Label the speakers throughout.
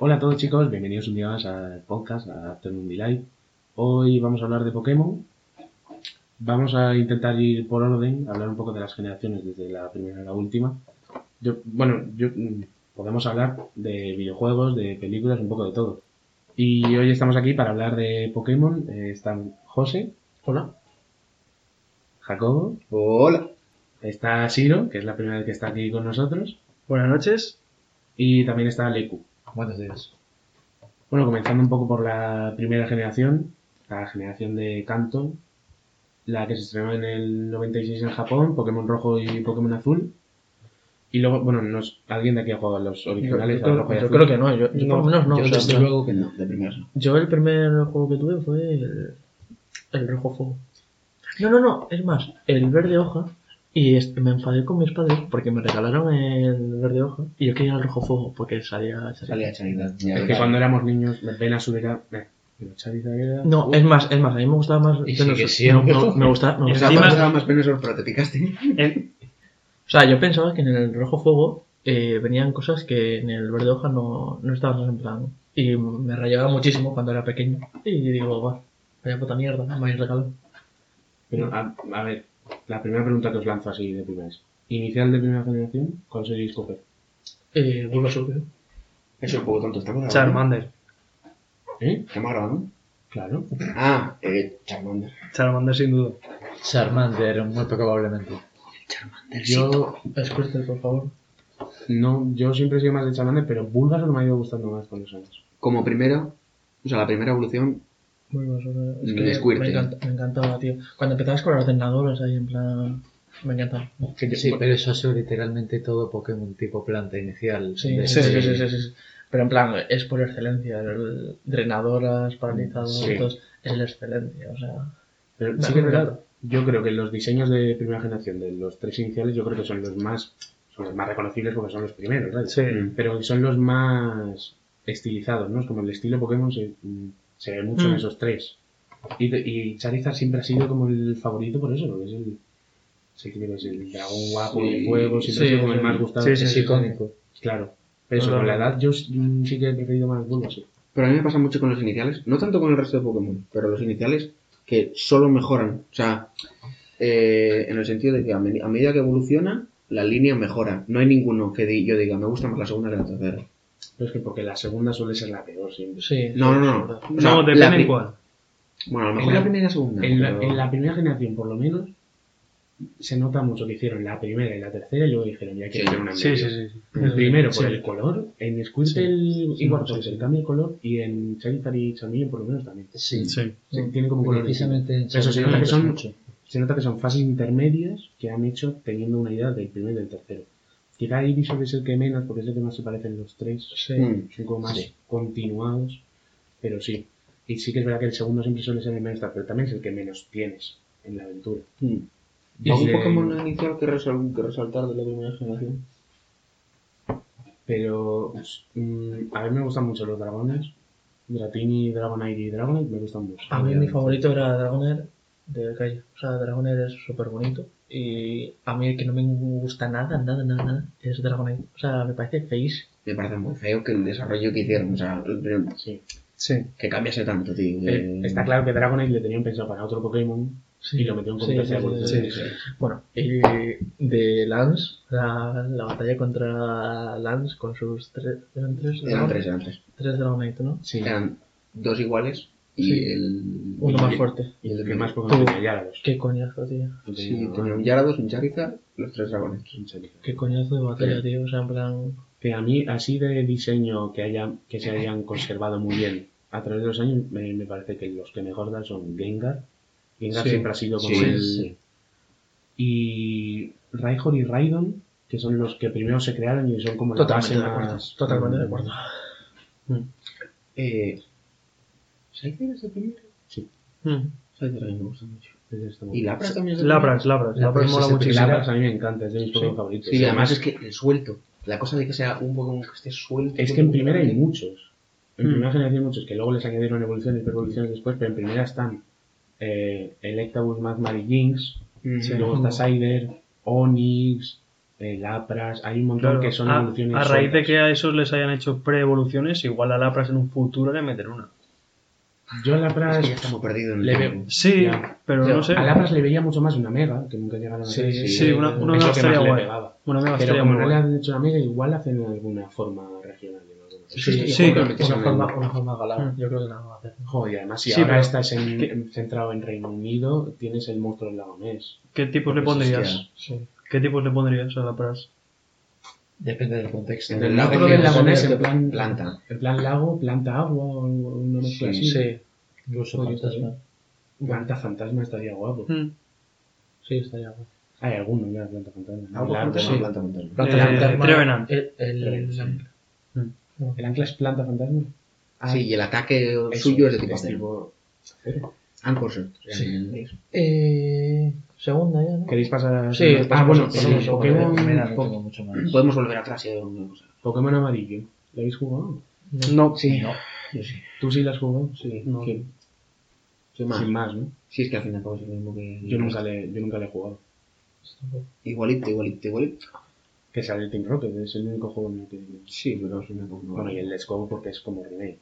Speaker 1: Hola a todos chicos, bienvenidos un día más al podcast, a Afternoon Delight. Hoy vamos a hablar de Pokémon. Vamos a intentar ir por orden, hablar un poco de las generaciones desde la primera a la última. Yo, bueno, yo, mm, podemos hablar de videojuegos, de películas, un poco de todo. Y hoy estamos aquí para hablar de Pokémon. Eh, están José. Hola. Jacobo.
Speaker 2: Hola.
Speaker 1: Está Siro, que es la primera vez que está aquí con nosotros.
Speaker 3: Buenas noches.
Speaker 1: Y también está Leku.
Speaker 4: Buenos días.
Speaker 1: Bueno, comenzando un poco por la primera generación, la generación de Kanto, la que se estrenó en el 96 en Japón, Pokémon Rojo y Pokémon Azul. Y luego, bueno, no es- ¿alguien de aquí ha jugado a los originales?
Speaker 3: yo
Speaker 1: a
Speaker 3: creo,
Speaker 1: Rojo y
Speaker 3: yo
Speaker 1: Azul?
Speaker 3: creo que no, yo, yo por lo menos no.
Speaker 2: Yo
Speaker 3: o sea,
Speaker 2: desde luego que no, de primeras no.
Speaker 3: yo el primer juego que tuve fue el, el rojo fuego. No, no, no, es más, el verde hoja. Y es- me enfadé con mis padres porque me regalaron el verde hoja y yo quería el rojo fuego porque salía.
Speaker 2: Salía Charizard. ya
Speaker 1: Es que cuando éramos niños, ven a subir a... eh, pero Charizard era...
Speaker 3: No, es más, es más, a mí me gustaba más.
Speaker 4: Y
Speaker 3: Venusaur.
Speaker 4: sigue siendo.
Speaker 3: Me, me gustaba, me gustaba más-
Speaker 2: era más Venusaur, pero te picaste.
Speaker 3: En- O sea, yo pensaba que en el rojo fuego eh, venían cosas que en el verde hoja no, no estaban en plan. Y me rayaba muchísimo cuando era pequeño. Y digo, va, vaya puta mierda, me habéis regalado.
Speaker 1: Pero, a, a ver, la primera pregunta que os lanzo así de primeras. Inicial de primera generación, ¿cuál sería escoger?
Speaker 3: Eh, Bulbasaur, creo.
Speaker 2: Eso es un poco tonto. ¿Estamos grabando?
Speaker 5: Charmander.
Speaker 1: ¿Eh?
Speaker 2: ¿Estamos grabando?
Speaker 1: Claro.
Speaker 2: Ah, eh, Charmander.
Speaker 5: Charmander sin duda.
Speaker 4: Charmander, muy probablemente.
Speaker 2: Charmander,
Speaker 1: Yo,
Speaker 3: Squirtle, por favor.
Speaker 1: no, yo siempre he sido más de Charmander, pero Bulbasaur me ha ido gustando más con los años.
Speaker 2: Como primera, o sea, la primera evolución,
Speaker 3: Bulbasaur, es que
Speaker 2: Squirtle.
Speaker 3: me, encanta- me encantaba, tío. Cuando empezabas con ordenadores ahí en plan. Me encantaba.
Speaker 1: Que yo-
Speaker 4: Sí, pero eso ha sido literalmente todo Pokémon tipo planta inicial.
Speaker 3: Sí, sí, sí, sí, sí, sí, sí. Pero en plan, es por excelencia. El drenadoras, paralizados,
Speaker 1: Sí.
Speaker 3: es la excelencia. O sea.
Speaker 1: Pero sí que es verdad.
Speaker 3: encanta.
Speaker 1: Yo creo que los diseños de primera generación de los tres iniciales, yo creo que son los más, son los más reconocibles porque son los primeros, ¿verdad?
Speaker 5: Sí.
Speaker 1: Pero son los más estilizados, ¿no? Es como el estilo Pokémon se, mm, se ve mucho en
Speaker 3: Mm.
Speaker 1: esos tres. Y, y Charizard siempre ha sido como el favorito por eso, porque es el, sí, que es el dragón guapo
Speaker 2: Sí.
Speaker 1: de fuego, siempre ha
Speaker 3: Sí,
Speaker 1: sido como el más gustado.
Speaker 5: Sí, sí,
Speaker 4: Es
Speaker 5: sí.
Speaker 4: icónico.
Speaker 1: Claro. Pero eso, con la edad yo mm, sí que he preferido más Bulbasaur.
Speaker 2: pero a mí me pasa mucho con los iniciales, no tanto con el resto de Pokémon, pero los iniciales que solo mejoran. O sea, eh, en el sentido de que a, me- a medida que evoluciona, la línea mejora. No hay ninguno que di- yo diga, me gusta más la segunda que la tercera.
Speaker 1: Pero es que porque la segunda suele ser la peor siempre.
Speaker 3: Sí.
Speaker 2: No,
Speaker 3: sí,
Speaker 2: no, no.
Speaker 3: verdad.
Speaker 2: O sea,
Speaker 5: no,
Speaker 2: la
Speaker 5: depende en cuál.
Speaker 2: Bueno, a lo mejor
Speaker 1: En la-
Speaker 2: la primera y la segunda.
Speaker 1: En la,
Speaker 2: pero-
Speaker 1: en la primera generación, por lo menos, se nota mucho que hicieron la primera y la tercera y luego dijeron, ya quiero
Speaker 2: Sí.
Speaker 1: hacer una
Speaker 5: Sí, sí, sí. sí.
Speaker 1: Primero por el color, en Squirtle
Speaker 3: Sí.
Speaker 1: y Wartortle se le cambia el color y en Charizard y Charmeleon por lo menos también.
Speaker 4: Sí.
Speaker 5: Sí.
Speaker 1: Sí, tienen como color
Speaker 4: Precisamente en
Speaker 1: Pero eso se nota que son,
Speaker 4: mucho.
Speaker 1: se nota que son fases intermedias que han hecho teniendo una idea del primero y del tercero. Quizá Ivysaur es el que menos, porque es el que más se parecen los tres.
Speaker 3: Sí.
Speaker 2: Mm.
Speaker 1: Son como más
Speaker 4: Sí.
Speaker 1: continuados, pero sí. Y sí que es verdad que el segundo siempre suele ser el menos, pero también es el que menos tienes en la aventura.
Speaker 2: Mm.
Speaker 1: Y
Speaker 2: ¿Algún
Speaker 1: le-
Speaker 2: Pokémon inicial que, resal- que resaltar de la primera generación?
Speaker 1: Pero pues, mm, a mí me gustan mucho los dragones. Dratini, Dragonite y Dragonite me gustan mucho.
Speaker 3: A mí mi favorito era Dragonair de calle. O sea, Dragonair es súper bonito. Y a mí el que no me gusta nada, nada, nada, nada, es Dragonite. O sea, me parece feísimo.
Speaker 2: Me parece muy feo que el desarrollo que hicieron, o sea, el-
Speaker 1: Sí.
Speaker 5: Sí.
Speaker 2: que cambiase tanto, tío.
Speaker 1: Eh,
Speaker 2: que-
Speaker 1: está claro que Dragonite le tenían pensado para otro Pokémon
Speaker 3: Sí.
Speaker 1: y lo metieron con
Speaker 3: Sí,
Speaker 1: tercera
Speaker 3: sí, sí,
Speaker 1: evolución.
Speaker 3: sí, sí. Bueno, y de Lance, la, la batalla contra Lance con sus tres. ¿Eran tres?
Speaker 2: Eran tres, eran tres.
Speaker 3: Tres Dragonite, ¿no?
Speaker 1: Sí.
Speaker 2: Eran dos iguales y
Speaker 3: Sí.
Speaker 2: el...
Speaker 3: Uno
Speaker 2: y-
Speaker 3: más fuerte.
Speaker 1: Y el que más. Pokémon tenía Gyarados.
Speaker 3: Qué coñazo, tío.
Speaker 2: Sí, tenía un Gyarados, un Charizard, los tres dragones.
Speaker 1: Un Charizard.
Speaker 3: Qué coñazo de batalla,
Speaker 2: Sí.
Speaker 3: tío. O sea, en plan.
Speaker 1: Que a mí, así de diseño que, haya, que se hayan conservado muy bien a través de los años, me, me parece que los que mejor dan son Gengar. Gengar
Speaker 3: Sí.
Speaker 1: siempre ha sido como
Speaker 2: Sí,
Speaker 1: el...
Speaker 4: sí.
Speaker 1: Y Raihor y Raidon, que son los que primero se crearon y son como la
Speaker 3: Totalmente
Speaker 1: base
Speaker 3: de acuerdo.
Speaker 1: más...
Speaker 3: Totalmente de acuerdo.
Speaker 2: Eh, ¿Scyther es el primero?
Speaker 1: Sí.
Speaker 3: Mm.
Speaker 2: Scyther a mí me gusta mucho. ¿Y Lapras también es el
Speaker 5: Labras, Labras.
Speaker 4: Labras
Speaker 5: Labras mola muchísimo.
Speaker 1: Lapras a mí me encanta, es de mis Pokémon favoritos.
Speaker 2: Sí, además es que el suelto. La cosa de que sea un Pokémon que esté suelto.
Speaker 1: Es que en primera hay muchos. En
Speaker 5: Mm.
Speaker 1: primera generación hay muchos, que luego les añadieron evoluciones y evoluciones después, pero en primera están eh, Electabuzz, Magmar y Jinx,
Speaker 2: Mm.
Speaker 1: luego está Cider, Onix, eh, Lapras, hay un montón
Speaker 5: Claro,
Speaker 1: que son
Speaker 5: a,
Speaker 1: evoluciones.
Speaker 5: a raíz de que a esos les hayan hecho pre-evoluciones, igual a Lapras en un futuro le meten una.
Speaker 1: Yo a
Speaker 2: Es
Speaker 1: Lapras.
Speaker 2: que ya estamos perdidos en el
Speaker 1: le
Speaker 2: tiempo.
Speaker 1: veo.
Speaker 5: Sí,
Speaker 1: Ya.
Speaker 5: pero
Speaker 3: Yo-
Speaker 5: no sé.
Speaker 1: A Lapras le veía mucho más una mega, que nunca llegaron a
Speaker 3: Sí,
Speaker 1: ser.
Speaker 3: sí,
Speaker 5: Sí, una, una mega estaría guay.
Speaker 1: pegaba.
Speaker 5: Una mega
Speaker 1: Pero
Speaker 5: estaría
Speaker 1: como
Speaker 5: muy
Speaker 1: no le
Speaker 5: guay.
Speaker 1: han hecho una mega, igual hacen alguna forma regional.
Speaker 3: Sí,
Speaker 5: sí,
Speaker 2: seguramente
Speaker 3: una, forma, una forma galán.
Speaker 5: Mm.
Speaker 3: Yo creo que nada va a hacer.
Speaker 1: Joder, y además, si
Speaker 5: Sí,
Speaker 1: ahora
Speaker 5: pero-
Speaker 1: estás en- en- centrado en Reino Unido, tienes el monstruo del lago Ness.
Speaker 5: ¿Qué tipos le pondrías?
Speaker 3: Sí.
Speaker 5: ¿Qué tipos le pondrías a Lapras?
Speaker 4: Depende del contexto.
Speaker 2: En
Speaker 1: El
Speaker 2: el lago
Speaker 1: del lago en plan.
Speaker 2: planta.
Speaker 1: En plan lago, planta agua o una mezcla
Speaker 2: Sí,
Speaker 1: así.
Speaker 3: Sí,
Speaker 4: Incluso fantasma.
Speaker 1: Planta fantasma estaría guapo.
Speaker 5: Mm.
Speaker 3: sí, estaría guay.
Speaker 1: Hay alguno ya, planta fantasma.
Speaker 2: Algo
Speaker 1: El
Speaker 2: fantasma,
Speaker 1: ancla-
Speaker 2: planta fantasma.
Speaker 3: Planta
Speaker 5: Eh,
Speaker 3: fantasma,
Speaker 5: Trevenant.
Speaker 3: El, el,
Speaker 1: Trevenant, sí.
Speaker 3: el-
Speaker 5: Mm.
Speaker 1: ¿El ancla es planta fantasma? Ah,
Speaker 2: Sí, y el ataque
Speaker 1: eso,
Speaker 2: suyo es de tipo acero. Anchor
Speaker 3: Sí. Eh, segunda ya, ¿no?
Speaker 1: ¿Queréis pasar a.?
Speaker 3: Sí,
Speaker 1: ah, bueno, sí,
Speaker 3: a-
Speaker 1: Pokémon,
Speaker 4: mucho más.
Speaker 2: Podemos volver atrás si hay alguna cosa.
Speaker 1: Pokémon amarillo. ¿Lo habéis jugado?
Speaker 5: No,
Speaker 2: Sí,
Speaker 4: No.
Speaker 2: yo sí.
Speaker 1: ¿Tú sí lo has jugado?
Speaker 2: Sí,
Speaker 5: No.
Speaker 2: sí. Sin más.
Speaker 1: Sin más, ¿no?
Speaker 2: Sí, es que al fin y al cabo es lo mismo que.
Speaker 1: Yo nunca le, yo nunca le he jugado.
Speaker 2: Igualito, igualito, igualito.
Speaker 1: Que sale el Team Rocket, es el único juego en el que.
Speaker 2: Sí, pero es cosa.
Speaker 1: Bueno, y el Let's Go porque es como remake.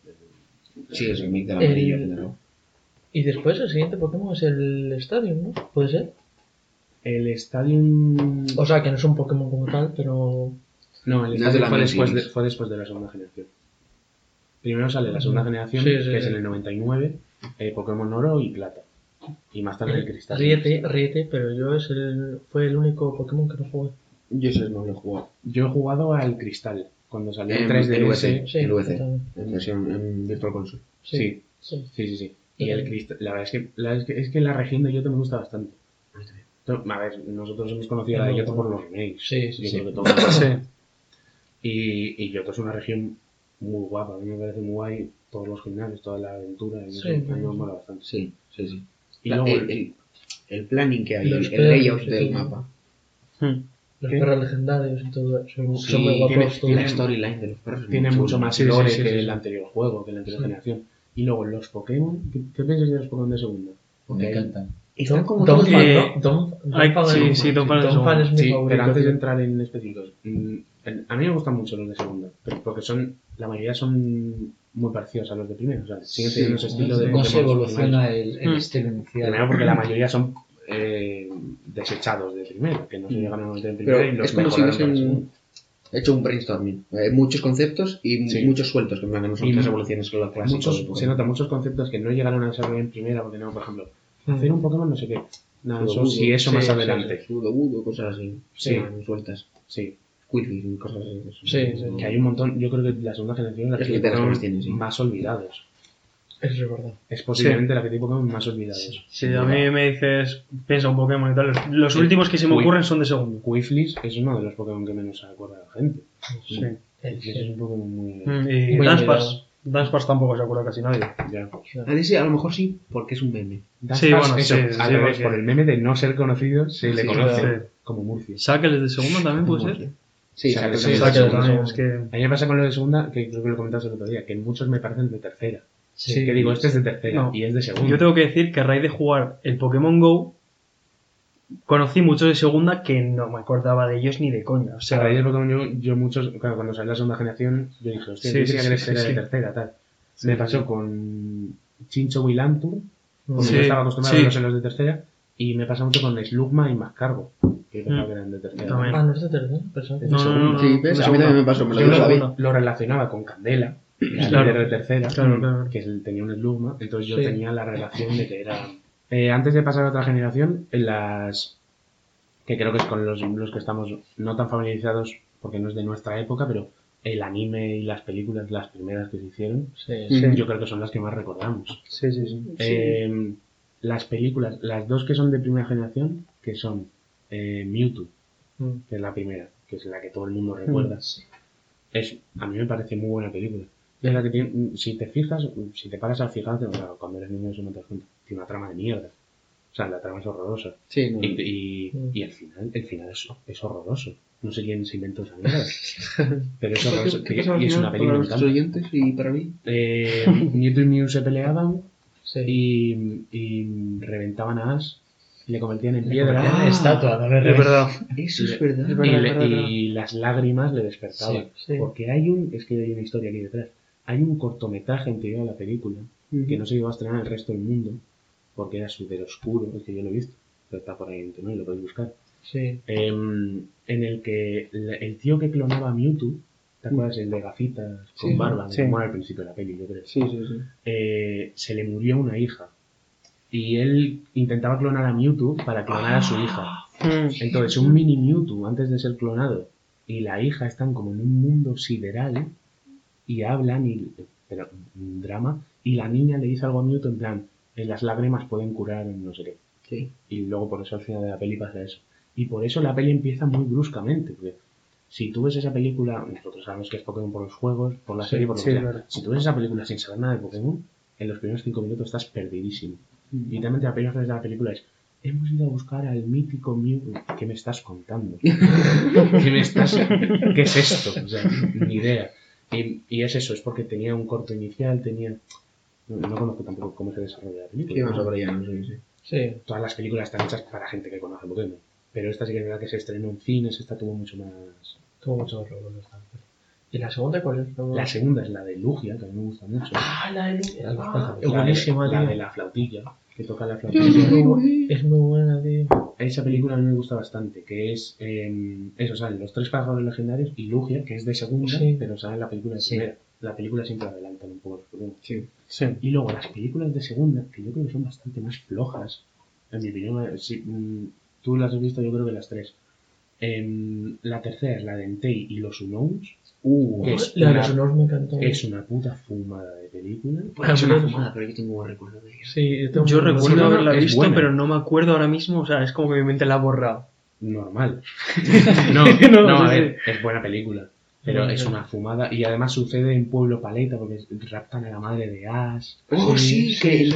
Speaker 2: Sí, es el remake del
Speaker 3: El-
Speaker 2: amarillo fin y
Speaker 3: después el siguiente Pokémon es el Stadium, ¿no? ¿Puede ser?
Speaker 1: El Stadium.
Speaker 3: O sea, que no es un Pokémon como tal, pero...
Speaker 1: No, el Stadium
Speaker 2: de
Speaker 1: fue, después de,
Speaker 2: Series.
Speaker 1: fue después de la segunda generación. Primero sale la segunda generación,
Speaker 3: Sí, sí,
Speaker 1: que es en el 99, eh, Pokémon Oro y Plata. Y más tarde el Cristal.
Speaker 3: Ríete, ríete, pero yo es el, fue el único Pokémon que no jugué.
Speaker 2: Yo ese no lo he jugado.
Speaker 1: Yo he jugado al Cristal, cuando salió el
Speaker 2: En
Speaker 1: 3DS.
Speaker 2: LVC.
Speaker 3: Sí,
Speaker 2: el VC.
Speaker 3: también.
Speaker 2: En versión en Virtual Console.
Speaker 1: Sí, sí,
Speaker 3: sí.
Speaker 1: sí, sí. Y el Cristal, la verdad es que, la, es que, es que la región de Yoto me gusta bastante. To- A ver, nosotros hemos conocido la de
Speaker 3: Muy
Speaker 1: Yoto por los remakes.
Speaker 3: Sí, sí,
Speaker 1: Yo
Speaker 3: sí.
Speaker 1: creo que todo.
Speaker 5: Sí.
Speaker 1: Y, y Yoto es una región muy guapa, a mí me parece muy guay todos los gimnasios, toda la aventura, y eso
Speaker 3: Sí,
Speaker 1: a me mola bastante.
Speaker 2: Sí, sí, sí.
Speaker 1: Y
Speaker 2: La-
Speaker 1: luego
Speaker 2: el, el, el planning que hay,
Speaker 3: Los
Speaker 2: el, layout del mapa.
Speaker 5: Mm.
Speaker 3: Los
Speaker 1: ¿Qué?
Speaker 3: perros legendarios y todo eso. Son,
Speaker 2: Sí,
Speaker 3: son muy guapos
Speaker 1: tiene-
Speaker 2: la storyline de los perros.
Speaker 1: tiene mucho más
Speaker 3: Sí, sí,
Speaker 1: lore
Speaker 3: sí,
Speaker 1: que
Speaker 3: sí,
Speaker 1: el
Speaker 3: sí.
Speaker 1: anterior juego, que la anterior
Speaker 3: Sí.
Speaker 1: generación. Y luego los Pokémon, ¿qué, qué pensáis de los Pokémon de segunda?
Speaker 4: Me encantan.
Speaker 2: Están como
Speaker 3: Don
Speaker 2: todos
Speaker 5: eh, sí, sí, Don Fan es
Speaker 3: Don Fan es mi
Speaker 1: Sí,
Speaker 3: favorito.
Speaker 1: pero antes de entrar en específicos, mm, a mí me gustan mucho los de segunda, pero porque son, la mayoría son muy parecidos a los de primera, o sea, siguen
Speaker 2: Sí,
Speaker 1: teniendo ese estilo de
Speaker 4: no se
Speaker 1: Pokémon
Speaker 4: evoluciona el, el
Speaker 5: Mm.
Speaker 4: estilo inicial.
Speaker 1: Primero porque la mayoría son eh, desechados de primera, que no se llegan a meter en
Speaker 2: Pero
Speaker 1: primera y los
Speaker 2: es como si
Speaker 1: mejoraron para
Speaker 2: hubiesen
Speaker 1: segunda.
Speaker 2: hecho un brainstorming. Hay muchos conceptos y
Speaker 1: Sí.
Speaker 2: muchos sueltos, que no son
Speaker 1: Y
Speaker 2: tres evoluciones con la clásica.
Speaker 1: Muchos, se nota muchos conceptos que no llegaron a desarrollar en primera, porque no, por ejemplo,
Speaker 3: Mm.
Speaker 1: hacer un Pokémon no sé qué. Nada, eso sí, eso
Speaker 3: sí,
Speaker 1: más
Speaker 3: sí,
Speaker 1: adelante.
Speaker 2: Sudo, budo, cosas así.
Speaker 1: Sí.
Speaker 2: Sí. Sueltas.
Speaker 1: Sí,
Speaker 2: Quilly y cosas así.
Speaker 3: Sí, sí.
Speaker 1: que hay un montón, yo creo que la segunda generación es la
Speaker 2: Es
Speaker 1: que
Speaker 2: que
Speaker 1: tiene
Speaker 2: sí.
Speaker 1: más olvidados.
Speaker 3: Eso es verdad.
Speaker 1: Es posiblemente la que tiene Pokémon más olvidados.
Speaker 5: Si a mí me dices, piensa un Pokémon y tal, los, los
Speaker 1: Sí.
Speaker 5: últimos que se me ocurren son de segundo.
Speaker 1: Quiflis es uno de los Pokémon que menos se acuerda la gente.
Speaker 5: Sí.
Speaker 1: Es un Pokémon muy...
Speaker 5: Mm, Y
Speaker 3: Muy.
Speaker 5: Dunsparce tampoco se acuerda casi nadie.
Speaker 1: Ya.
Speaker 2: A ver, sí, a lo mejor sí, porque es un meme.
Speaker 5: Sí, bueno,
Speaker 1: eso,
Speaker 5: sí, sí, porque-
Speaker 1: por el meme de no ser conocido, se le
Speaker 2: Sí,
Speaker 1: conoce como Murcia.
Speaker 5: Sáqueles de segundo también puede ser.
Speaker 2: Sí,
Speaker 1: sí,
Speaker 5: Sáqueles que...
Speaker 1: A mí me pasa con lo de segunda, que creo que lo comentaste el otro día, que muchos me parecen de tercera.
Speaker 3: Sí.
Speaker 1: Que digo, este es de tercera
Speaker 5: No.
Speaker 1: y es de segunda.
Speaker 5: Yo tengo que decir que a raíz de jugar el Pokémon Go, conocí muchos de segunda que no me acordaba de ellos ni de coña. O sea,
Speaker 1: a raíz de Pokémon yo, yo muchos, claro, cuando salió la segunda generación, yo dije, hostia,
Speaker 5: Sí,
Speaker 1: yo
Speaker 5: sí,
Speaker 1: que
Speaker 5: sí,
Speaker 1: era
Speaker 5: sí.
Speaker 1: de tercera, tal.
Speaker 5: Sí,
Speaker 1: me pasó
Speaker 5: sí.
Speaker 1: con Chincho Wilantur, como
Speaker 5: Sí,
Speaker 1: yo estaba acostumbrado
Speaker 5: sí.
Speaker 1: a verlos en los de tercera, y me pasa mucho con Slugma y Mascargo, que pensaba
Speaker 5: Mm.
Speaker 1: que eran de tercera.
Speaker 5: También.
Speaker 3: Ah, no es de tercera, que
Speaker 5: No, no, no, no.
Speaker 2: Sí, a mí también me pasó, me lo
Speaker 1: lo relacionaba con Candela, la
Speaker 5: Claro.
Speaker 1: de tercera,
Speaker 5: Claro, claro.
Speaker 1: que tenía un Slugma, entonces yo
Speaker 3: Sí.
Speaker 1: tenía la relación de que era... Eh, antes de pasar a otra generación, en las... que creo que es con los, los que estamos no tan familiarizados, porque no es de nuestra época, pero el anime y las películas, las primeras que se hicieron,
Speaker 3: Sí,
Speaker 2: Sí.
Speaker 3: sí.
Speaker 1: yo creo que son las que más recordamos.
Speaker 5: Sí, sí, sí.
Speaker 1: Eh, las películas, las dos que son de primera generación, que son eh, Mewtwo,
Speaker 5: Mm.
Speaker 1: que es la primera, que es la que todo el mundo recuerda. Es, a mí me parece muy buena película. Y es la que tiene, si te fijas, si te paras a fijarte, bueno, cuando eres niño eso no te das cuenta, tiene una trama de mierda. O sea, la trama es horrorosa.
Speaker 2: Sí, no.
Speaker 1: Y, y, y el final, el final es, es horroroso. No sé quién se inventó esa mierda. Pero es horroroso.
Speaker 2: ¿Qué pasa al
Speaker 1: Y es una película
Speaker 2: para
Speaker 1: encanta.
Speaker 2: oyentes y para mí?
Speaker 1: Eh, Mewtwo y Mew se peleaban
Speaker 3: Sí.
Speaker 1: y, y reventaban a Ash le convertían en
Speaker 4: Le
Speaker 1: piedra
Speaker 4: convertían en estatua, no le
Speaker 5: Es verdad.
Speaker 2: Eso
Speaker 1: Y
Speaker 2: es verdad.
Speaker 1: Y, le-
Speaker 5: es verdad,
Speaker 1: y las lágrimas le despertaban.
Speaker 3: Sí.
Speaker 1: Porque hay un, es que hay una historia aquí detrás. Hay un cortometraje anterior a la película que no se iba a estrenar en el resto del mundo porque era súper oscuro, es que yo lo he visto, pero está por ahí en internet, lo podéis buscar.
Speaker 3: Sí.
Speaker 1: Em, en el que el tío que clonaba a Mewtwo, ¿te acuerdas? El de gafitas con
Speaker 2: Sí,
Speaker 1: barba,
Speaker 5: sí.
Speaker 1: como era al principio de la peli, yo creo.
Speaker 2: Sí, sí, sí.
Speaker 1: Eh, se le murió una hija. Y él intentaba clonar a Mewtwo para clonar a su hija.
Speaker 5: Mm.
Speaker 1: Entonces, un mini Mewtwo antes de ser clonado y la hija están como en un mundo sideral y hablan y pero un drama y la niña le dice algo a Mewtwo en plan "En las lágrimas pueden curar no sé qué
Speaker 2: Sí.
Speaker 1: y luego por eso al final de la peli pasa eso y por eso la peli empieza muy bruscamente porque si tú ves esa película nosotros sabemos que es Pokémon por los juegos por la
Speaker 5: Sí,
Speaker 1: serie por lo
Speaker 5: sí,
Speaker 1: que sea si tú ves esa película sin saber nada de Pokémon en los primeros cinco minutos estás perdidísimo y literalmente la primera frase de la película es Hemos ido a buscar al mítico Mew. ¿Qué me estás contando? ¿Qué me estás.? ¿Qué es esto? O sea, ni idea. Y, y es eso, es porque tenía un corto inicial, tenía. No, no conozco tampoco cómo se desarrolla la película.
Speaker 2: Sí, vamos
Speaker 1: ¿no?
Speaker 2: sobre ella, no sé, sí.
Speaker 3: Sí.
Speaker 1: Todas las películas están hechas para gente que conoce Pokémon. Pero esta sí que es verdad que se estrenó en cines, esta tuvo mucho más.
Speaker 3: Tuvo mucho más revuelo esta. ¿Y la segunda cuál es? No-
Speaker 1: La segunda es la de Lugia, que a mí me gusta mucho.
Speaker 3: Ah, la de Lu-
Speaker 4: Era los
Speaker 3: Ah, es
Speaker 1: La
Speaker 3: buenísima,
Speaker 1: de la flautilla, que toca la
Speaker 3: Es
Speaker 1: flautilla.
Speaker 3: muy, bu- es muy buena, tío.
Speaker 1: Esa película a mí me gusta bastante, que es, eh, eso, salen los tres pájaros legendarios y Lugia, que es de segunda,
Speaker 3: Sí.
Speaker 1: pero sale la película de
Speaker 4: Sí.
Speaker 1: primera. La película siempre adelantan un poco los.
Speaker 2: Sí.
Speaker 5: Sí.
Speaker 1: Y luego las películas de segunda, que yo creo que son bastante más flojas, en mi opinión, eh, sí, mm, tú las has visto yo creo que las tres. Em, la tercera es la de Entei y los Unknowns,
Speaker 2: Uh,
Speaker 1: es
Speaker 3: La de
Speaker 1: una,
Speaker 3: los honores me encantó.
Speaker 1: es una puta fumada de película.
Speaker 2: es una fumada, pero yo tengo buen recuerdo de ella.
Speaker 3: Sí, yo,
Speaker 5: recuerdo haberla visto,
Speaker 1: buena.
Speaker 5: pero no me acuerdo ahora mismo. O sea, es como que mi mente la ha borrado.
Speaker 1: normal. No,
Speaker 5: No,
Speaker 1: no, a
Speaker 5: sí,
Speaker 1: ver, es buena película. Pero es una fumada. Y además sucede en Pueblo Paleta porque raptan a la madre de Ash.
Speaker 2: Oh, sí,
Speaker 3: Sí,
Speaker 2: que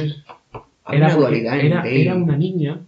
Speaker 1: Era,
Speaker 2: una dualidad
Speaker 1: era una niña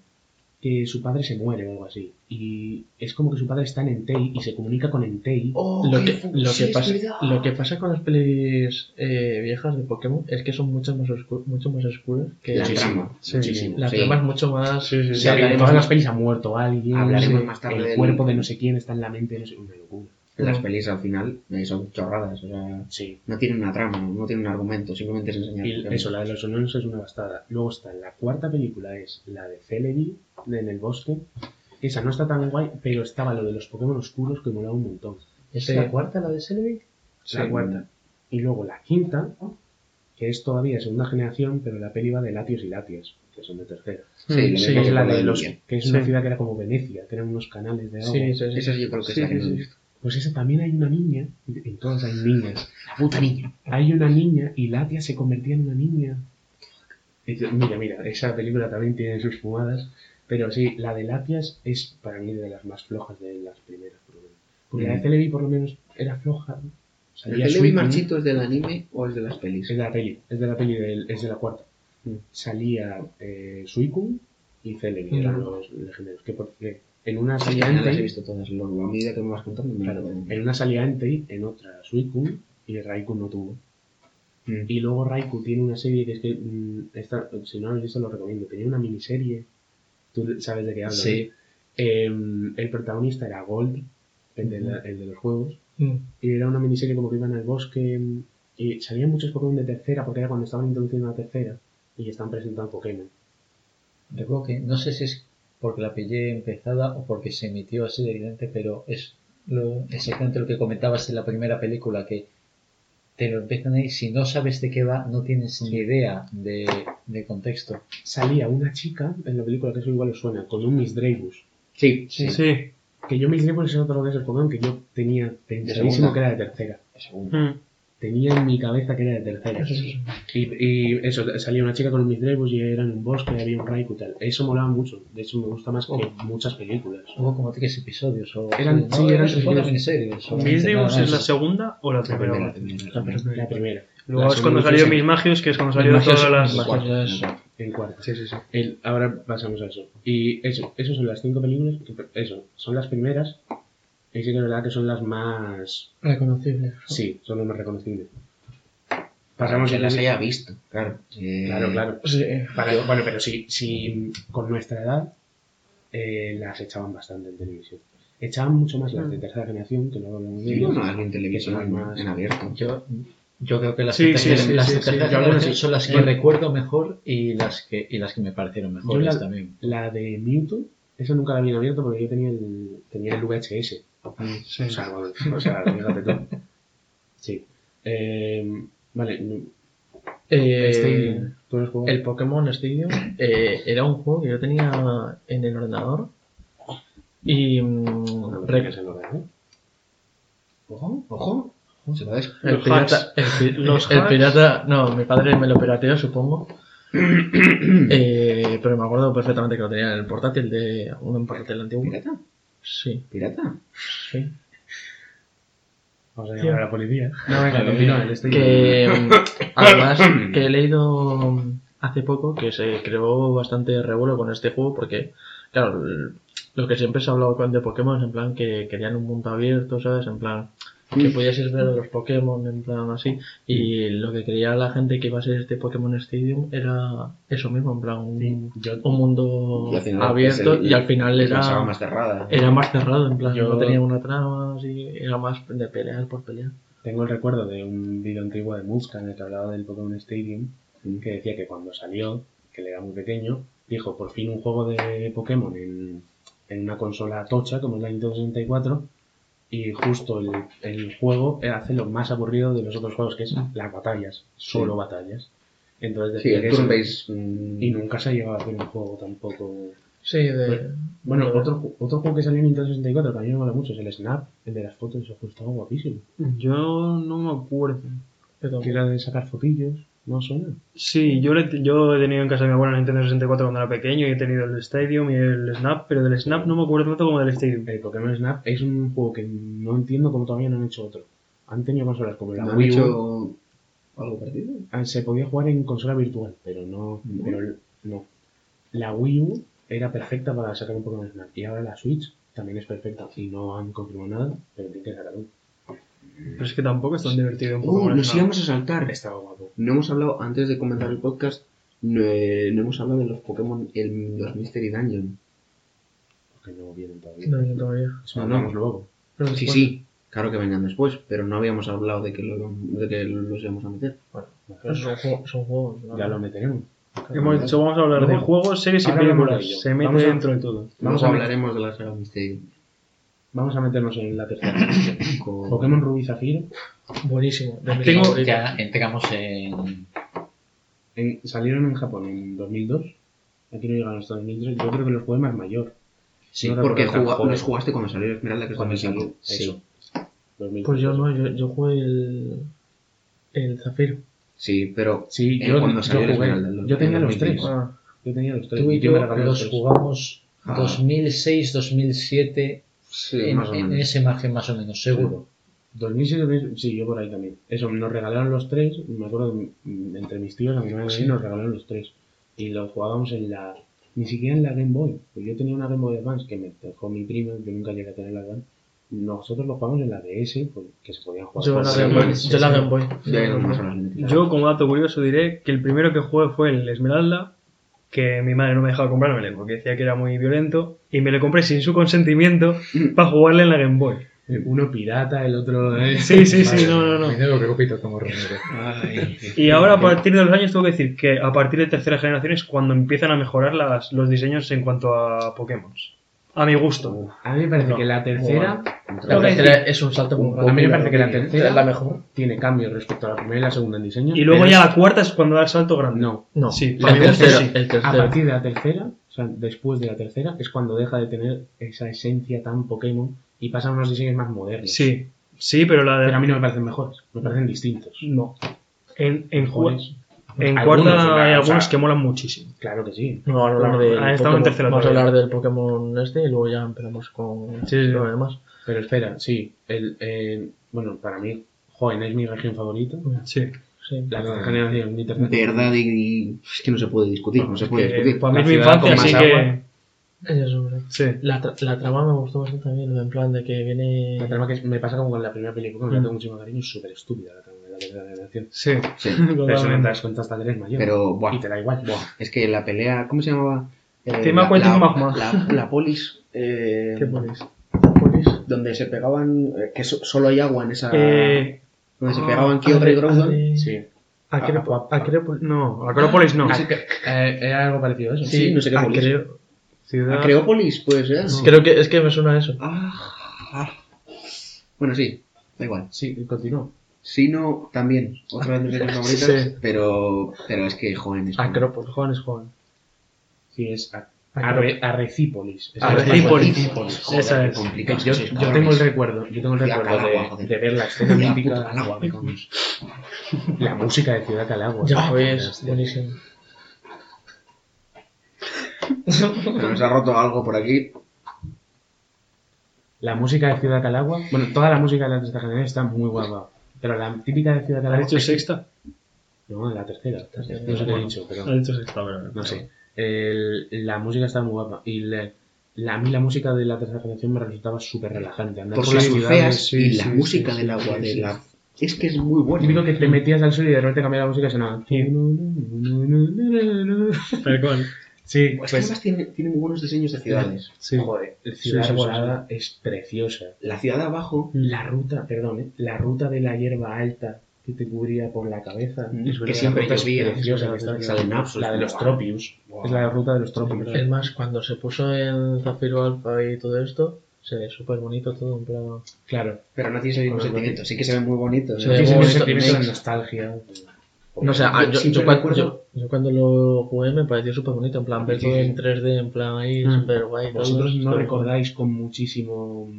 Speaker 1: que su padre se muere o algo así. Y es como que su padre está en Entei y se comunica con Entei.
Speaker 2: Oh,
Speaker 3: Lo que, lo, que pasa,
Speaker 2: verdad.
Speaker 3: lo que pasa con las pelis eh, viejas de Pokémon es que son mucho más, oscu- mucho más oscuras que
Speaker 2: La trama.
Speaker 5: Sí,
Speaker 1: muchísimo.
Speaker 3: La
Speaker 2: Sí.
Speaker 3: trama es mucho más.
Speaker 5: Sí, sí,
Speaker 1: O
Speaker 5: sí.
Speaker 1: sea, en
Speaker 2: hablaremos
Speaker 1: todas las pelis ha muerto alguien.
Speaker 2: Hablaremos
Speaker 1: sí,
Speaker 2: más tarde
Speaker 1: El cuerpo de no sé quién está en la mente, no sé, una locura.
Speaker 2: Las pelis al final eh, son chorradas, o sea,
Speaker 1: Sí.
Speaker 2: no tienen una trama, no tienen un argumento, simplemente es enseñar.
Speaker 1: Y eso, la de los Unknowns es una bastada. Luego está la cuarta película, es la de Celebi, de En el bosque. Esa no está tan guay, pero estaba lo de los Pokémon oscuros que molaba un montón.
Speaker 4: ¿Es
Speaker 3: Sí.
Speaker 4: la cuarta la de Celebi?
Speaker 1: La
Speaker 3: Sí.
Speaker 1: cuarta. Y luego la quinta, que es todavía segunda generación, pero la peli va de Latios y Latias, que son de tercera.
Speaker 2: Sí,
Speaker 1: es
Speaker 2: que
Speaker 1: la de los, que es una ciudad que era como Venecia, que eran unos canales de agua.
Speaker 3: Sí.
Speaker 2: Esa sí yo creo que
Speaker 3: Sí,
Speaker 2: es la que
Speaker 3: sí,
Speaker 2: no he visto.
Speaker 1: Pues esa también hay una niña, en todas hay niñas. La puta niña. Hay una niña y Latia se convertía en una niña. Mira, mira, esa película también tiene sus fumadas. Pero sí, la de Latias es para mí de las más flojas de las primeras. por. Porque la de
Speaker 2: Mm.
Speaker 1: Celebi por lo menos era floja.
Speaker 2: ¿El
Speaker 1: Salía
Speaker 2: Celebi
Speaker 1: Suicune.
Speaker 2: Marchito es del anime o es de las pelis?
Speaker 1: Es de la peli, es de la peli, del- es de la cuarta.
Speaker 2: Mm.
Speaker 1: Salía eh, Suicune y Celebi, eran
Speaker 3: Mm.
Speaker 1: los legendarios. Que porque en una
Speaker 2: Sí,
Speaker 1: salía
Speaker 2: ya las he
Speaker 1: Entei,
Speaker 2: visto todas, lo, a medida que me vas contando me
Speaker 1: claro,
Speaker 2: lo-
Speaker 1: en una salía Entei, en otra Suicune y Raikou no tuvo.
Speaker 2: Mm.
Speaker 1: Y luego Raikou tiene una serie que es que, mm, esta, si no lo has visto lo recomiendo, tenía una miniserie, tú sabes de qué hablo,
Speaker 4: Sí.
Speaker 1: Em, el protagonista era Gold, el de, la- el de los juegos,
Speaker 3: Mm.
Speaker 1: y era una miniserie como que iban al bosque y salían muchos Pokémon de tercera porque era cuando estaban introduciendo la tercera y estaban presentando Pokémon.
Speaker 4: Recuerdo que no sé si es porque la pillé empezada o porque se emitió así de evidente, pero es lo, exactamente lo que comentabas en la primera película, que te lo empiezan ahí, si no sabes de qué va, no tienes ni idea de, de contexto.
Speaker 1: Salía una chica en la película, que eso igual os suena, con un Miss Dragus.
Speaker 2: Sí,
Speaker 5: Sí.
Speaker 2: sí.
Speaker 1: Que yo Miss Dragus es otro de esos Pokémon que yo tenía pensadísimo
Speaker 2: segunda.
Speaker 1: que era de tercera.
Speaker 2: Segundo.
Speaker 5: Mm.
Speaker 1: Tenía en mi cabeza que era de tercera. Y, y eso, salía una chica con un Miss y era en un bosque, había un Raikou y tal. Eso molaba mucho. De hecho, me gusta más que muchas películas.
Speaker 4: Hubo como tres episodios. O,
Speaker 1: Eran-
Speaker 4: no,
Speaker 1: sí, eran tres
Speaker 4: miniserie. solamente,
Speaker 5: ¿Miss es la segunda o la primera?
Speaker 2: la primera, la primera.
Speaker 1: La primera.
Speaker 5: Luego
Speaker 1: La
Speaker 5: es cuando salió Mis Magios, que es cuando salió
Speaker 3: Magios-
Speaker 5: todas las...
Speaker 3: Magios-.
Speaker 1: En cuarta.
Speaker 5: Sí, sí, sí.
Speaker 1: El- ahora pasamos a eso. Y eso, eso son las cinco películas. que- Eso, son las primeras. Y sí que es verdad que son las más.
Speaker 3: Reconocible.
Speaker 1: Sí, son las más reconocibles. Pasamos
Speaker 2: que las haya visto, claro. Eh,
Speaker 1: Claro, claro.
Speaker 3: Sí.
Speaker 1: Para- bueno, pero si, si con nuestra edad eh, las echaban bastante en televisión. Echaban mucho más las de tercera generación, que no hablamos de
Speaker 2: Sí, no, en televisión,
Speaker 1: más-
Speaker 2: en abierto.
Speaker 4: Yo, yo creo que las,
Speaker 5: Sí,
Speaker 4: de
Speaker 5: sí, sí,
Speaker 4: las
Speaker 5: sí, sí,
Speaker 4: tercera generación
Speaker 5: sí.
Speaker 4: son las que recuerdo mejor y las que, y las que me parecieron mejores
Speaker 1: la-
Speaker 4: también.
Speaker 1: La de Mewtwo, esa nunca la vi en abierto porque yo tenía el, tenía el VHS.
Speaker 5: Sí.
Speaker 1: O sea, o sea, fíjate tú. Sí. Eh, vale, mm,
Speaker 3: Eh,
Speaker 1: Stadium. ¿Tú lo has jugado?
Speaker 3: el Pokémon Stadium eh, era un juego que yo tenía en el ordenador. Y.
Speaker 1: No
Speaker 3: rec-
Speaker 1: tienes en orden, ¿eh?
Speaker 2: Ojo, ojo. Se des-
Speaker 3: el
Speaker 5: Los
Speaker 3: pirata, el,
Speaker 5: Los
Speaker 3: el pirata. No, mi padre me lo pirateó, supongo. Eh, pero me acuerdo perfectamente que lo tenía en el portátil de. Un portátil antiguo.
Speaker 2: ¿Pirata?
Speaker 3: Sí,
Speaker 2: ¿Pirata?
Speaker 3: sí.
Speaker 1: Vamos a llamar a la policía. No, venga, continúa.
Speaker 3: que mm, además que he leído mm, hace poco que se creó bastante revuelo con este juego porque claro lo que siempre se ha hablado con de Pokémon es en plan que querían un mundo abierto sabes en plan que pudieses ver los Pokémon en plan así. Y lo que creía la gente que iba a ser este Pokémon Stadium era eso mismo en plan un,
Speaker 1: Sí, yo-
Speaker 3: un mundo abierto
Speaker 2: el-
Speaker 3: y al final
Speaker 2: es la saga
Speaker 3: era
Speaker 2: más cerrada.
Speaker 3: era más cerrado en plan
Speaker 1: Yo-
Speaker 3: no tenía una trama así era más de pelear por pelear.
Speaker 1: Tengo el recuerdo de un vídeo antiguo de Muska en el que hablaba del Pokémon Stadium, que decía que cuando salió, que él era muy pequeño, dijo por fin un juego de Pokémon en, en una consola tocha como es la Nintendo 64 y justo el, el juego hace lo más aburrido de los otros juegos que es las batallas, solo
Speaker 2: Sí.
Speaker 1: batallas. Entonces
Speaker 2: Sí,
Speaker 1: decía
Speaker 2: el
Speaker 1: que eso-
Speaker 2: turn-based. mm,
Speaker 1: y nunca se ha llegado a hacer un juego tampoco
Speaker 3: sí de
Speaker 1: Bueno,
Speaker 3: de-
Speaker 1: otro, ju- otro juego que salió en Nintendo 64 que a mí me mola mucho es el Snap, el de las fotos, ese juego estaba guapísimo.
Speaker 5: Yo no me acuerdo.
Speaker 1: Que era de sacar fotillos, ¿no suena?
Speaker 5: Sí, yo, le- yo he tenido en casa de mi abuela la Nintendo 64 cuando era pequeño y he tenido el Stadium y el Snap, pero del Snap no me acuerdo tanto como del Stadium.
Speaker 1: El Pokémon Snap es un juego que no entiendo cómo todavía no han hecho otro. Han tenido consolas como la
Speaker 2: ¿No han
Speaker 1: Wii U,
Speaker 2: hecho algo parecido?
Speaker 1: ah, se podía jugar en consola virtual, pero no,
Speaker 2: No.
Speaker 1: pero no. La Wii U era perfecta para sacar un Pokémon Snap y ahora la Switch también es perfecta y no han confirmado nada, pero tiene que sacar uno.
Speaker 5: Pero es que tampoco es tan divertido un
Speaker 2: Uh,
Speaker 5: Pokémon
Speaker 2: nos íbamos a saltar.
Speaker 1: Estaba guapo.
Speaker 2: No hemos hablado, antes de comenzar el podcast, no, eh, no hemos hablado de los Pokémon, el, los Mystery Dungeon.
Speaker 1: Porque no vienen todavía.
Speaker 3: no, yo todavía
Speaker 1: Eso
Speaker 2: No,
Speaker 1: hablamos luego.
Speaker 3: Pero
Speaker 2: Sí,
Speaker 3: después-
Speaker 2: sí, claro que vengan después, pero no habíamos hablado de que, lo, de que los íbamos a meter.
Speaker 3: Pero son, juegos- son juegos. ¿no?
Speaker 1: Ya lo meteremos.
Speaker 5: Hemos dicho, vamos a hablar de juegos, series y películas. Se mete dentro de todo.
Speaker 1: Vamos
Speaker 2: Vamos
Speaker 1: a
Speaker 2: hablaremos de la saga Mystery
Speaker 1: Vamos a meternos en la tercera.
Speaker 2: con
Speaker 1: Pokémon Rubí Zafiro
Speaker 3: Buenísimo.
Speaker 5: Tengo-.
Speaker 4: Ya entramos en.
Speaker 1: en- salieron en Japón en 2002. Aquí no llegaron hasta 2003. Yo creo que los jugué más mayor.
Speaker 2: Sí,
Speaker 1: No
Speaker 2: porque los jugaste cuando salió Esmeralda, que es
Speaker 1: Cuando
Speaker 2: 2005.
Speaker 1: salió. Eso. 2003.
Speaker 3: Pues yo no, yo, yo jugué el. El Zafiro.
Speaker 2: Sí, pero
Speaker 1: Sí,
Speaker 2: Eh,
Speaker 1: yo,
Speaker 2: cuando
Speaker 1: yo
Speaker 2: salió el
Speaker 1: jugué.
Speaker 2: Esmeralda,
Speaker 1: Yo tenía
Speaker 2: el
Speaker 1: los tres.
Speaker 2: 2005.
Speaker 3: Ah,
Speaker 1: Yo tenía los tres.
Speaker 4: Tú y
Speaker 1: Yo
Speaker 4: yo los
Speaker 1: tres.
Speaker 4: jugamos
Speaker 2: Ah.
Speaker 4: 2006, 2007,
Speaker 2: sí,
Speaker 4: en,
Speaker 2: más o
Speaker 4: en
Speaker 2: menos.
Speaker 4: ese margen más o menos, seguro.
Speaker 1: 2006, 2000, sí, yo por ahí también. Eso, nos regalaron los tres. Me acuerdo mm, entre mis tíos, a mi madre y a mí, nos regalaron los tres. Y los jugábamos en la. Ni siquiera en la Game Boy. Pues yo tenía una Game Boy Advance que me dejó mi primo. Yo nunca llegué a tener la Advance. Nosotros lo jugamos en la DS, pues, que se podían jugar.
Speaker 3: yo
Speaker 1: por
Speaker 3: la Game Boy. Yo la Game Boy.
Speaker 5: Yo, como dato curioso, diré que el primero que jugué fue el Esmeralda, que mi madre no me dejaba comprármelo porque decía que era muy violento, y me lo compré sin su consentimiento para jugarle en la Game Boy.
Speaker 1: Uno pirata, el otro. eh.
Speaker 5: Sí, sí, sí,
Speaker 1: Vale.
Speaker 5: no, no, no.
Speaker 4: Romero.
Speaker 5: Y ahora, a partir de los años, tengo que decir que a partir de tercera generación es cuando empiezan a mejorar las, los diseños en cuanto a Pokémon. A mi gusto.
Speaker 1: A mí me parece
Speaker 5: No.
Speaker 1: que la tercera
Speaker 3: La tercera es un salto muy
Speaker 1: A mí me parece que la tercera
Speaker 3: es la mejor.
Speaker 1: tiene cambios respecto a la primera y la segunda en diseño.
Speaker 5: Y luego ya
Speaker 1: es-
Speaker 5: la cuarta es cuando da el salto grande.
Speaker 1: No.
Speaker 3: No,
Speaker 5: Sí,
Speaker 3: la
Speaker 5: para mi gusto
Speaker 3: tercera,
Speaker 5: sí.
Speaker 3: el
Speaker 1: A partir de la tercera, o sea, después de la tercera, es cuando deja de tener esa esencia tan Pokémon y pasan a unos diseños más modernos.
Speaker 5: Sí, sí, pero la de...
Speaker 1: Pero a mí no me parecen mejores, me parecen distintos.
Speaker 5: No. En, en. En
Speaker 1: Algunos,
Speaker 5: cuarta
Speaker 1: o
Speaker 5: hay
Speaker 1: o
Speaker 5: algunos
Speaker 1: sea,
Speaker 5: que molan muchísimo.
Speaker 1: Claro que sí.
Speaker 3: No, vamos a hablar del
Speaker 5: Ah, en
Speaker 3: Pokémon-
Speaker 5: tercera
Speaker 3: Vamos a hablar del Pokémon este y luego ya empezamos con
Speaker 5: Sí, sí.
Speaker 3: lo demás.
Speaker 1: Pero espera, sí. El, eh, bueno, para mí, Joven es mi región favorita.
Speaker 5: Sí.
Speaker 3: Sí.
Speaker 1: La tercera generación.
Speaker 2: Verdad y, y- es que no se puede discutir, no se puede discutir.
Speaker 5: para mí es mi infancia, así
Speaker 1: más
Speaker 5: que...
Speaker 1: agua.
Speaker 3: Eso, ¿verdad?
Speaker 5: Sí.
Speaker 3: La, tra- la trama me gustó bastante también, en plan de que viene...
Speaker 1: La trama que me pasa como con la primera película, que
Speaker 3: Mm.
Speaker 1: tengo muchísimo cariño, es súper estúpida la trama la generación.
Speaker 5: Sí.
Speaker 2: Sí,
Speaker 1: Pero eso no te das cuenta hasta que eres mayor.
Speaker 2: pero buah,
Speaker 1: Y te da igual.
Speaker 2: es que la pelea, ¿cómo se llamaba? Eh,
Speaker 5: Tema
Speaker 2: la- la. La, la polis. eh,
Speaker 3: ¿Qué pones?
Speaker 2: donde se pegaban. eh, que so- solo hay agua en esa.
Speaker 5: Eh,
Speaker 2: donde se
Speaker 5: ah,
Speaker 2: pegaban Kyogre y Groudon.
Speaker 1: Sí.
Speaker 3: Acrepo- Acrepo-
Speaker 5: no, Acrópolis no.
Speaker 1: No qué- eh, era algo parecido a eso.
Speaker 2: Sí, no sé qué polis.
Speaker 3: Acreo-
Speaker 5: Ciudad.
Speaker 2: Acreópolis, puede ser.
Speaker 3: Creo que es que me suena a eso.
Speaker 2: Ah, ah. Bueno, sí, da igual.
Speaker 1: Sí, continúa.
Speaker 2: Sino también, otra de mis favoritas,
Speaker 3: Sí.
Speaker 2: pero, pero es que joven es joven.
Speaker 3: Acrópolis.
Speaker 5: Joven es joven.
Speaker 1: Sí, es Arre- Arrecípolis. Es
Speaker 5: Arrecípolis.
Speaker 2: Joder,
Speaker 5: Esa es.
Speaker 1: yo, tengo el recuerdo, yo tengo el
Speaker 2: Ciudad
Speaker 1: recuerdo
Speaker 2: Calagua,
Speaker 1: de, ver la escena mítica,
Speaker 2: puta Calagua,
Speaker 1: la música de Ciudad Calagua.
Speaker 3: Ya pues, buenísimo.
Speaker 2: Se ha roto algo por aquí.
Speaker 1: La música de Ciudad Calagua, bueno, toda la música de la tercera generación está muy guapa, pero la típica de Ciudad
Speaker 5: ¿Has
Speaker 1: Calagua...
Speaker 5: dicho sexta?
Speaker 1: No, de la tercera. No sé qué he dicho, pero...
Speaker 5: Has dicho sexta, pero
Speaker 1: No sé. El- la música está muy guapa. Y le- la, a mí la música de la tercera generación me resultaba súper relajante. Andar
Speaker 2: Por
Speaker 1: por,
Speaker 2: las
Speaker 1: ciudades.
Speaker 5: sí,
Speaker 2: y la
Speaker 5: sí,
Speaker 2: música
Speaker 5: sí,
Speaker 2: del
Speaker 5: sí,
Speaker 2: agua
Speaker 5: sí,
Speaker 2: de
Speaker 5: sí.
Speaker 2: la... Es que es muy bueno.
Speaker 1: Típico que te metías al suelo y de repente cambiaba la música y sonaba.
Speaker 5: Tal cual.
Speaker 1: Sí,
Speaker 2: Pues que además tiene, tiene muy buenos diseños de ciudades.
Speaker 5: Sí.
Speaker 1: Joder, Ciudad
Speaker 5: Sí, sí, sí,
Speaker 1: Volada es preciosa.
Speaker 2: La ciudad de abajo,
Speaker 1: La ruta, perdón, ¿eh? la ruta de la hierba alta que te cubría por la cabeza.
Speaker 2: Mm,
Speaker 1: Es
Speaker 2: que siempre
Speaker 1: es
Speaker 2: llovía,
Speaker 1: preciosa,
Speaker 2: es
Speaker 1: que está- La de los
Speaker 2: guau.
Speaker 1: Tropius. Es la ruta de los Tropius.
Speaker 3: Es más, cuando se puso en Zafiro Alpha y todo esto, se ve súper bonito todo, en plan...
Speaker 1: Claro.
Speaker 2: pero no tiene ese mismo sentimiento. Sí que se ve muy bonito.
Speaker 3: Se
Speaker 1: nostalgia.
Speaker 3: No sé, ah, yo, cuando,
Speaker 2: recuerdo-
Speaker 3: yo, yo cuando lo jugué me pareció súper bonito, en plan, ver
Speaker 2: Sí,
Speaker 3: todo
Speaker 2: sí.
Speaker 3: en 3D, en plan ahí,
Speaker 5: Mm.
Speaker 3: súper guay.
Speaker 1: Vosotros no recordáis con muchísimo.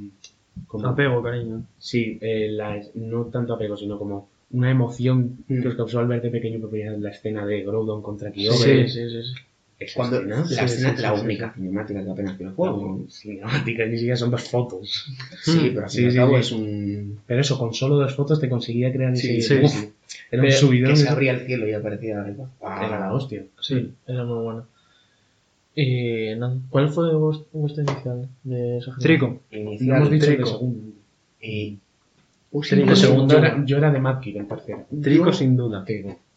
Speaker 1: Como,
Speaker 5: Apego, cariño.
Speaker 1: Sí, eh, la- no tanto apego, sino como una emoción
Speaker 2: Mm.
Speaker 1: que os causó al ver de pequeño por primera vez la escena de Groudon contra. Kyogre.
Speaker 3: Sí, sí, sí. sí.
Speaker 2: Cuando
Speaker 1: escena,
Speaker 2: la,
Speaker 1: sí,
Speaker 2: escena-
Speaker 1: sí,
Speaker 2: la
Speaker 1: sí,
Speaker 2: única cinemática que apenas que lo
Speaker 1: sí.
Speaker 2: juego.
Speaker 1: Cinemática, ni siquiera son dos fotos.
Speaker 2: Sí, pero al
Speaker 1: Sí,
Speaker 2: fin y al
Speaker 1: sí,
Speaker 2: cabo
Speaker 1: sí.
Speaker 2: es un...
Speaker 1: Pero eso, con solo dos fotos te conseguía crear
Speaker 2: Sí,
Speaker 1: ese.
Speaker 5: sí,
Speaker 1: Uf,
Speaker 5: sí.
Speaker 1: Era un subidón.
Speaker 2: que se abría el cielo y aparecía arriba.
Speaker 1: Era la hostia.
Speaker 3: Sí, era muy bueno. Y ¿cuál fue vues- vuestra inicial de esa?
Speaker 5: Trico.
Speaker 1: No
Speaker 2: Inicial,
Speaker 1: hemos dicho de
Speaker 5: Trico.
Speaker 1: segundo.
Speaker 2: y... Uy,
Speaker 3: Trico
Speaker 2: no,
Speaker 3: segundo.
Speaker 1: Yo era, yo era de Madkid en tercera.
Speaker 5: Trico
Speaker 2: Yo-
Speaker 5: sin duda.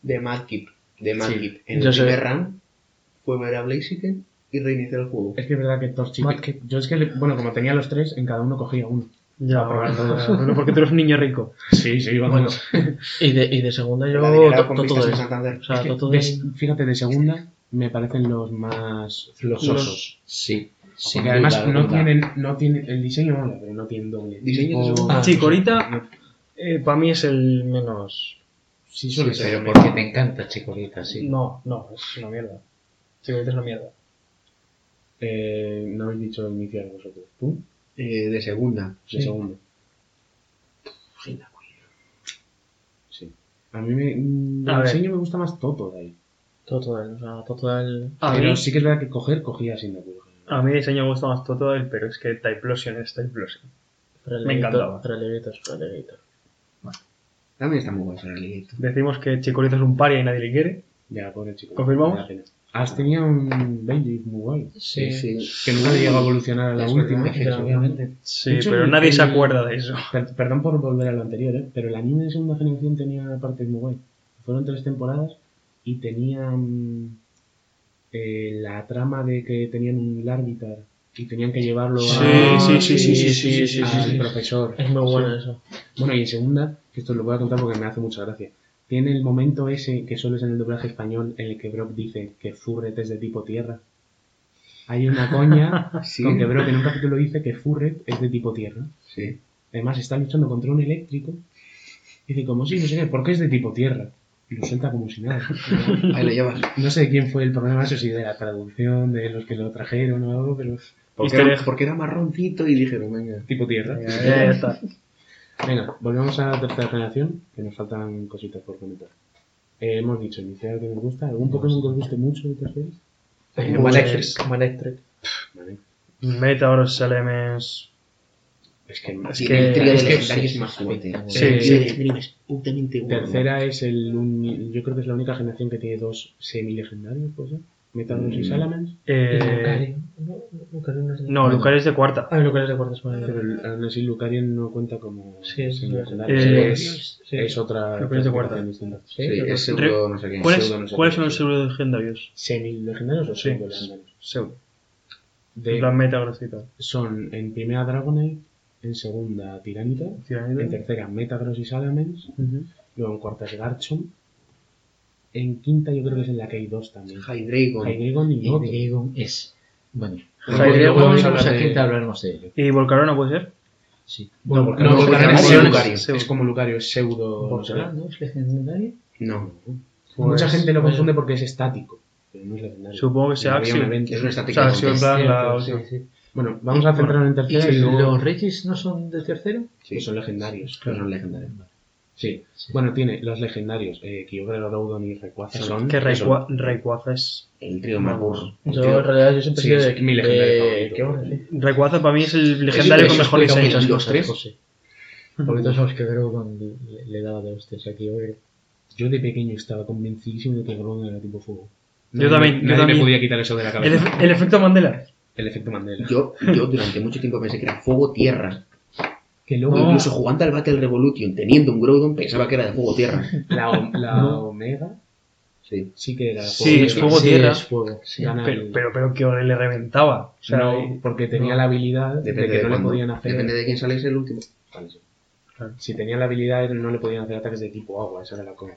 Speaker 2: De Madkip. De Madkip. En
Speaker 3: Yo
Speaker 2: el primer run fue ver a Blaziken y reiniciar el juego.
Speaker 1: Es que es verdad que Torchic.
Speaker 3: Madkid.
Speaker 1: Yo es que, bueno, como tenía los tres, en cada uno cogía uno.
Speaker 5: Ya,
Speaker 1: Para probar todos.
Speaker 5: bueno, porque tú eres un niño rico.
Speaker 1: Sí, sí, vamos.
Speaker 3: Y de, y de segunda yo
Speaker 2: La de Gerard
Speaker 3: to-
Speaker 2: con
Speaker 3: to-
Speaker 2: vistas
Speaker 3: todo
Speaker 2: en
Speaker 3: eso.
Speaker 2: Santander.
Speaker 3: O sea,
Speaker 1: Es que
Speaker 3: todo
Speaker 1: de- fíjate, de segunda me parecen los más
Speaker 2: Los-
Speaker 1: sosos.
Speaker 2: Sí. sin
Speaker 1: Porque además no tienen, no tienen, el diseño mola, pero no tienen doble.
Speaker 2: Diseño de segunda.
Speaker 3: Ah,
Speaker 5: Chicorita, eh, para mí es el menos.
Speaker 1: Sí, suele ser.
Speaker 4: Pero porque te encanta Chicorita, sí.
Speaker 5: No, no, es una mierda. Chicorita es una mierda.
Speaker 1: Eh, no habéis dicho inicial vosotros. ¿Tú?
Speaker 2: Eh, de segunda.
Speaker 1: De
Speaker 3: Sí.
Speaker 1: segundo. Sí. A mí me,
Speaker 5: A
Speaker 1: el diseño me gusta más Toto de ahí.
Speaker 3: Todo el, o sea, todo el...
Speaker 5: A
Speaker 1: pero
Speaker 5: mí,
Speaker 1: sí que es verdad que coger, cogía sin Cyndaquil.
Speaker 5: a mí el diseño me gusta más Totodile, pero es que Typlosion es Typlosion. Me encantaba.
Speaker 3: Frelevitor, Frelevitor.
Speaker 2: También está muy ese religuito.
Speaker 5: Decimos que Chicorita es un paria y nadie le quiere.
Speaker 1: Ya, pobre chico.
Speaker 5: ¿Confirmamos?
Speaker 1: Has tenido un Benji muy guay.
Speaker 3: Sí,
Speaker 1: Que nunca llegó a evolucionar a la
Speaker 2: Es
Speaker 1: última.
Speaker 2: verdad, obviamente.
Speaker 5: Sí,
Speaker 1: hecho,
Speaker 5: pero
Speaker 1: el-
Speaker 5: nadie se acuerda de eso.
Speaker 1: Per- perdón por volver a lo anterior, ¿eh? pero el anime de segunda generación tenía partes muy guay. Fueron tres temporadas y tenían eh, la trama de que tenían un Larvitar y tenían que llevarlo
Speaker 5: Sí,
Speaker 1: a,
Speaker 5: sí, sí, sí, sí, sí, sí, sí, sí.
Speaker 1: profesor.
Speaker 3: Es muy bueno
Speaker 1: Sí.
Speaker 3: eso.
Speaker 1: Bueno, y en segunda, que esto lo voy a contar porque me hace mucha gracia. Tiene el momento ese que solo es en el doblaje español en el que Brock dice que Furret es de tipo tierra. Hay una coña
Speaker 2: Sí.
Speaker 1: con que Brock en un capítulo dice que Furret es de tipo tierra.
Speaker 2: Sí.
Speaker 1: Además está luchando contra un eléctrico. Y dice como sí, no sé qué, ¿por qué es de tipo tierra? Y lo suelta como si nada.
Speaker 2: Ahí lo llevas.
Speaker 1: No sé quién fue el problema, eso sí, de la traducción, de los que lo trajeron o algo, pero
Speaker 2: Porque era, porque era marroncito y dijeron, venga.
Speaker 1: tipo tierra.
Speaker 5: Ya, ya está.
Speaker 1: Venga, volvemos a la tercera generación, que nos faltan cositas por comentar. Eh, hemos dicho, inicial que nos gusta. ¿Algún Pokémon que os guste mucho de tercera?
Speaker 3: Eh,
Speaker 5: Pues-
Speaker 3: Manectric. Manectric.
Speaker 1: Vale.
Speaker 5: Metagross, Elements.
Speaker 1: Es que,
Speaker 5: Es que-
Speaker 2: el trío
Speaker 5: es
Speaker 2: de
Speaker 5: que-
Speaker 2: legendarios es más fuerte.
Speaker 5: Sí,
Speaker 2: El
Speaker 5: sí.
Speaker 2: trío de legendarios es putamente bueno.
Speaker 1: tercera es el uni- yo creo que es la única generación que tiene dos semi-legendarios, ¿puede ser? Metagross y
Speaker 2: Mm.
Speaker 1: Salamence.
Speaker 5: Eh.
Speaker 3: No, Lucario no es de...
Speaker 5: no, Lucario es de cuarta.
Speaker 3: Ah, Lucario es de cuartas, vale.
Speaker 1: Pero el- aún así Lucario no cuenta como
Speaker 3: Sí, es.
Speaker 5: Eh,
Speaker 1: es,
Speaker 3: sí.
Speaker 1: es otra
Speaker 5: Lucario es de cuarta.
Speaker 1: clasificación distinta.
Speaker 3: Sí,
Speaker 2: es pseudo no sé qué.
Speaker 5: ¿Cuáles,
Speaker 1: pseudo no sé
Speaker 5: ¿cuáles
Speaker 1: qué,
Speaker 5: son los pseudo legendarios?
Speaker 1: ¿Semi-legendarios o
Speaker 5: Sí.
Speaker 1: pseudo-legendarios?
Speaker 5: Pseudo.
Speaker 1: De-
Speaker 5: Metagross y tal.
Speaker 1: son en primera Dragonite, en segunda Tiranita, en tercera Metagross y Salamence, luego en cuarta es Garchomp, en quinta yo creo que es en la que hay dos también.
Speaker 2: Hydreigon.
Speaker 1: Hydreigon y.
Speaker 4: Dragon es. Bueno,
Speaker 5: Hydreigon,
Speaker 1: vamos a hablar de-
Speaker 4: quinta hablaremos de ello.
Speaker 5: ¿Y Volcarona puede ser?
Speaker 4: Sí.
Speaker 1: No,
Speaker 2: Lucario
Speaker 1: es,
Speaker 2: es
Speaker 1: como
Speaker 2: Lucario.
Speaker 1: Es como Lucario, es pseudo... no.
Speaker 4: ¿Volcarona es legendario?
Speaker 2: No,
Speaker 1: Mucha
Speaker 5: Pues,
Speaker 1: gente lo confunde porque es estático, pero no es legendario.
Speaker 5: Supongo que sea
Speaker 1: un
Speaker 5: Axiom.
Speaker 1: evento.
Speaker 2: es una
Speaker 5: O
Speaker 2: estática.
Speaker 5: sea, Axiom en plan la
Speaker 4: Sí,
Speaker 5: última.
Speaker 4: sí.
Speaker 1: Bueno, vamos a centrarnos en
Speaker 4: ¿Y
Speaker 1: tercera y luego...
Speaker 4: los Regis no son de tercero?
Speaker 2: Sí,
Speaker 1: que son legendarios.
Speaker 2: pero son legendarios.
Speaker 1: Sí. Bueno, tiene los legendarios, eh, Kyogre, Groudon y Rayquaza son...
Speaker 5: Que
Speaker 1: son
Speaker 5: Rayqua- Rayquaza es.
Speaker 2: El trío más burro. El
Speaker 3: Yo en realidad yo siempre
Speaker 1: Sí,
Speaker 3: he sido
Speaker 1: es
Speaker 3: de...
Speaker 1: mi legendario
Speaker 3: de-
Speaker 1: favorito.
Speaker 3: ¿Qué bueno, sí.
Speaker 5: Rayquaza para mí es el legendario con mejor diseño.
Speaker 4: Los tres, José. Porque todos sabemos que Groudon le, le daba de hostias aquí, oye.
Speaker 1: Yo de pequeño estaba convencidísimo de que Groudon era tipo fuego.
Speaker 5: Yo
Speaker 1: Nadie
Speaker 5: también,
Speaker 1: me-
Speaker 5: yo
Speaker 1: nadie
Speaker 5: también.
Speaker 1: me podía quitar eso de la
Speaker 5: El,
Speaker 1: cabeza.
Speaker 5: efe- el efecto Mandela.
Speaker 1: El efecto Mandela.
Speaker 2: Yo, yo durante mucho tiempo pensé que era fuego-tierra.
Speaker 1: Que luego
Speaker 2: Incluso jugando al Battle Revolution, teniendo un Groudon, pensaba que era de fuego-tierra.
Speaker 1: la, o- la Omega
Speaker 2: Sí.
Speaker 1: sí que era
Speaker 5: Sí, es
Speaker 1: fuego.
Speaker 5: fuego tierra.
Speaker 4: es fuego.
Speaker 3: Sí.
Speaker 5: Pero,
Speaker 1: el-
Speaker 5: pero, pero que le reventaba. O sea,
Speaker 1: no, porque tenía
Speaker 5: no.
Speaker 1: la habilidad
Speaker 2: Depende
Speaker 1: de que
Speaker 2: de,
Speaker 1: no le podían hacer.
Speaker 2: Depende de quién sale el último.
Speaker 1: Vale, sí.
Speaker 5: Claro.
Speaker 1: Si tenía la habilidad, no le podían hacer ataques de tipo agua. Esa era la con,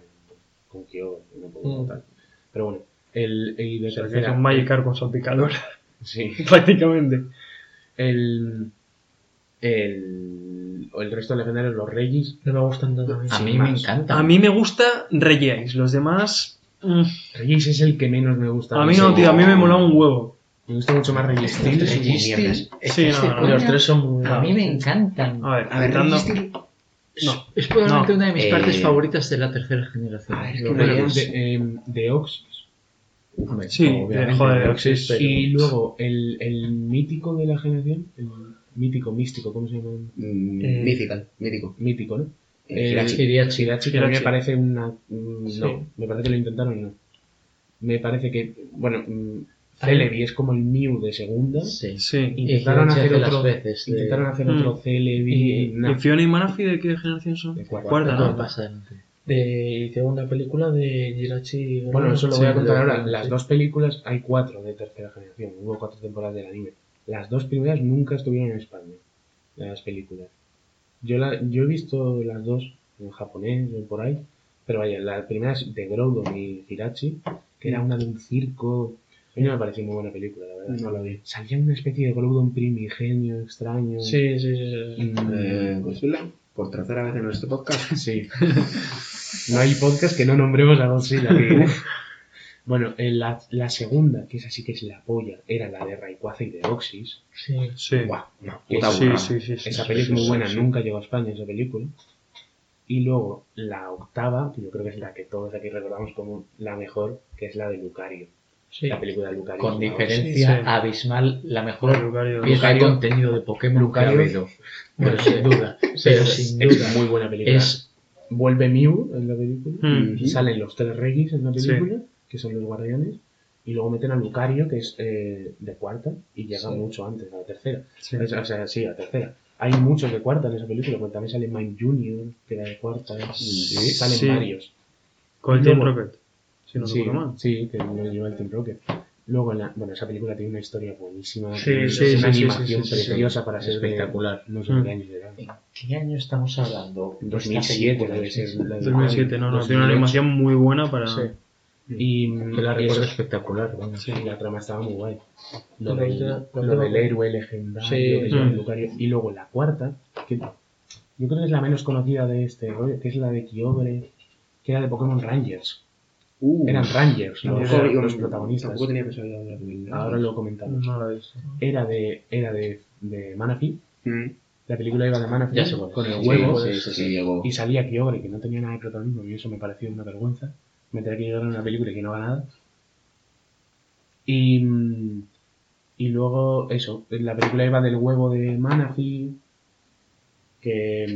Speaker 1: con Kyogre. No podía
Speaker 3: Mm.
Speaker 1: tal. Pero bueno, el, y de
Speaker 5: o sea, que es
Speaker 1: tercera.
Speaker 5: un Magikarp con salpicador.
Speaker 1: Sí.
Speaker 5: prácticamente.
Speaker 1: El. El. o El resto de legendarios, los Regis.
Speaker 3: No me gustan nada a mí.
Speaker 4: Mí me
Speaker 1: más.
Speaker 4: encanta.
Speaker 5: A mí me gusta Regis. Los demás. mm,
Speaker 1: Regis es el que menos me gusta.
Speaker 5: A mí no, tío. A mí me mola un huevo.
Speaker 1: Me gusta mucho más Regis Steel.
Speaker 2: Regis.
Speaker 5: Sí, no, no,
Speaker 3: Los tres son...
Speaker 4: A mí me encantan.
Speaker 5: A ver,
Speaker 2: A ver,
Speaker 5: No.
Speaker 4: Es probablemente
Speaker 5: No.
Speaker 4: una de mis
Speaker 2: Eh,
Speaker 4: partes favoritas de la tercera generación.
Speaker 2: a ver, es que
Speaker 1: de, em, de.
Speaker 4: Hombre,
Speaker 5: Sí,
Speaker 1: obviamente,
Speaker 5: joder,
Speaker 1: de
Speaker 5: Oxys, pero-
Speaker 1: Y luego el, el mítico de la generación, el mítico, místico, ¿cómo se llama?
Speaker 2: Mm,
Speaker 3: Eh,
Speaker 2: Mythical, mítico.
Speaker 1: Mítico, ¿no?
Speaker 2: Eh, Hirachi.
Speaker 4: Hirachi.
Speaker 1: Hirachi, que a mí me parece una... mm,
Speaker 5: Sí.
Speaker 1: No, me parece que lo intentaron y no. Me parece que, bueno, mm, Celebi es como el Mew de segunda.
Speaker 4: Sí.
Speaker 5: Sí.
Speaker 1: Intentaron hacer
Speaker 4: hace
Speaker 1: otro,
Speaker 4: las veces de-
Speaker 1: intentaron hacer
Speaker 5: Mm.
Speaker 1: otro Celebi.
Speaker 5: ¿Y,
Speaker 1: no.
Speaker 5: y Fiona y Manafi de qué generación son?
Speaker 1: De cuarta.
Speaker 5: Cuarta,
Speaker 4: No,
Speaker 5: ¿no?
Speaker 4: pasa.
Speaker 3: De, una película de Jirachi...
Speaker 1: Bueno, eso lo voy a contar ahora.
Speaker 3: sí.
Speaker 1: Las dos películas, hay cuatro de tercera generación. Hubo cuatro temporadas del anime. Las dos primeras nunca estuvieron en España. Las películas. Yo, la, yo he visto las dos en japonés o por ahí. Pero vaya, la primera es de Groudon y Hirachi, que era una de un circo. A mí no me pareció muy buena película, la verdad.
Speaker 2: No la vi.
Speaker 1: Salía una especie de Groudon primigenio, extraño.
Speaker 3: Sí, sí, sí. sí.
Speaker 1: Mm,
Speaker 2: Eh, Godzilla, por tercera vez en este podcast.
Speaker 1: Sí. No hay podcast que no nombremos a Godzilla. que- Bueno, en la, la segunda, que es así que es la polla, era la de Rayquaza y de Oxys.
Speaker 3: Sí.
Speaker 5: Sí.
Speaker 2: Buah, una
Speaker 1: Que
Speaker 2: puta
Speaker 5: Sí,
Speaker 2: burrada.
Speaker 5: sí, sí, sí.
Speaker 1: Esa
Speaker 5: sí,
Speaker 1: peli es muy buena,
Speaker 5: sí.
Speaker 1: nunca llegó a España esa película. Y luego la octava, que yo creo que es la que todos aquí recordamos como la mejor, que es la de Lucario.
Speaker 3: Sí.
Speaker 1: La película de Lucario.
Speaker 4: Con
Speaker 1: es
Speaker 4: diferencia
Speaker 5: Sí, sí.
Speaker 4: abismal, la mejor
Speaker 5: Lucario-
Speaker 4: pieza de
Speaker 1: Lucario-
Speaker 4: contenión de Pokémon
Speaker 1: Lucario-
Speaker 4: que ha habido. Pero sin duda. Pero
Speaker 1: Es,
Speaker 4: sin
Speaker 1: es
Speaker 4: duda.
Speaker 1: muy buena película.
Speaker 4: Es
Speaker 1: Vuelve Mew en la película.
Speaker 5: Mm.
Speaker 1: Y salen los tres reyes en la
Speaker 5: Sí.
Speaker 1: película, que son los guardianes. Y luego meten a Lucario, que es eh, de cuarta, y llega
Speaker 3: Sí.
Speaker 1: mucho antes, a la tercera.
Speaker 5: Sí.
Speaker 1: O sea, o sea, sí, a tercera. Hay muchos de cuarta en esa película, porque también sale Mime Junior, que era de cuarta.
Speaker 5: Sí.
Speaker 1: Salen
Speaker 5: Sí.
Speaker 1: varios.
Speaker 5: Con el Team Rocket. Si no
Speaker 1: sí,
Speaker 5: mal.
Speaker 1: sí, que lo lleva el Team Rocket. Luego, en la, bueno, esa película tiene una historia buenísima.
Speaker 5: Sí,
Speaker 1: una animación
Speaker 5: sí, sí, sí,
Speaker 1: preciosa para ser de-
Speaker 4: Espectacular.
Speaker 1: no sé
Speaker 5: Mm.
Speaker 1: qué años era.
Speaker 4: ¿En qué año estamos hablando?
Speaker 1: 2007
Speaker 4: Esta
Speaker 1: debe ser.
Speaker 4: película,
Speaker 1: la de-
Speaker 5: 2007, no, no. Tiene una
Speaker 1: 2008.
Speaker 5: animación muy buena para.
Speaker 1: Y,
Speaker 4: Que la
Speaker 1: y
Speaker 4: recuerdo espectacular. bueno.
Speaker 1: Sí, la trama estaba muy guay. Lo, del,
Speaker 3: de- lo
Speaker 1: lo
Speaker 3: de-
Speaker 1: del héroe legendario
Speaker 3: Sí.
Speaker 5: Mm.
Speaker 1: Lucario. Y luego la cuarta, que yo creo que es la menos conocida de este rollo, que es la de Kyogre, que era de Pokémon Rangers.
Speaker 2: Uh,
Speaker 1: Eran Rangers los, los
Speaker 2: tampoco
Speaker 1: protagonistas.
Speaker 2: tenía.
Speaker 1: Ahora lo comentamos.
Speaker 5: No la.
Speaker 1: Era de, era de, de Manaphy.
Speaker 2: Mm.
Speaker 1: La película iba de Manaphy con el huevo.
Speaker 2: sí, sí, sí, llegó.
Speaker 1: Y salía Kyogre, que no tenía nada de protagonismo, y eso me pareció una vergüenza. Meter Kyogre en una película y que no haga nada. Y, y luego, eso, la película iba del huevo de Manaphy, que,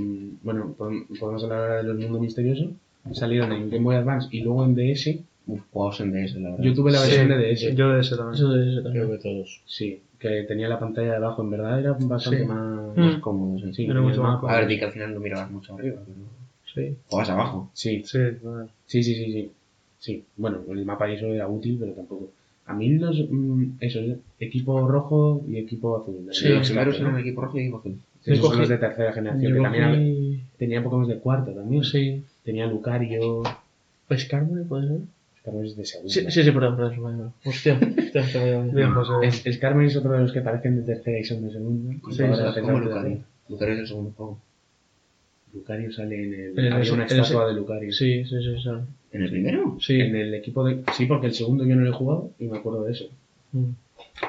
Speaker 1: bueno, podem- podemos hablar ahora de los mundos misteriosos. Salieron en Game Boy Advance y luego en DS,
Speaker 2: Uf, juegos en DS, la verdad.
Speaker 1: Yo tuve la
Speaker 5: Sí,
Speaker 1: versión de DS.
Speaker 5: Yo de ese también.
Speaker 3: Eso de ese también.
Speaker 4: Creo que todos.
Speaker 1: Sí, que tenía la pantalla de abajo, en verdad era bastante
Speaker 5: Sí.
Speaker 1: más,
Speaker 3: Mm.
Speaker 1: más cómodo. Sí,
Speaker 5: Era mucho más
Speaker 1: mapa.
Speaker 2: A ver, di que al final no mirabas mucho arriba, pero
Speaker 3: Sí.
Speaker 2: jugabas abajo.
Speaker 1: Sí,
Speaker 5: Sí, vale.
Speaker 1: sí, sí, sí, sí. Sí, bueno, el mapa y eso era útil, pero tampoco. A mí los, mm, eso, equipo rojo y equipo azul.
Speaker 2: Sí, los primeros eran equipo rojo y equipo azul.
Speaker 1: Esos son los de tercera generación, que también
Speaker 3: cogí...
Speaker 1: tenía Pokémon de cuarta también.
Speaker 3: Sí.
Speaker 1: Tenía Lucario,
Speaker 3: ¿Skarmory puede ser?
Speaker 1: Skarmory es de segunda.
Speaker 3: Sí, sí, sí, perdón, perdón. perdón. Hostia,
Speaker 5: José.
Speaker 1: Es, otro de los que parecen de tercera y son de segunda.
Speaker 2: Sí,
Speaker 1: pensaba
Speaker 2: como Lucario. Lucario es el segundo juego.
Speaker 1: Lucario sale en el. Había una
Speaker 3: en el-
Speaker 1: estatua de Lucario.
Speaker 3: Sí, sí, sí, sí.
Speaker 2: ¿En el primero?
Speaker 3: Sí.
Speaker 1: En el equipo de. Sí, porque el segundo yo no lo he jugado y me acuerdo de eso.
Speaker 3: Mm.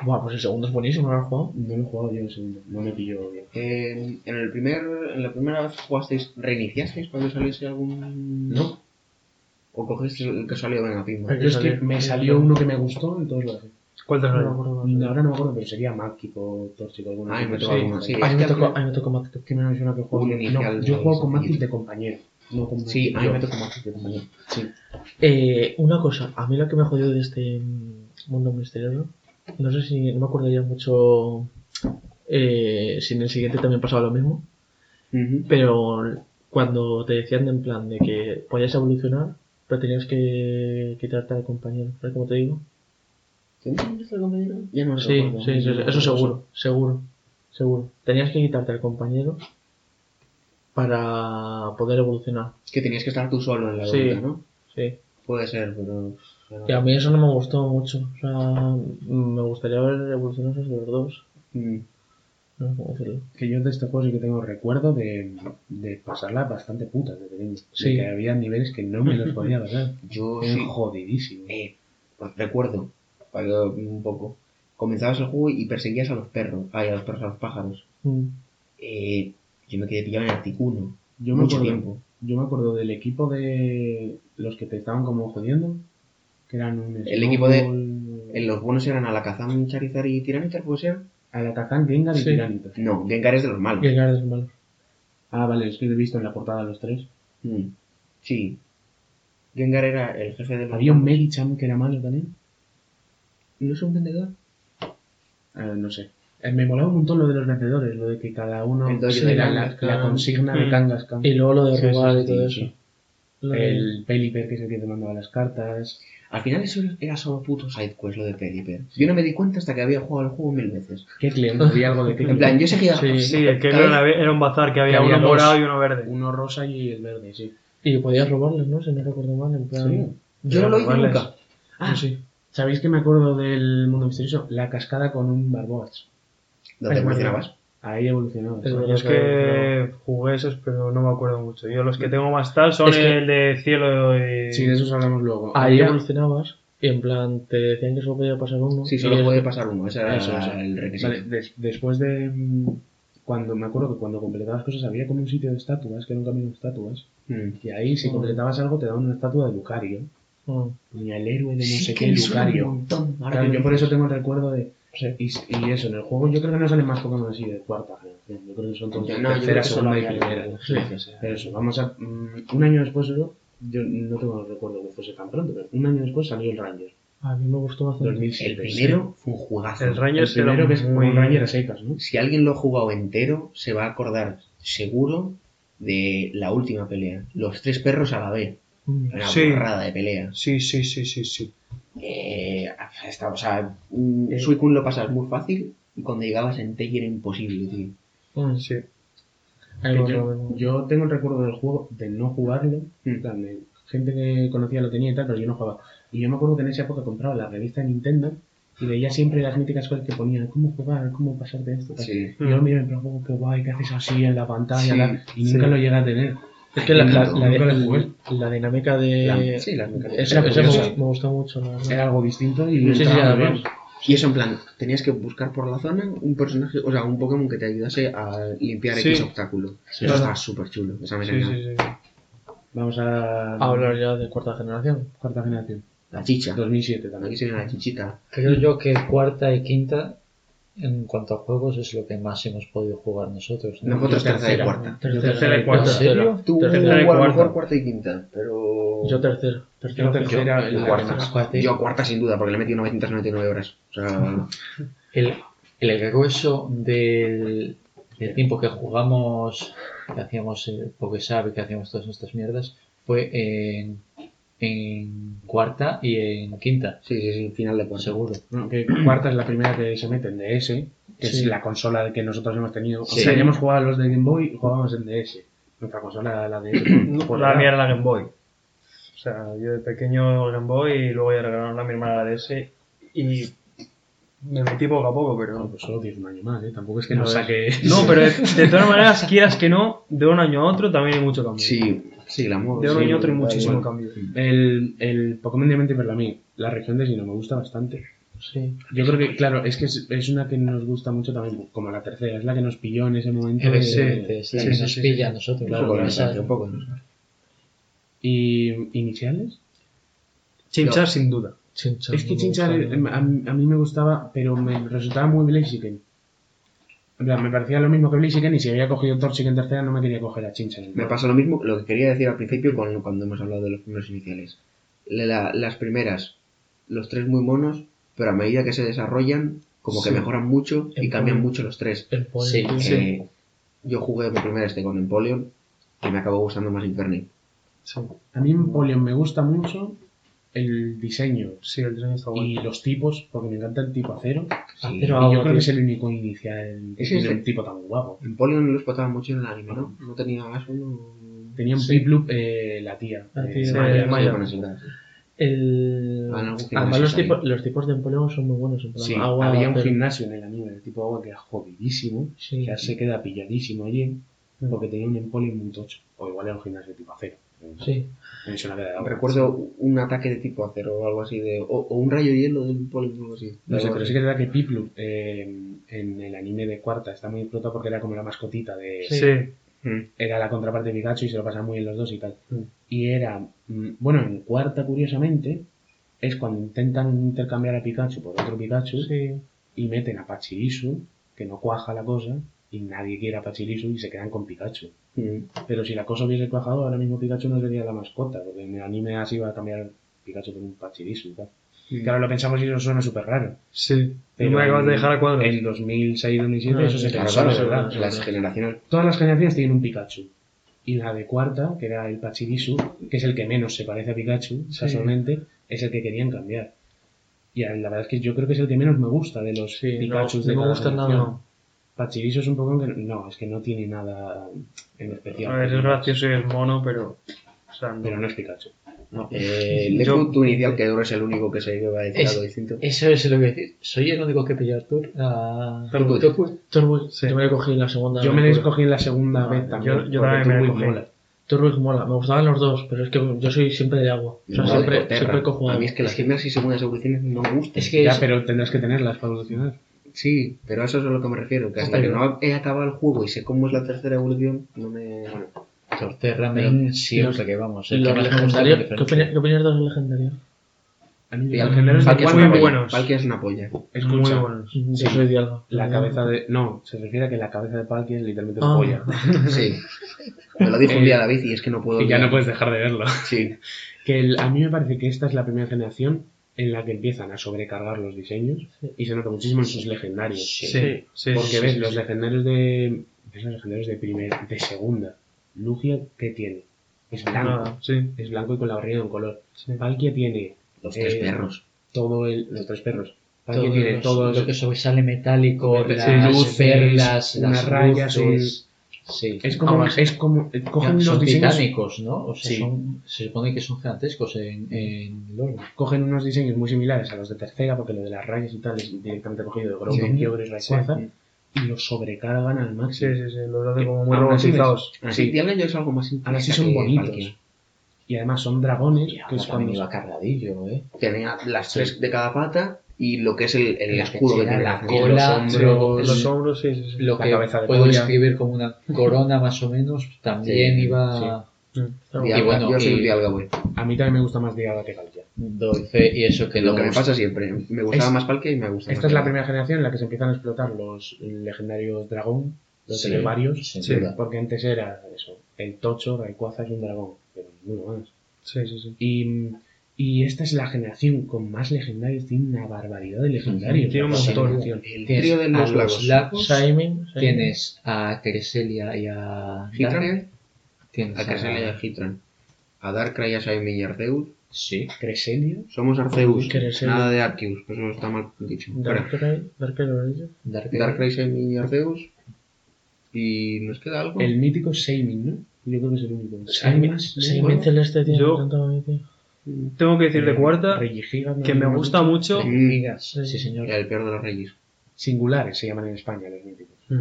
Speaker 3: Buah, pues el segundo es buenísimo, ¿no lo has jugado?
Speaker 1: No lo he jugado yo el segundo. No me pilló bien.
Speaker 2: Eh, en, el primer, en la primera vez que jugasteis, ¿reiniciasteis cuando saliese algún...?
Speaker 1: No.
Speaker 2: ¿O cogisteis el que salió Venga?
Speaker 3: El
Speaker 1: Yo es que me salió uno que me gustó, entonces lo dejé.
Speaker 5: ¿Cuál te
Speaker 3: No me
Speaker 5: salió?
Speaker 3: acuerdo más.
Speaker 1: Ahora no me acuerdo, pero sería Mágico, Tóxico, alguno. Así,
Speaker 2: me tocó
Speaker 1: sí.
Speaker 2: alguno, sí.
Speaker 3: A
Speaker 2: Es
Speaker 3: mí
Speaker 2: que
Speaker 3: me tocó, a mí me tocó más que-
Speaker 1: que que juego.
Speaker 2: Un
Speaker 1: No,
Speaker 2: inicial
Speaker 1: yo juego con. Matic de compañero. No
Speaker 2: Sí, a mí me tocó Matic de compañero.
Speaker 1: Sí.
Speaker 3: Eh, una cosa, a mí lo que me jodió de este mundo misterioso, no sé si, no me acuerdo ya mucho eh, si en el siguiente también pasaba lo mismo, pero cuando te decían en plan de que podías evolucionar, pero tenías que quitarte al compañero, ¿sabes cómo te digo?
Speaker 2: ¿Tenías el compañero? Ya no
Speaker 3: Sí,
Speaker 2: recuerdo.
Speaker 3: sí, sí, sí, eso seguro, seguro, seguro. Tenías que quitarte al compañero para poder evolucionar,
Speaker 2: Que tenías que estar tú solo en la
Speaker 3: Sí.
Speaker 2: ruta, ¿no?
Speaker 3: sí.
Speaker 2: Puede ser, pero...
Speaker 3: Y a mí eso no me gustó mucho, o sea, me gustaría ver evoluciones de los dos.
Speaker 2: Mm.
Speaker 3: No sé cómo decirlo.
Speaker 1: Que yo de este juego sí que tengo recuerdo de, de pasarla bastante puta de pequeño.
Speaker 3: Sí.
Speaker 1: De que había niveles que no me los podía pasar.
Speaker 2: Yo
Speaker 1: Eran
Speaker 2: sí.
Speaker 1: jodidísimos.
Speaker 2: Eh, pues recuerdo, para un poco. Comenzabas el juego y perseguías a los perros. Ay, a los perros, a los pájaros.
Speaker 3: Mm.
Speaker 2: Eh, yo me quedé pillado en Articuno.
Speaker 1: Yo me,
Speaker 2: mucho
Speaker 1: acuerdo,
Speaker 2: tiempo.
Speaker 1: yo me acuerdo del equipo de los que te estaban como jodiendo. Que eran un
Speaker 2: El equipo de- En los buenos eran Alakazam, Charizard y Tiranitar, ¿puede ser?
Speaker 1: Alakazam, Gengar y
Speaker 3: Sí.
Speaker 1: Tyranitar.
Speaker 2: No, Gengar es de los malos.
Speaker 3: Gengar es malo.
Speaker 1: Ah, vale, es que he visto en la portada los tres.
Speaker 2: Mm. Sí. Gengar era el jefe de los
Speaker 1: Había un
Speaker 2: malos.
Speaker 1: Medicham que era malo también.
Speaker 2: ¿No es un vendedor?
Speaker 1: Ah, no sé. Eh, me molaba un montón lo de los vencedores, lo de que cada uno sí,
Speaker 2: de
Speaker 1: era la, consigna de
Speaker 5: Mm.
Speaker 1: Kangaskhan.
Speaker 3: Y luego lo de
Speaker 1: Sí, sí,
Speaker 3: robar y todo
Speaker 1: sí.
Speaker 3: eso.
Speaker 1: El Peliper, que es el que te mandaba las cartas.
Speaker 2: Al final eso era solo puto sidequest, lo de Pelipper. Yo no me di cuenta hasta que había jugado el juego mil veces.
Speaker 1: Kecleon, había algo de
Speaker 2: En
Speaker 1: Kecleon.
Speaker 2: plan, yo seguía...
Speaker 3: Sí,
Speaker 5: Sí, el que
Speaker 2: cada
Speaker 5: era, un bazar que había,
Speaker 1: Que había
Speaker 5: uno
Speaker 1: dos.
Speaker 5: morado y uno verde.
Speaker 1: Uno rosa y el verde, sí.
Speaker 3: Y podías robarles, ¿no? Si no recuerdo mal, en plan...
Speaker 2: Yo no lo hice nunca.
Speaker 1: Ah, sí. ¿Sabéis que me acuerdo del mundo misterioso? La cascada con un Barboach.
Speaker 2: ¿Dónde
Speaker 3: Es
Speaker 2: evolucionabas?
Speaker 1: Ahí evolucionaba.
Speaker 3: Es.
Speaker 5: Yo es que jugué esos, pero no me acuerdo mucho. Yo los que tengo más tal son
Speaker 3: Es que-
Speaker 5: el de cielo y...
Speaker 1: Sí, de esos hablamos luego.
Speaker 3: Ahí evolucionabas y en plan te decían que solo podía pasar uno.
Speaker 2: Sí,
Speaker 3: y
Speaker 2: solo puede pasar uno. Ese era
Speaker 1: Eso, eso.
Speaker 2: el requisito.
Speaker 1: Vale, des- después de. mm, Cuando me acuerdo que cuando completabas cosas había como un sitio de estatuas, que era un camino de estatuas.
Speaker 2: Mm.
Speaker 1: Y ahí, si
Speaker 3: Mm.
Speaker 1: completabas algo, te daban una estatua de Lucario.
Speaker 3: Mm.
Speaker 1: Ponía el héroe de no
Speaker 2: Sí,
Speaker 1: sé qué, Lucario.
Speaker 2: montón. Ahora
Speaker 1: Claro, yo por eso tengo el recuerdo de.
Speaker 3: Sí.
Speaker 1: Y, y eso, en el juego yo creo que no salen más Pokémon así de cuarta generación. Yo creo que son todos
Speaker 2: no,
Speaker 1: tercera, segunda y primera.
Speaker 2: el-
Speaker 1: Sí.
Speaker 2: sí.
Speaker 1: Pero eso, vamos a. mm, un año después, yo, yo no tengo el recuerdo que fuese tan pronto, pero un año después salió el Ranger.
Speaker 3: A mí me gustó bastante.
Speaker 1: 2007.
Speaker 2: El primero fue un juegazo.
Speaker 5: El
Speaker 1: El
Speaker 5: Rangers
Speaker 1: primero
Speaker 5: era
Speaker 1: que es
Speaker 5: muy...
Speaker 1: un Ranger a secas, ¿no?
Speaker 2: Si alguien lo ha jugado entero, se va a acordar seguro de la última pelea. Los tres perros a la vez.
Speaker 3: Mm.
Speaker 2: Una
Speaker 5: Sí.
Speaker 2: de pelea.
Speaker 5: Sí, sí, sí, sí, sí.
Speaker 2: Eh, está- o sea, mm,
Speaker 3: Eh.
Speaker 2: Suicune lo pasas muy fácil y cuando llegabas en Tej era imposible, tío.
Speaker 3: Mm.
Speaker 5: Sí.
Speaker 1: Yo, tengo el recuerdo del juego de no jugarlo.
Speaker 2: Mm.
Speaker 1: En plan, de gente que conocía lo tenía y tal, pero yo no jugaba. Y yo me acuerdo que en esa época compraba la revista de Nintendo y veía siempre las míticas cosas que ponían cómo jugar, cómo pasar de esto. tal.
Speaker 2: Sí.
Speaker 1: Y yo lo miraba plan, "Oh, qué guay, que haces así en la pantalla,
Speaker 2: Sí,
Speaker 1: tal", y nunca
Speaker 3: sí.
Speaker 1: lo llegué a tener.
Speaker 3: Es que la, la, la, la dinámica de...
Speaker 2: La- sí.
Speaker 3: Esa,
Speaker 1: Era
Speaker 3: esa me, gustó mucho, la.
Speaker 1: Era algo distinto y
Speaker 3: Sí, además.
Speaker 2: Y eso en plan, tenías que buscar por la zona un personaje, o sea, un Pokémon que te ayudase a limpiar
Speaker 5: Sí.
Speaker 2: X obstáculo.
Speaker 1: Sí.
Speaker 2: Eso estaba súper chulo, esa mecánica.
Speaker 5: sí, sí.
Speaker 1: Vamos a
Speaker 3: A hablar ya de cuarta generación.
Speaker 1: cuarta generación.
Speaker 2: La chicha.
Speaker 1: 2007
Speaker 2: Aquí
Speaker 1: también.
Speaker 2: se viene la chichita.
Speaker 4: Creo yo que cuarta y quinta, en cuanto a juegos, es lo que más hemos podido jugar nosotros. ¿no?
Speaker 2: Nosotros tercera y
Speaker 1: tercera.
Speaker 2: cuarta.
Speaker 5: Tercera y cuarta.
Speaker 4: ¿En serio?
Speaker 2: Tú
Speaker 5: Tercera y cuarta.
Speaker 2: mejor cuarta y quinta, pero...
Speaker 3: Yo tercero.
Speaker 1: Yo
Speaker 3: Tercero.
Speaker 1: tercera,
Speaker 2: Yo cuarta.
Speaker 4: Cuarta.
Speaker 2: Yo cuarta sin duda, porque le he metido 999 horas. O sea,
Speaker 4: El, el grueso del, del tiempo que jugamos, que hacíamos el Pokesabe, que hacíamos todas nuestras mierdas, fue en, en cuarta y en quinta,
Speaker 2: sí, sí, sí, final de cuarta.
Speaker 4: seguro.
Speaker 1: No, que cuarta es la primera que se mete en DS, que es la consola que nosotros hemos tenido. O sea, ya hemos jugado a los de Game Boy y jugábamos en DS. Nuestra consola era la DS.
Speaker 5: la mía era la Game Boy. O sea, yo de pequeño Game Boy y luego ya regalaron a mi hermana la DS y me metí poco a poco,
Speaker 1: No,
Speaker 5: pero...
Speaker 1: pues solo tienes un año más, ¿eh? Tampoco es que
Speaker 5: No, es-
Speaker 1: saque...
Speaker 5: No, pero de, de todas maneras, quieras que no, de un año a otro también hay mucho cambio.
Speaker 2: Sí, sí, la moda.
Speaker 5: De un
Speaker 2: sí,
Speaker 5: año a otro hay muchísimo cambio.
Speaker 1: El, el Pokémon Diamante pero a mí, la región de Sino me gusta bastante.
Speaker 3: Sí.
Speaker 1: Yo creo que, claro, es que es, es una que nos gusta mucho también, como la tercera, es la que nos pilló en ese momento. de-
Speaker 4: Efectivamente, es la
Speaker 5: sí,
Speaker 4: que
Speaker 5: sí,
Speaker 4: nos
Speaker 5: sí,
Speaker 4: pilla
Speaker 5: sí.
Speaker 4: a nosotros.
Speaker 2: Un
Speaker 4: claro,
Speaker 2: poco un poco.
Speaker 1: ¿Y iniciales?
Speaker 5: Chinchar sin duda.
Speaker 3: Chinchar.
Speaker 1: Es que Chinchar eh, a, a mí me gustaba, pero me resultaba muy Blaziken. En plan, me parecía lo mismo que Blaziken y si había cogido Torchic en tercera no me quería coger a Chinchar. en
Speaker 2: Me pasa lo mismo, lo que quería decir al principio con- cuando hemos hablado de los primeros iniciales. La- las primeras, los tres muy monos, pero a medida que se desarrollan, como que mejoran mucho y cambian mucho los tres.
Speaker 4: Sí, sí.
Speaker 2: Eh, yo jugué por primera este con Empoleon y me acabó gustando más Inferni.
Speaker 1: A mí en Polion me gusta mucho el diseño
Speaker 5: Sí, el diseño está
Speaker 1: y los tipos, porque me encanta el tipo acero.
Speaker 2: Sí.
Speaker 3: Acero
Speaker 1: Y yo creo que es el único inicial que tiene
Speaker 2: el-
Speaker 1: un tipo tan guapo.
Speaker 2: Empoleon lo explotaba mucho en el anime, ¿no? No tenía eso, no...
Speaker 1: Tenía un
Speaker 3: Sí.
Speaker 1: Piplup, eh, la tía.
Speaker 3: La
Speaker 1: eh,
Speaker 3: tía,
Speaker 1: Maya.
Speaker 5: sí.
Speaker 3: El...
Speaker 2: Ah, en gimnasio
Speaker 3: Además, los tipos, los tipos de Empoleon son muy buenos. En plan,
Speaker 1: Sí,
Speaker 3: agua,
Speaker 1: había un
Speaker 3: pero-
Speaker 1: gimnasio en el anime de tipo agua que era jodidísimo.
Speaker 3: Sí.
Speaker 1: Ya se queda pilladísimo allí
Speaker 3: Mm.
Speaker 1: porque tenía un Empoleon muy tocho. O igual era un gimnasio tipo acero.
Speaker 3: Sí.
Speaker 1: De.
Speaker 2: Recuerdo un ataque de tipo acero o algo así, de, o, o un rayo hielo del Empoleon o algo así.
Speaker 1: No sé, pero sí que es verdad que Piplup eh, en el anime de cuarta está muy explotado porque era como la mascotita de...
Speaker 5: Sí.
Speaker 2: Mm.
Speaker 1: Era la contraparte de Pikachu y se lo pasan muy bien los dos y tal.
Speaker 3: Mm.
Speaker 1: Y era... mm, Bueno, en cuarta, curiosamente, es cuando intentan intercambiar a Pikachu por otro Pikachu
Speaker 3: Sí.
Speaker 1: y meten a Pachirisu, que no cuaja la cosa, y nadie quiere a Pachirisu y se quedan con Pikachu.
Speaker 2: Mm.
Speaker 1: Pero si la cosa hubiese cuajado, ahora mismo Pikachu no sería la mascota, porque en el anime así va a cambiar Pikachu por un Pachirisu y tal. Claro, lo pensamos y eso suena súper raro.
Speaker 5: Sí.
Speaker 1: Pero
Speaker 5: no me acabas de dejar a cuadros.
Speaker 1: En 2006-2007
Speaker 3: Ah,
Speaker 1: eso se
Speaker 2: Claro,
Speaker 1: pensó,
Speaker 2: claro,
Speaker 1: de verdad.
Speaker 3: verdad.
Speaker 2: las generaciones
Speaker 1: Todas las generaciones tienen un Pikachu. Y la de cuarta, que era el Pachirisu, que es el que menos se parece a Pikachu, casualmente, es el que querían cambiar. Y la verdad es que yo creo que es el que menos me gusta de los
Speaker 3: Sí,
Speaker 1: Pikachus
Speaker 3: no,
Speaker 1: de
Speaker 3: no me gusta
Speaker 1: generación.
Speaker 3: nada.
Speaker 1: Pachirisu es un Pokémon que no, es que no tiene nada en especial.
Speaker 5: A ver, es gracioso y es mono, pero... O sea, no.
Speaker 1: Pero no es Pikachu.
Speaker 2: Eh,
Speaker 5: Yo-
Speaker 2: Leku, tu inicial, que ahora es el único que se iba a decir
Speaker 4: Es-
Speaker 2: algo distinto.
Speaker 4: Eso es lo que decir. Soy el único que pilló a. A...
Speaker 2: Turbo.
Speaker 4: Turbo,
Speaker 5: Sí.
Speaker 3: yo me lo cogí en la segunda.
Speaker 1: Yo me
Speaker 3: aventura.
Speaker 1: escogí en la segunda
Speaker 3: Ah,
Speaker 1: vez también.
Speaker 5: yo- yo también me la
Speaker 1: Turbo
Speaker 5: cogí.
Speaker 1: mola.
Speaker 3: Turbo mola. Me gustaban los dos, pero es que yo soy siempre de agua. O sea, siempre, siempre cojo
Speaker 2: a
Speaker 3: agua.
Speaker 2: mí es que las primeras y segundas evoluciones no me gustan.
Speaker 4: Es que
Speaker 1: Ya,
Speaker 4: es-
Speaker 1: pero tendrás que tenerlas para evolucionar.
Speaker 2: Sí, pero a eso es a lo que me refiero, que hasta que no he acabado el juego y sé cómo es la tercera evolución, no me... Bueno,
Speaker 4: Torterra main siempre
Speaker 3: los-
Speaker 4: que vamos. El
Speaker 3: los legendarios.
Speaker 4: con
Speaker 3: ¿Qué opinas, ¿Qué opinas de los legendarios?
Speaker 2: Y
Speaker 1: los
Speaker 2: al Palkia es
Speaker 5: muy buenos.
Speaker 2: Palkia es una polla.
Speaker 1: Escucha,
Speaker 5: Muy
Speaker 1: Sí.
Speaker 3: algo.
Speaker 1: La cabeza de. No, se refiere a que la cabeza de Palkia es literalmente una polla.
Speaker 2: Sí. Me lo dijo un
Speaker 1: Eh,
Speaker 2: día David y es que no puedo...
Speaker 1: Y ya no puedes dejar de verlo.
Speaker 2: Sí.
Speaker 1: Que el- a mí me parece que esta es la primera generación en la que empiezan a sobrecargar los diseños
Speaker 3: Sí.
Speaker 1: y se nota muchísimo en sus legendarios.
Speaker 5: Sí, sí.
Speaker 1: Porque
Speaker 5: sí,
Speaker 1: ves,
Speaker 5: sí,
Speaker 1: los
Speaker 5: sí.
Speaker 1: legendarios de. ves los legendarios de primer, de segunda. Lugia, ¿qué tiene? Es blanco. Es blanco y con la barriga de un color.
Speaker 5: sí.
Speaker 1: Palkia tiene
Speaker 2: Los tres
Speaker 1: Eh,
Speaker 2: perros.
Speaker 1: todo el. Los tres perros. Palkia
Speaker 4: Todos
Speaker 1: tiene
Speaker 4: los-
Speaker 1: todos.
Speaker 4: lo que sobresale metálico, las
Speaker 1: luces,
Speaker 4: perlas, las
Speaker 1: rayas,
Speaker 4: luces. Sí.
Speaker 1: Es como. Es como cogen
Speaker 4: son
Speaker 1: diseños.
Speaker 4: titánicos, ¿no? O sea,
Speaker 1: Sí.
Speaker 4: son, se supone que son gigantescos en, en LoL.
Speaker 1: cogen unos diseños muy similares a los de tercera, porque lo de las rayas y tal es directamente cogido de Groudon,
Speaker 2: Sí.
Speaker 1: Kyogre y Rayquaza, y los sobrecargan al
Speaker 5: Sí,
Speaker 1: máximo.
Speaker 5: sí, sí, los hace como muy robotizados.
Speaker 2: Así,
Speaker 1: Sí.
Speaker 2: Diablo es algo más simple.
Speaker 1: Ahora sí son bonitos. Y además son dragones,
Speaker 4: Y
Speaker 1: que es cuando...
Speaker 4: iba cargadillo, ¿eh?
Speaker 2: Tenía las tres de cada pata y lo que es el, el
Speaker 4: La
Speaker 2: escudo que
Speaker 4: pechera,
Speaker 2: tiene
Speaker 4: la cola,
Speaker 1: los
Speaker 5: Sí,
Speaker 1: hombros,
Speaker 5: los hombros, sí, sí, sí.
Speaker 4: Lo
Speaker 1: La
Speaker 4: que
Speaker 1: cabeza de
Speaker 4: puedo
Speaker 1: polla.
Speaker 4: describir como una corona más o menos, también
Speaker 2: Sí,
Speaker 4: iba
Speaker 2: Dialga.
Speaker 4: Y bueno,
Speaker 2: yo soy
Speaker 4: y-
Speaker 2: un Dialga, güey.
Speaker 1: A mí también me gusta más Dialga que
Speaker 4: fe y eso que
Speaker 2: Lo
Speaker 4: no
Speaker 2: que me pasa siempre. Me gustaba
Speaker 1: Es-
Speaker 2: más Palkia y me gusta
Speaker 1: Esta
Speaker 2: más
Speaker 1: es la
Speaker 2: Dialga.
Speaker 1: primera generación en la que se empiezan a explotar los legendarios dragón, los varios, porque antes era eso, el tocho, Rayquaza es un dragón, pero ninguno más.
Speaker 5: Sí, sí, sí.
Speaker 1: Y, y esta es la generación con más legendarios, tiene una barbaridad de legendarios.
Speaker 5: Tiene un montón.
Speaker 2: El
Speaker 4: Tienes
Speaker 2: trío de
Speaker 4: a
Speaker 2: los lagos.
Speaker 4: lagos,
Speaker 3: Shining.
Speaker 4: tienes a Creselia y a
Speaker 2: Hitran.
Speaker 4: Darkrai. Tienes
Speaker 2: A Creselia y a Hitran. A Darkrai, a Shaymin y a Arceus.
Speaker 4: Sí.
Speaker 1: Creselio.
Speaker 2: Somos Arceus.
Speaker 3: Creselia.
Speaker 2: Nada de Arceus, eso está mal dicho.
Speaker 3: Darkrai. Darkrai.
Speaker 4: Darkrai.
Speaker 2: Darkrai, y Arceus. Y nos queda algo.
Speaker 1: El mítico Seimin, ¿no? Yo creo que es el único. Además,
Speaker 3: Shining Celeste tiene
Speaker 5: Yo-
Speaker 3: tanto.
Speaker 5: Tengo que decir de
Speaker 1: eh,
Speaker 5: cuarta
Speaker 1: ¿no?
Speaker 5: que me
Speaker 1: ¿No
Speaker 5: gusta mucho.
Speaker 2: Mm,
Speaker 4: Gigas. Sí, señor.
Speaker 2: El peor de los reyes.
Speaker 1: Singulares se llaman en España los míticos.
Speaker 5: Mm.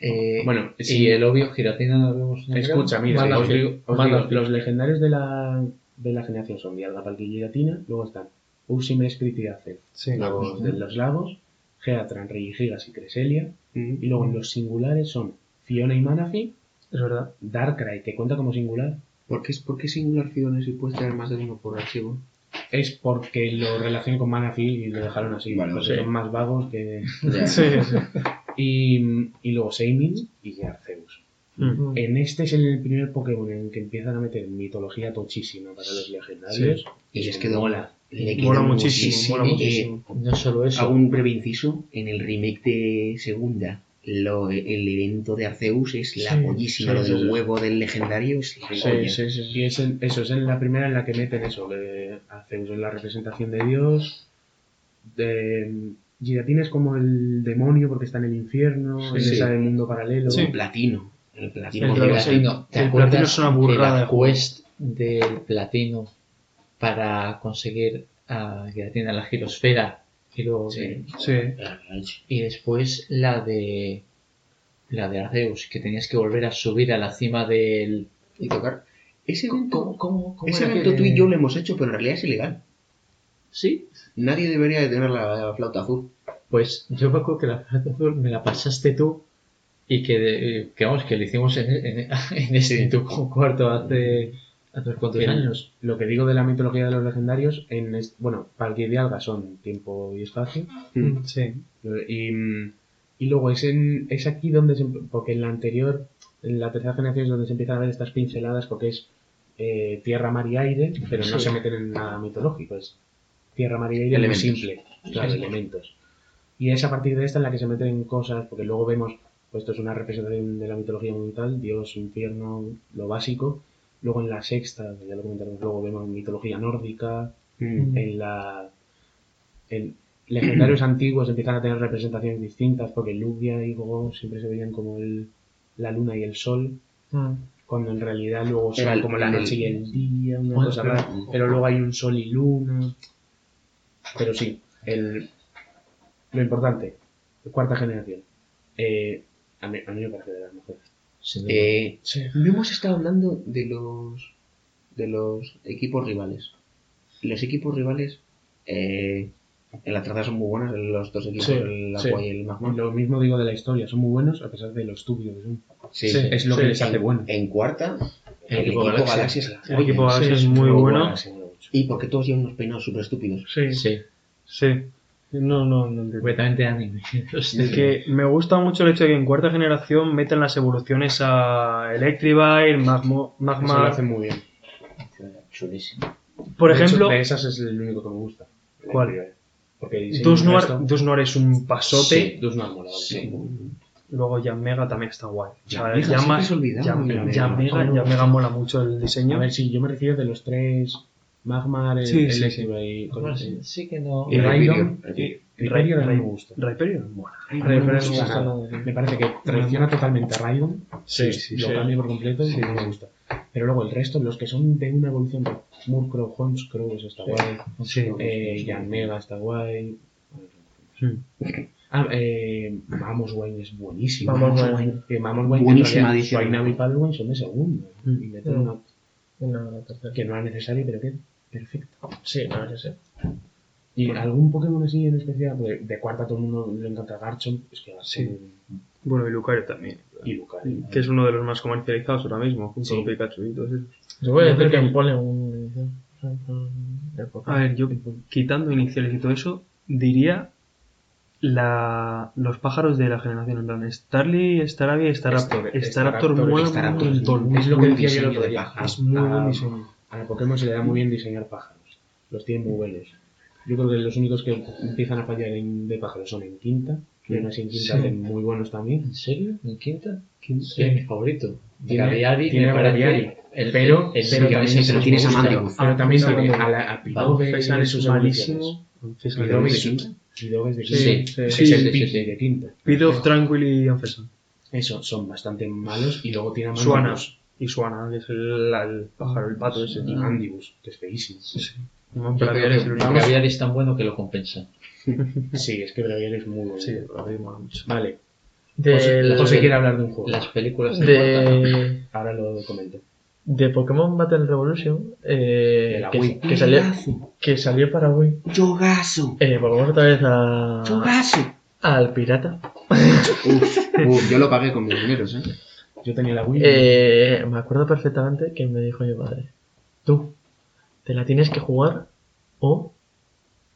Speaker 4: Eh,
Speaker 1: Bueno,
Speaker 4: y
Speaker 1: sí.
Speaker 4: el obvio Giratina lo vemos nombrado.
Speaker 1: Escucha, mira, os digo, os los legendarios de la, de la generación son Dialga, Palkia y Giratina, luego están Ursime, Spirit y Acer,
Speaker 5: Sí.
Speaker 1: los de los lagos, Geatran, Regigigas y Creselia,
Speaker 2: Mm.
Speaker 1: y luego en los singulares son Fiona y Manaphy,
Speaker 5: Es verdad.
Speaker 1: Darkrai, que cuenta como singular,
Speaker 2: ¿Por qué, ¿Por qué singular Fiona si puedes tener más de uno por archivo?
Speaker 1: es porque lo relacionan con Manaphy y lo dejaron así,
Speaker 2: Vale,
Speaker 1: porque
Speaker 2: sí.
Speaker 1: son más vagos que...
Speaker 5: Sí, sí.
Speaker 1: Y, y luego Seimin y Arceus. En este es el primer Pokémon en el que empiezan a meter mitología tochísima para los legendarios.
Speaker 2: Y es
Speaker 1: me
Speaker 2: que
Speaker 1: mola.
Speaker 2: Le
Speaker 5: Mola
Speaker 2: queda
Speaker 5: muchísimo, mola
Speaker 2: Eh,
Speaker 5: muchísimo.
Speaker 4: No solo eso.
Speaker 2: Hago un breve inciso. En el remake de segunda, lo- el evento de Arceus es la
Speaker 3: Sí,
Speaker 2: pollísima.
Speaker 1: sí,
Speaker 2: lo del
Speaker 1: sí.
Speaker 2: huevo del legendario es la
Speaker 1: Sí, sí, sí, sí. Y es en- eso es en la primera en la que meten eso, de Arceus en la representación de Dios. De, Giratina es como el demonio porque está en el infierno,
Speaker 2: Sí,
Speaker 1: en
Speaker 2: sí.
Speaker 1: ese mundo paralelo.
Speaker 5: Sí.
Speaker 2: El platino. El platino.
Speaker 5: El platino,
Speaker 4: platino. ¿Te
Speaker 5: el
Speaker 4: acuerdas
Speaker 5: platino es una burrada de
Speaker 4: la quest del platino para conseguir a Giratina la girosfera y luego
Speaker 2: Sí.
Speaker 5: Sí.
Speaker 4: y después la de la de Arceus que tenías que volver a subir a la cima del
Speaker 2: Y tocar. Ese
Speaker 4: ¿Cómo,
Speaker 2: evento,
Speaker 4: cómo, cómo
Speaker 2: ese evento
Speaker 4: que-
Speaker 2: tú y yo lo hemos hecho, pero en realidad es ilegal.
Speaker 4: sí
Speaker 2: Nadie debería de tener la, la flauta azul.
Speaker 4: pues yo me acuerdo que la flauta azul me la pasaste tú y que, de- que vamos que lo hicimos en, en, en este en tu cuarto hace hace
Speaker 1: Que
Speaker 4: años
Speaker 1: Lo que digo de la mitología de los legendarios, en est- bueno, Palkia y Dialga son tiempo y espacio.
Speaker 2: Mm.
Speaker 5: Sí.
Speaker 1: Y, mm, y luego es, en, es aquí donde se, porque en la anterior, en la tercera generación es donde se empiezan a ver estas pinceladas porque es eh, tierra, mar y aire, pero no
Speaker 4: Sí.
Speaker 1: se meten en nada mitológico, es tierra, mar y aire muy
Speaker 2: Elementos.
Speaker 1: simple, claro,
Speaker 4: Sí.
Speaker 1: elementos. Y es a partir de esta en la que se meten cosas, porque luego vemos, pues esto es una representación de la mitología mundial, Dios, infierno, lo básico. Luego en la sexta, ya lo comentaremos luego, vemos mitología nórdica,
Speaker 2: Mm.
Speaker 1: en la en legendarios antiguos empiezan a tener representaciones distintas porque Lugia y Gogo siempre se veían como el, la luna y el sol
Speaker 3: Mm.
Speaker 1: cuando en realidad luego son como la
Speaker 2: el-
Speaker 1: noche y el día una
Speaker 3: Bueno,
Speaker 1: cosa
Speaker 3: pero-
Speaker 1: rara pero luego hay un sol y luna. Pero sí el lo importante cuarta generación. Eh, a, mí, a mí me parece de las mejores
Speaker 2: Eh, no hemos estado hablando de los de los equipos rivales. Los equipos rivales eh, en la tercera son muy buenos, los dos equipos,
Speaker 1: Sí,
Speaker 2: el. Aqua y el Magma.
Speaker 1: lo mismo digo de la historia son muy buenos a pesar de lo estúpido que son es lo que les hace
Speaker 2: en,
Speaker 1: bueno
Speaker 2: en cuarta, el,
Speaker 3: equipo
Speaker 2: equipo,
Speaker 3: Galaxia.
Speaker 2: Galaxia es la
Speaker 5: El equipo Galaxia es muy
Speaker 3: muy
Speaker 5: bueno.
Speaker 2: Y porque todos llevan unos peinados súper estúpidos.
Speaker 5: Sí.
Speaker 4: sí
Speaker 5: Sí. No, no, no entiendo.
Speaker 4: completamente anime
Speaker 5: Es que me gusta mucho el hecho de que en cuarta generación meten las evoluciones a Electrivire, Magmo,
Speaker 1: Eso lo hacen muy bien
Speaker 4: chulísimo
Speaker 5: Por
Speaker 1: De hecho,
Speaker 5: ejemplo,
Speaker 1: de esas es el único que me gusta.
Speaker 5: ¿Cuál?
Speaker 1: Porque
Speaker 5: Dusknoir,
Speaker 1: del resto-
Speaker 5: Dusknoir es un pasote.
Speaker 1: Sí, Dusknoir mola.
Speaker 2: Sí.
Speaker 5: Luego Yamega también está guay.
Speaker 2: Yamega, Yamega.
Speaker 5: Yamega, Yamega mola mucho el
Speaker 1: A
Speaker 5: diseño.
Speaker 1: ver, sí, yo me refiero de los tres Magmar, el,
Speaker 5: Sí,
Speaker 1: el
Speaker 5: sí,
Speaker 1: y con-
Speaker 4: Bueno, sí, sí que no
Speaker 1: y Raidon. A mí me gusta.
Speaker 5: Rhyperior es buena.
Speaker 1: No
Speaker 3: Rhyperior
Speaker 1: me
Speaker 3: me
Speaker 1: gusta. Me parece que traiciona totalmente a Raidon.
Speaker 5: Sí, sí,
Speaker 1: Lo
Speaker 5: sí.
Speaker 1: cambia por completo y
Speaker 5: Sí,
Speaker 1: no
Speaker 5: sí.
Speaker 1: me gusta. Pero luego el resto, los que son de una evolución de Murkrow, Honskrow, eso está guay.
Speaker 5: Sí.
Speaker 1: Eh, Yanmega está guay.
Speaker 5: Hmm.
Speaker 1: Ah, eh, Mamoswine es buenísimo.
Speaker 3: Mamoswine.
Speaker 1: Que Mamoswine,
Speaker 2: Buenísima
Speaker 1: en realidad,
Speaker 2: edición.
Speaker 1: Swinub y Paddlewind son de segundo.
Speaker 5: Mm.
Speaker 1: Y meten
Speaker 3: Mm.
Speaker 1: una
Speaker 3: Una tercera.
Speaker 1: que no era necesario, pero que perfecto.
Speaker 3: Sí, no, sí, sí.
Speaker 1: ¿Y algún Pokémon así en especial? Porque de cuarta todo el mundo le encanta Garchomp. Es que Garchomp
Speaker 5: Bueno, y Lucario también.
Speaker 1: y Lucario.
Speaker 5: Que es uno de los más comercializados ahora mismo, junto
Speaker 1: Sí.
Speaker 5: con Pikachu y todo eso.
Speaker 3: Yo voy a
Speaker 5: Yo
Speaker 3: decir que en Polen un.
Speaker 5: A ver, yo quitando iniciales y todo eso, diría la, los pájaros de la generación. En plan, Starly, Staraptor y Staraptor.
Speaker 1: Staraptor,
Speaker 5: mola un montón.
Speaker 1: Es lo que decía yo el otro
Speaker 2: de
Speaker 1: día.
Speaker 5: Es muy buen
Speaker 1: Ah,
Speaker 5: diseño.
Speaker 1: A Pokémon se le da muy bien diseñar pájaros. Los tiene muy buenos. Yo creo que los únicos que empiezan a fallar en- de pájaros son en quinta. Y aún así en quinta
Speaker 4: Sí.
Speaker 1: hacen muy buenos también.
Speaker 4: ¿En serio? ¿En quinta?
Speaker 1: Quinta-
Speaker 4: Sí, es mi favorito.
Speaker 1: Tiene-
Speaker 4: Braviary
Speaker 1: tiene Braviary,
Speaker 4: el-
Speaker 1: pero-
Speaker 4: el-
Speaker 1: pero también
Speaker 2: pero tienes a
Speaker 1: gusta.
Speaker 2: Mandibuff.
Speaker 1: Pero también a la a Pidove
Speaker 5: es
Speaker 1: sus
Speaker 5: malísimo.
Speaker 1: Pidove de quinta. Pidove es de
Speaker 5: Sí,
Speaker 1: quinta.
Speaker 5: sí.
Speaker 1: Es
Speaker 5: Sí,
Speaker 1: el
Speaker 4: sí,
Speaker 1: pick
Speaker 4: sí.
Speaker 1: de quinta.
Speaker 5: Pit of Tranquil y Ancestral.
Speaker 1: Eso, son bastante malos. Y luego tiene a. Mandibus
Speaker 5: Y Suana, que es el, el pájaro, el pato ese.
Speaker 1: y Mandibus, que es feísimo.
Speaker 4: Creo
Speaker 5: Braviary es
Speaker 4: tan bueno que lo compensa.
Speaker 1: Sí, es que Braviary es muy bueno.
Speaker 5: Sí, Braviary mola mucho.
Speaker 1: Vale. José quiere hablar de un juego.
Speaker 4: Las películas
Speaker 3: de,
Speaker 1: Ahora lo comento.
Speaker 3: de Pokémon Battle Revolution eh,
Speaker 1: De la
Speaker 3: que,
Speaker 1: Wii.
Speaker 3: que salió, que salió para Wii.
Speaker 2: Yogazo.
Speaker 3: Eh, volvemos otra vez a,
Speaker 2: Yogazo.
Speaker 3: al pirata.
Speaker 2: Uf, uf, yo lo pagué con mis dineros, ¿eh?
Speaker 1: Yo tenía la Wii.
Speaker 3: Eh, me acuerdo perfectamente que me dijo mi padre, tú, te la tienes que jugar o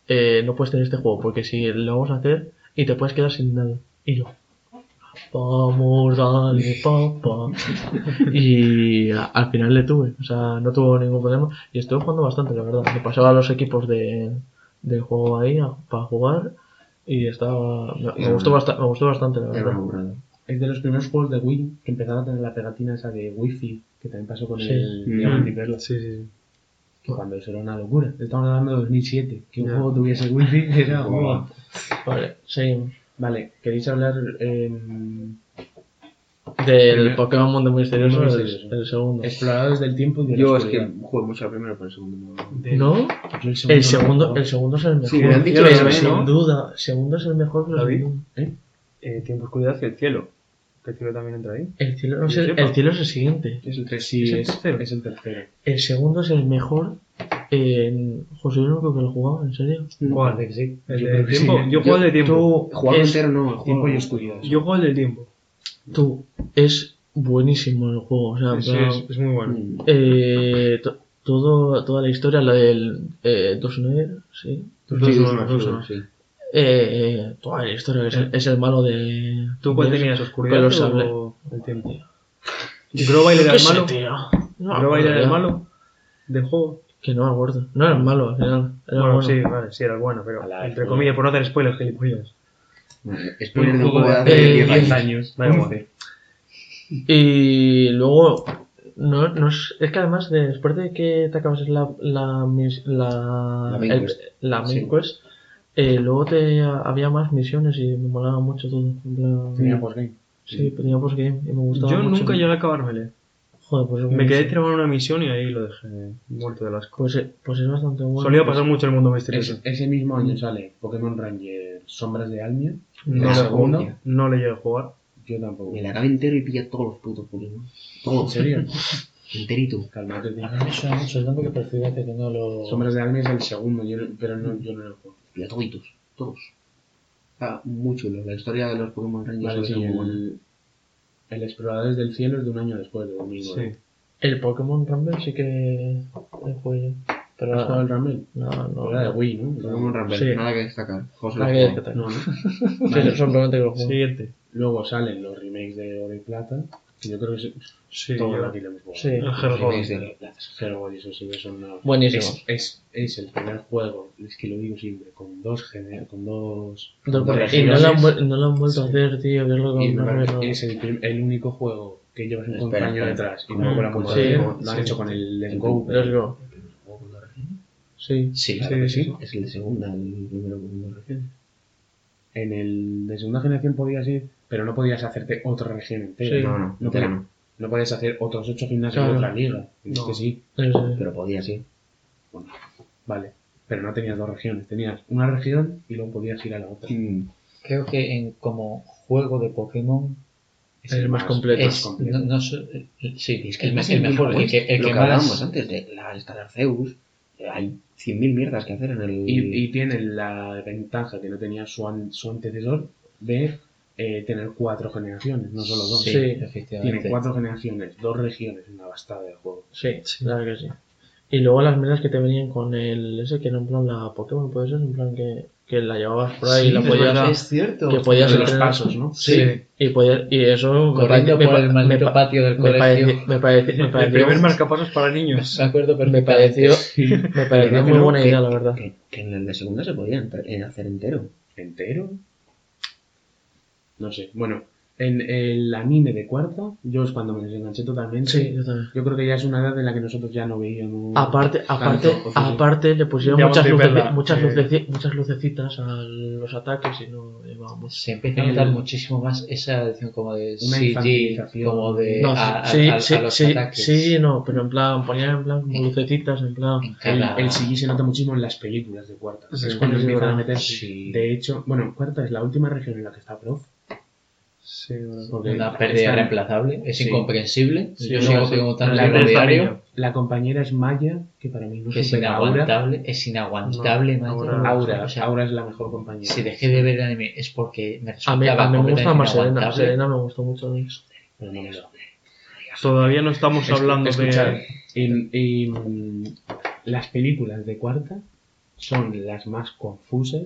Speaker 3: eh, no puedes tener este juego, porque si lo vamos a hacer y te puedes quedar sin nada. Y yo, vamos, dale, papá. y a- al final le tuve, o sea, no tuvo ningún problema y estuve jugando bastante, la verdad. Me pasaba a los equipos de, del juego ahí a- para jugar y estaba, me, me gustó, basta- me gustó bastante, la verdad.
Speaker 1: Es de los primeros juegos de Wii que empezaba a tener la pegatina esa de Wi-Fi, que también pasó con
Speaker 3: Sí.
Speaker 1: el
Speaker 2: Mm.
Speaker 1: Diamante y Perla.
Speaker 5: Sí, sí, sí.
Speaker 1: Que cuando eso era una locura. Estamos hablando de 2007. Que un juego tuviese Wi-Fi era
Speaker 2: guau.
Speaker 3: Vale, seguimos.
Speaker 1: Vale, ¿queréis hablar em,
Speaker 3: Del
Speaker 1: Primero-
Speaker 3: Pokémon Mundo Misterioso,
Speaker 1: Mundo
Speaker 3: el,
Speaker 1: Misterioso.
Speaker 3: el segundo.
Speaker 1: exploradores del tiempo y de la
Speaker 2: Yo es que juego mucho al primero, pero el segundo no.
Speaker 1: De-
Speaker 3: ¿No? El segundo,
Speaker 1: lo
Speaker 3: el segundo es el mejor.
Speaker 2: Sí, me han dicho
Speaker 3: pero
Speaker 2: ¿eh?
Speaker 3: sin
Speaker 5: ¿no?
Speaker 3: duda, el segundo es el mejor, sin duda.
Speaker 5: Eh, tiempo, oscuridad y el cielo. Que el cielo también entra ahí.
Speaker 3: El cielo, no sé,
Speaker 5: sepa.
Speaker 3: el cielo es el siguiente.
Speaker 1: Es el, tres, sí,
Speaker 5: ¿Es el
Speaker 1: es,
Speaker 5: tercero?
Speaker 1: es el tercero.
Speaker 3: El segundo es el mejor. En... José, yo no creo que lo he jugado, ¿en serio?
Speaker 5: ¿Cuál?
Speaker 4: Sí.
Speaker 5: El
Speaker 1: Yo
Speaker 5: tiempo.
Speaker 1: sí.
Speaker 5: Yo juego el del tiempo.
Speaker 3: Es,
Speaker 2: entero no, el.
Speaker 1: Tiempo y oscuridad.
Speaker 5: Yo juego el del tiempo.
Speaker 3: tú, es buenísimo el juego. O sea,
Speaker 5: Sí,
Speaker 3: plan,
Speaker 5: es, es muy bueno.
Speaker 2: Mm.
Speaker 3: eh, to- todo, toda la historia, la del eh, Dosner, sí.
Speaker 5: Tus
Speaker 2: Sí,
Speaker 5: no, no.
Speaker 2: sí.
Speaker 3: Eh, toda la historia, es, el- es el malo de.
Speaker 5: ¿Tú cuál
Speaker 3: de-
Speaker 5: tenías? ¿Oscuridad
Speaker 3: los sable-
Speaker 5: o el tiempo? ¿Groba
Speaker 3: Yo
Speaker 5: era el malo?
Speaker 3: tío. No me
Speaker 5: ¿Groba
Speaker 3: acuerdo
Speaker 5: era el malo del juego?
Speaker 3: Que no me acuerdo. No era el malo al final. Era
Speaker 5: Bueno,
Speaker 3: bueno.
Speaker 5: sí, vale, sí era el bueno, pero
Speaker 1: la-
Speaker 5: entre comillas, por no hacer spoilers, gilipollas.
Speaker 2: Spoiler de juego hace
Speaker 3: de-
Speaker 2: 10
Speaker 3: eh,
Speaker 2: años.
Speaker 5: Da igual.
Speaker 1: 11.
Speaker 3: Y luego, no, no es, es que además, de- después de que te acabas la, la, la,
Speaker 2: La main
Speaker 3: el-
Speaker 2: quest.
Speaker 3: la main
Speaker 2: Sí.
Speaker 3: quest, eh, luego te había más misiones y me molaba mucho todo. En plan,
Speaker 1: Tenía postgame.
Speaker 3: sí, tenía postgame y me gustaba
Speaker 5: Yo
Speaker 3: mucho.
Speaker 5: nunca llegué a acabármele.
Speaker 3: Joder, pues es
Speaker 5: Me quedé tirado en una misión y ahí lo dejé muerto de las cosas.
Speaker 3: Pues, eh, pues es bastante bueno.
Speaker 5: Solía pasar mucho en el mundo misterioso.
Speaker 1: Es- ese mismo año sale Pokémon Ranger Sombras de Almia.
Speaker 5: No jugué, no le llegué a jugar.
Speaker 1: Yo tampoco.
Speaker 2: Me la acabé entero y pilla todos los putos Pokémon.
Speaker 1: ¿En
Speaker 2: Todos.
Speaker 1: serio?
Speaker 2: Enterito.
Speaker 1: Cálmate, tío.
Speaker 4: A mí me suena mucho el nombre, pero fíjate que no lo.
Speaker 1: Sombras de Almia es el segundo, yo, no- pero no, yo no lo juego.
Speaker 2: Pilla toditos. Todos. Está muy chulo. La historia de los Pokémon Rangers
Speaker 1: Vale, sí,
Speaker 2: muy buena.
Speaker 1: el, el Exploradores del Cielo es de un año después, de 2009.
Speaker 5: Sí.
Speaker 3: El Pokémon Rumble sí que el juego. Pero
Speaker 1: ¿Has jugado el Rumble?
Speaker 3: no, no.
Speaker 1: Era de Wii, ¿no?
Speaker 2: Pokémon Rumble.
Speaker 3: Sí.
Speaker 2: Nada que destacar. José
Speaker 3: Nada
Speaker 2: lo
Speaker 3: que.
Speaker 1: No, ¿no?
Speaker 3: Sí,
Speaker 1: Vale.
Speaker 3: simplemente que lo juego.
Speaker 5: Siguiente.
Speaker 1: Luego salen los remakes de Oro y Plata, yo creo que es,
Speaker 5: Sí,
Speaker 1: todo
Speaker 5: yo-.
Speaker 3: Sí.
Speaker 5: el
Speaker 2: y Plata.
Speaker 1: Pero eso sí que son una...
Speaker 3: Buenísimo.
Speaker 1: Es, es, es el primer juego, es que lo digo siempre, con dos gener- con dos...
Speaker 3: Dos-
Speaker 1: con
Speaker 3: y no lo, han, no lo han vuelto a
Speaker 1: Sí.
Speaker 3: hacer, tío, que es lo que
Speaker 1: es el, el único juego que llevas un compañero detrás y no lo han vuelto a
Speaker 3: Sí.
Speaker 1: hacer. Lo han
Speaker 5: Sí.
Speaker 1: hecho con el Let's
Speaker 2: Sí.
Speaker 1: Go.
Speaker 3: Let's go. Sí.
Speaker 2: Sí,
Speaker 5: Sí,
Speaker 2: claro
Speaker 5: sí.
Speaker 2: sí. Es el de segunda, el primero Pokémon Regiones.
Speaker 1: En el de segunda generación podías ir, pero no podías hacerte otra región entera.
Speaker 3: Sí.
Speaker 2: No, no,
Speaker 1: No,
Speaker 2: entera
Speaker 1: podías-
Speaker 2: no.
Speaker 1: no podías hacer otros ocho gimnasios
Speaker 3: Claro.
Speaker 1: de otra liga.
Speaker 5: No.
Speaker 1: este sí,
Speaker 3: Sí, sí.
Speaker 2: Pero podía, sí.
Speaker 1: vale. Pero no tenías dos regiones, tenías una región y luego podías ir a la otra.
Speaker 2: Mm.
Speaker 4: Creo que en como juego de Pokémon
Speaker 1: Es
Speaker 3: el más completo.
Speaker 4: es.
Speaker 1: completo.
Speaker 4: No, no so- sí,
Speaker 2: Es que
Speaker 4: el,
Speaker 2: además
Speaker 4: el mejor. El que, el
Speaker 2: lo
Speaker 4: que
Speaker 2: que hablábamos
Speaker 4: más.
Speaker 2: antes de la esta de Arceus, eh, hay 100.000 mierdas que hacer en el...
Speaker 1: Y, y tiene la ventaja que no tenía su, an- su antecesor de eh, tener cuatro generaciones, no solo dos.
Speaker 4: Sí,
Speaker 3: Sí.
Speaker 4: efectivamente.
Speaker 1: Tiene cuatro generaciones, dos regiones, una bastada de juego.
Speaker 3: Sí, claro que sí. Y luego las medidas que te venían con el ese que era en plan la Pokémon, puede ser en plan que que la llevabas por ahí y
Speaker 5: Sí,
Speaker 3: la podías.
Speaker 5: verdad.
Speaker 2: Es cierto.
Speaker 3: Que podías
Speaker 1: los pasos, ¿no?
Speaker 3: Sí. Y, podías, y eso
Speaker 4: Corriendo
Speaker 3: me
Speaker 4: por el
Speaker 3: me
Speaker 4: maldito
Speaker 3: pa-
Speaker 4: patio del
Speaker 3: me
Speaker 4: colegio.
Speaker 3: me parece- me
Speaker 5: El
Speaker 3: pareció-
Speaker 5: primer marcapasos para niños.
Speaker 4: Me acuerdo
Speaker 3: me pareció, me pareció muy buena
Speaker 2: que-
Speaker 3: idea, la verdad.
Speaker 2: Que, que en el de segunda se podía eh, hacer entero.
Speaker 1: ¿Entero? No sé. Bueno, en el anime de cuarta, yo es cuando me desenganché totalmente.
Speaker 3: Sí, yo también.
Speaker 1: Yo creo que ya es una edad en la que nosotros ya no veíamos.
Speaker 3: Aparte, aparte,
Speaker 1: tanto,
Speaker 3: aparte le pusieron
Speaker 5: Ya
Speaker 3: muchas, luces, muchas, muchas lucecitas a los ataques y no llevábamos.
Speaker 4: Se empieza a notar muchísimo más esa edición como de
Speaker 1: Una
Speaker 4: CG,
Speaker 1: infantilización.
Speaker 4: como de
Speaker 3: No,
Speaker 4: a, a-
Speaker 3: sí,
Speaker 4: a- a
Speaker 3: sí,
Speaker 4: los
Speaker 3: sí,
Speaker 4: ataques.
Speaker 3: sí, no, pero en plan, ponían en plan como lucecitas, en plan.
Speaker 4: En
Speaker 1: El,
Speaker 4: cada-
Speaker 1: el CG se nota muchísimo en las películas de cuarta.
Speaker 5: Sí,
Speaker 1: es cuando empiezan a meter.
Speaker 4: Sí.
Speaker 1: De hecho, bueno, cuarta es la última región en la que está Prof.
Speaker 5: Sí,
Speaker 1: porque
Speaker 4: Una pérdida irreemplazable, es
Speaker 1: Sí.
Speaker 4: incomprensible.
Speaker 1: Sí,
Speaker 4: Yo
Speaker 1: no,
Speaker 4: sigo preguntando diario
Speaker 5: niño.
Speaker 1: La compañera es Maya, que para mí no
Speaker 4: que es
Speaker 1: Aura.
Speaker 4: inaguantable, es inaguantable,
Speaker 5: No,
Speaker 4: macho.
Speaker 5: Aura-
Speaker 1: Aura,
Speaker 4: O sea,
Speaker 1: Aura es la mejor compañera.
Speaker 4: si dejé de ver el anime es porque me
Speaker 3: A mí,
Speaker 4: resultaba
Speaker 3: a mí me gusta más Serena. Serena me gustó mucho.
Speaker 1: Pero no me lo-
Speaker 5: Todavía no estamos hablando
Speaker 1: escuchad,
Speaker 5: de.
Speaker 1: en- en las películas de cuarta son las más confusas,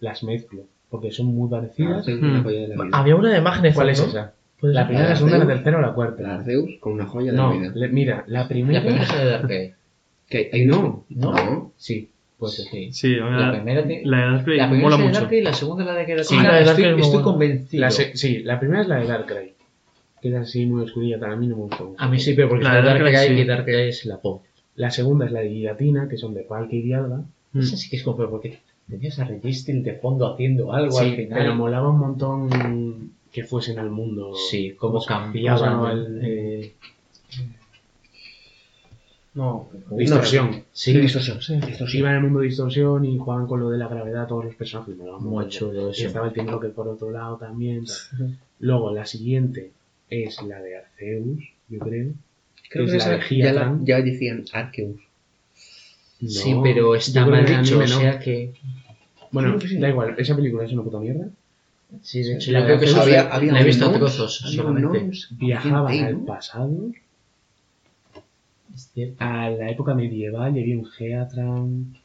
Speaker 1: las mezclo, porque son muy parecidas.
Speaker 2: Arceus,
Speaker 5: Hmm.
Speaker 2: la joya de la vida.
Speaker 3: Había una de Magneto.
Speaker 1: ¿Cuál es
Speaker 3: ¿no?
Speaker 1: esa? La primera, la
Speaker 2: ¿La
Speaker 1: segunda, la
Speaker 2: Arceus?
Speaker 1: tercera o la
Speaker 2: La
Speaker 1: cuarta.
Speaker 2: Arceus con una joya de
Speaker 1: No,
Speaker 2: la vida.
Speaker 1: le- mira, la primera...
Speaker 4: La primera es la de Dark Age.
Speaker 2: Que hay
Speaker 1: No,
Speaker 4: ¿No?
Speaker 1: Sí, pues sí.
Speaker 4: Sí. La
Speaker 5: la,
Speaker 4: primera, te-
Speaker 5: la de Darkrai
Speaker 4: la primera
Speaker 5: mola
Speaker 4: es la de
Speaker 5: mucho.
Speaker 4: Dark Age y la segunda es la de que
Speaker 3: Sí, la de
Speaker 4: estoy, estoy convencido.
Speaker 1: La se- sí, la primera es la de Darkrai, que es así muy oscurilla, a mí no me mucho.
Speaker 4: A mí sí, pero porque
Speaker 5: La
Speaker 4: la
Speaker 5: de
Speaker 4: de Dark
Speaker 5: Dark Age
Speaker 4: Age
Speaker 5: sí.
Speaker 4: y Dark Age es la pop.
Speaker 1: La segunda es la de Giratina, que son de Palkia y Dialga.
Speaker 5: Mm.
Speaker 4: Esa sí que es como, pero porque tenías a Registil de fondo haciendo algo al
Speaker 1: Sí,
Speaker 4: final.
Speaker 1: pero molaba un montón que fuesen al mundo.
Speaker 4: Sí, cómo cambiaban,
Speaker 1: ¿cómo se llamaba el, eh,
Speaker 5: No,
Speaker 1: distorsión.
Speaker 4: Sí,
Speaker 2: distorsión.
Speaker 1: Pues iban al mundo de distorsión y jugaban con lo de la gravedad todos los personajes. molaban un
Speaker 4: Muy
Speaker 1: Y estaba el tiempo que por otro lado también. Luego la siguiente es la de Arceus, yo creo.
Speaker 2: Creo
Speaker 1: es
Speaker 2: que
Speaker 1: la
Speaker 2: esa
Speaker 1: de
Speaker 2: ya, la- ya decían Arceus.
Speaker 4: Sí,
Speaker 1: No,
Speaker 4: pero está
Speaker 1: yo creo
Speaker 4: mal dicho, o
Speaker 1: no.
Speaker 4: sea que...
Speaker 1: Bueno,
Speaker 2: Creo sí.
Speaker 1: da igual, esa película es una puta mierda.
Speaker 4: Sí, de hecho,
Speaker 1: La
Speaker 4: yo creo que
Speaker 2: había-
Speaker 4: había, la he visto a trozos solamente.
Speaker 1: Viajaban al
Speaker 2: un
Speaker 1: pasado,
Speaker 4: Es cierto.
Speaker 1: a la época medieval, y había un Geatran.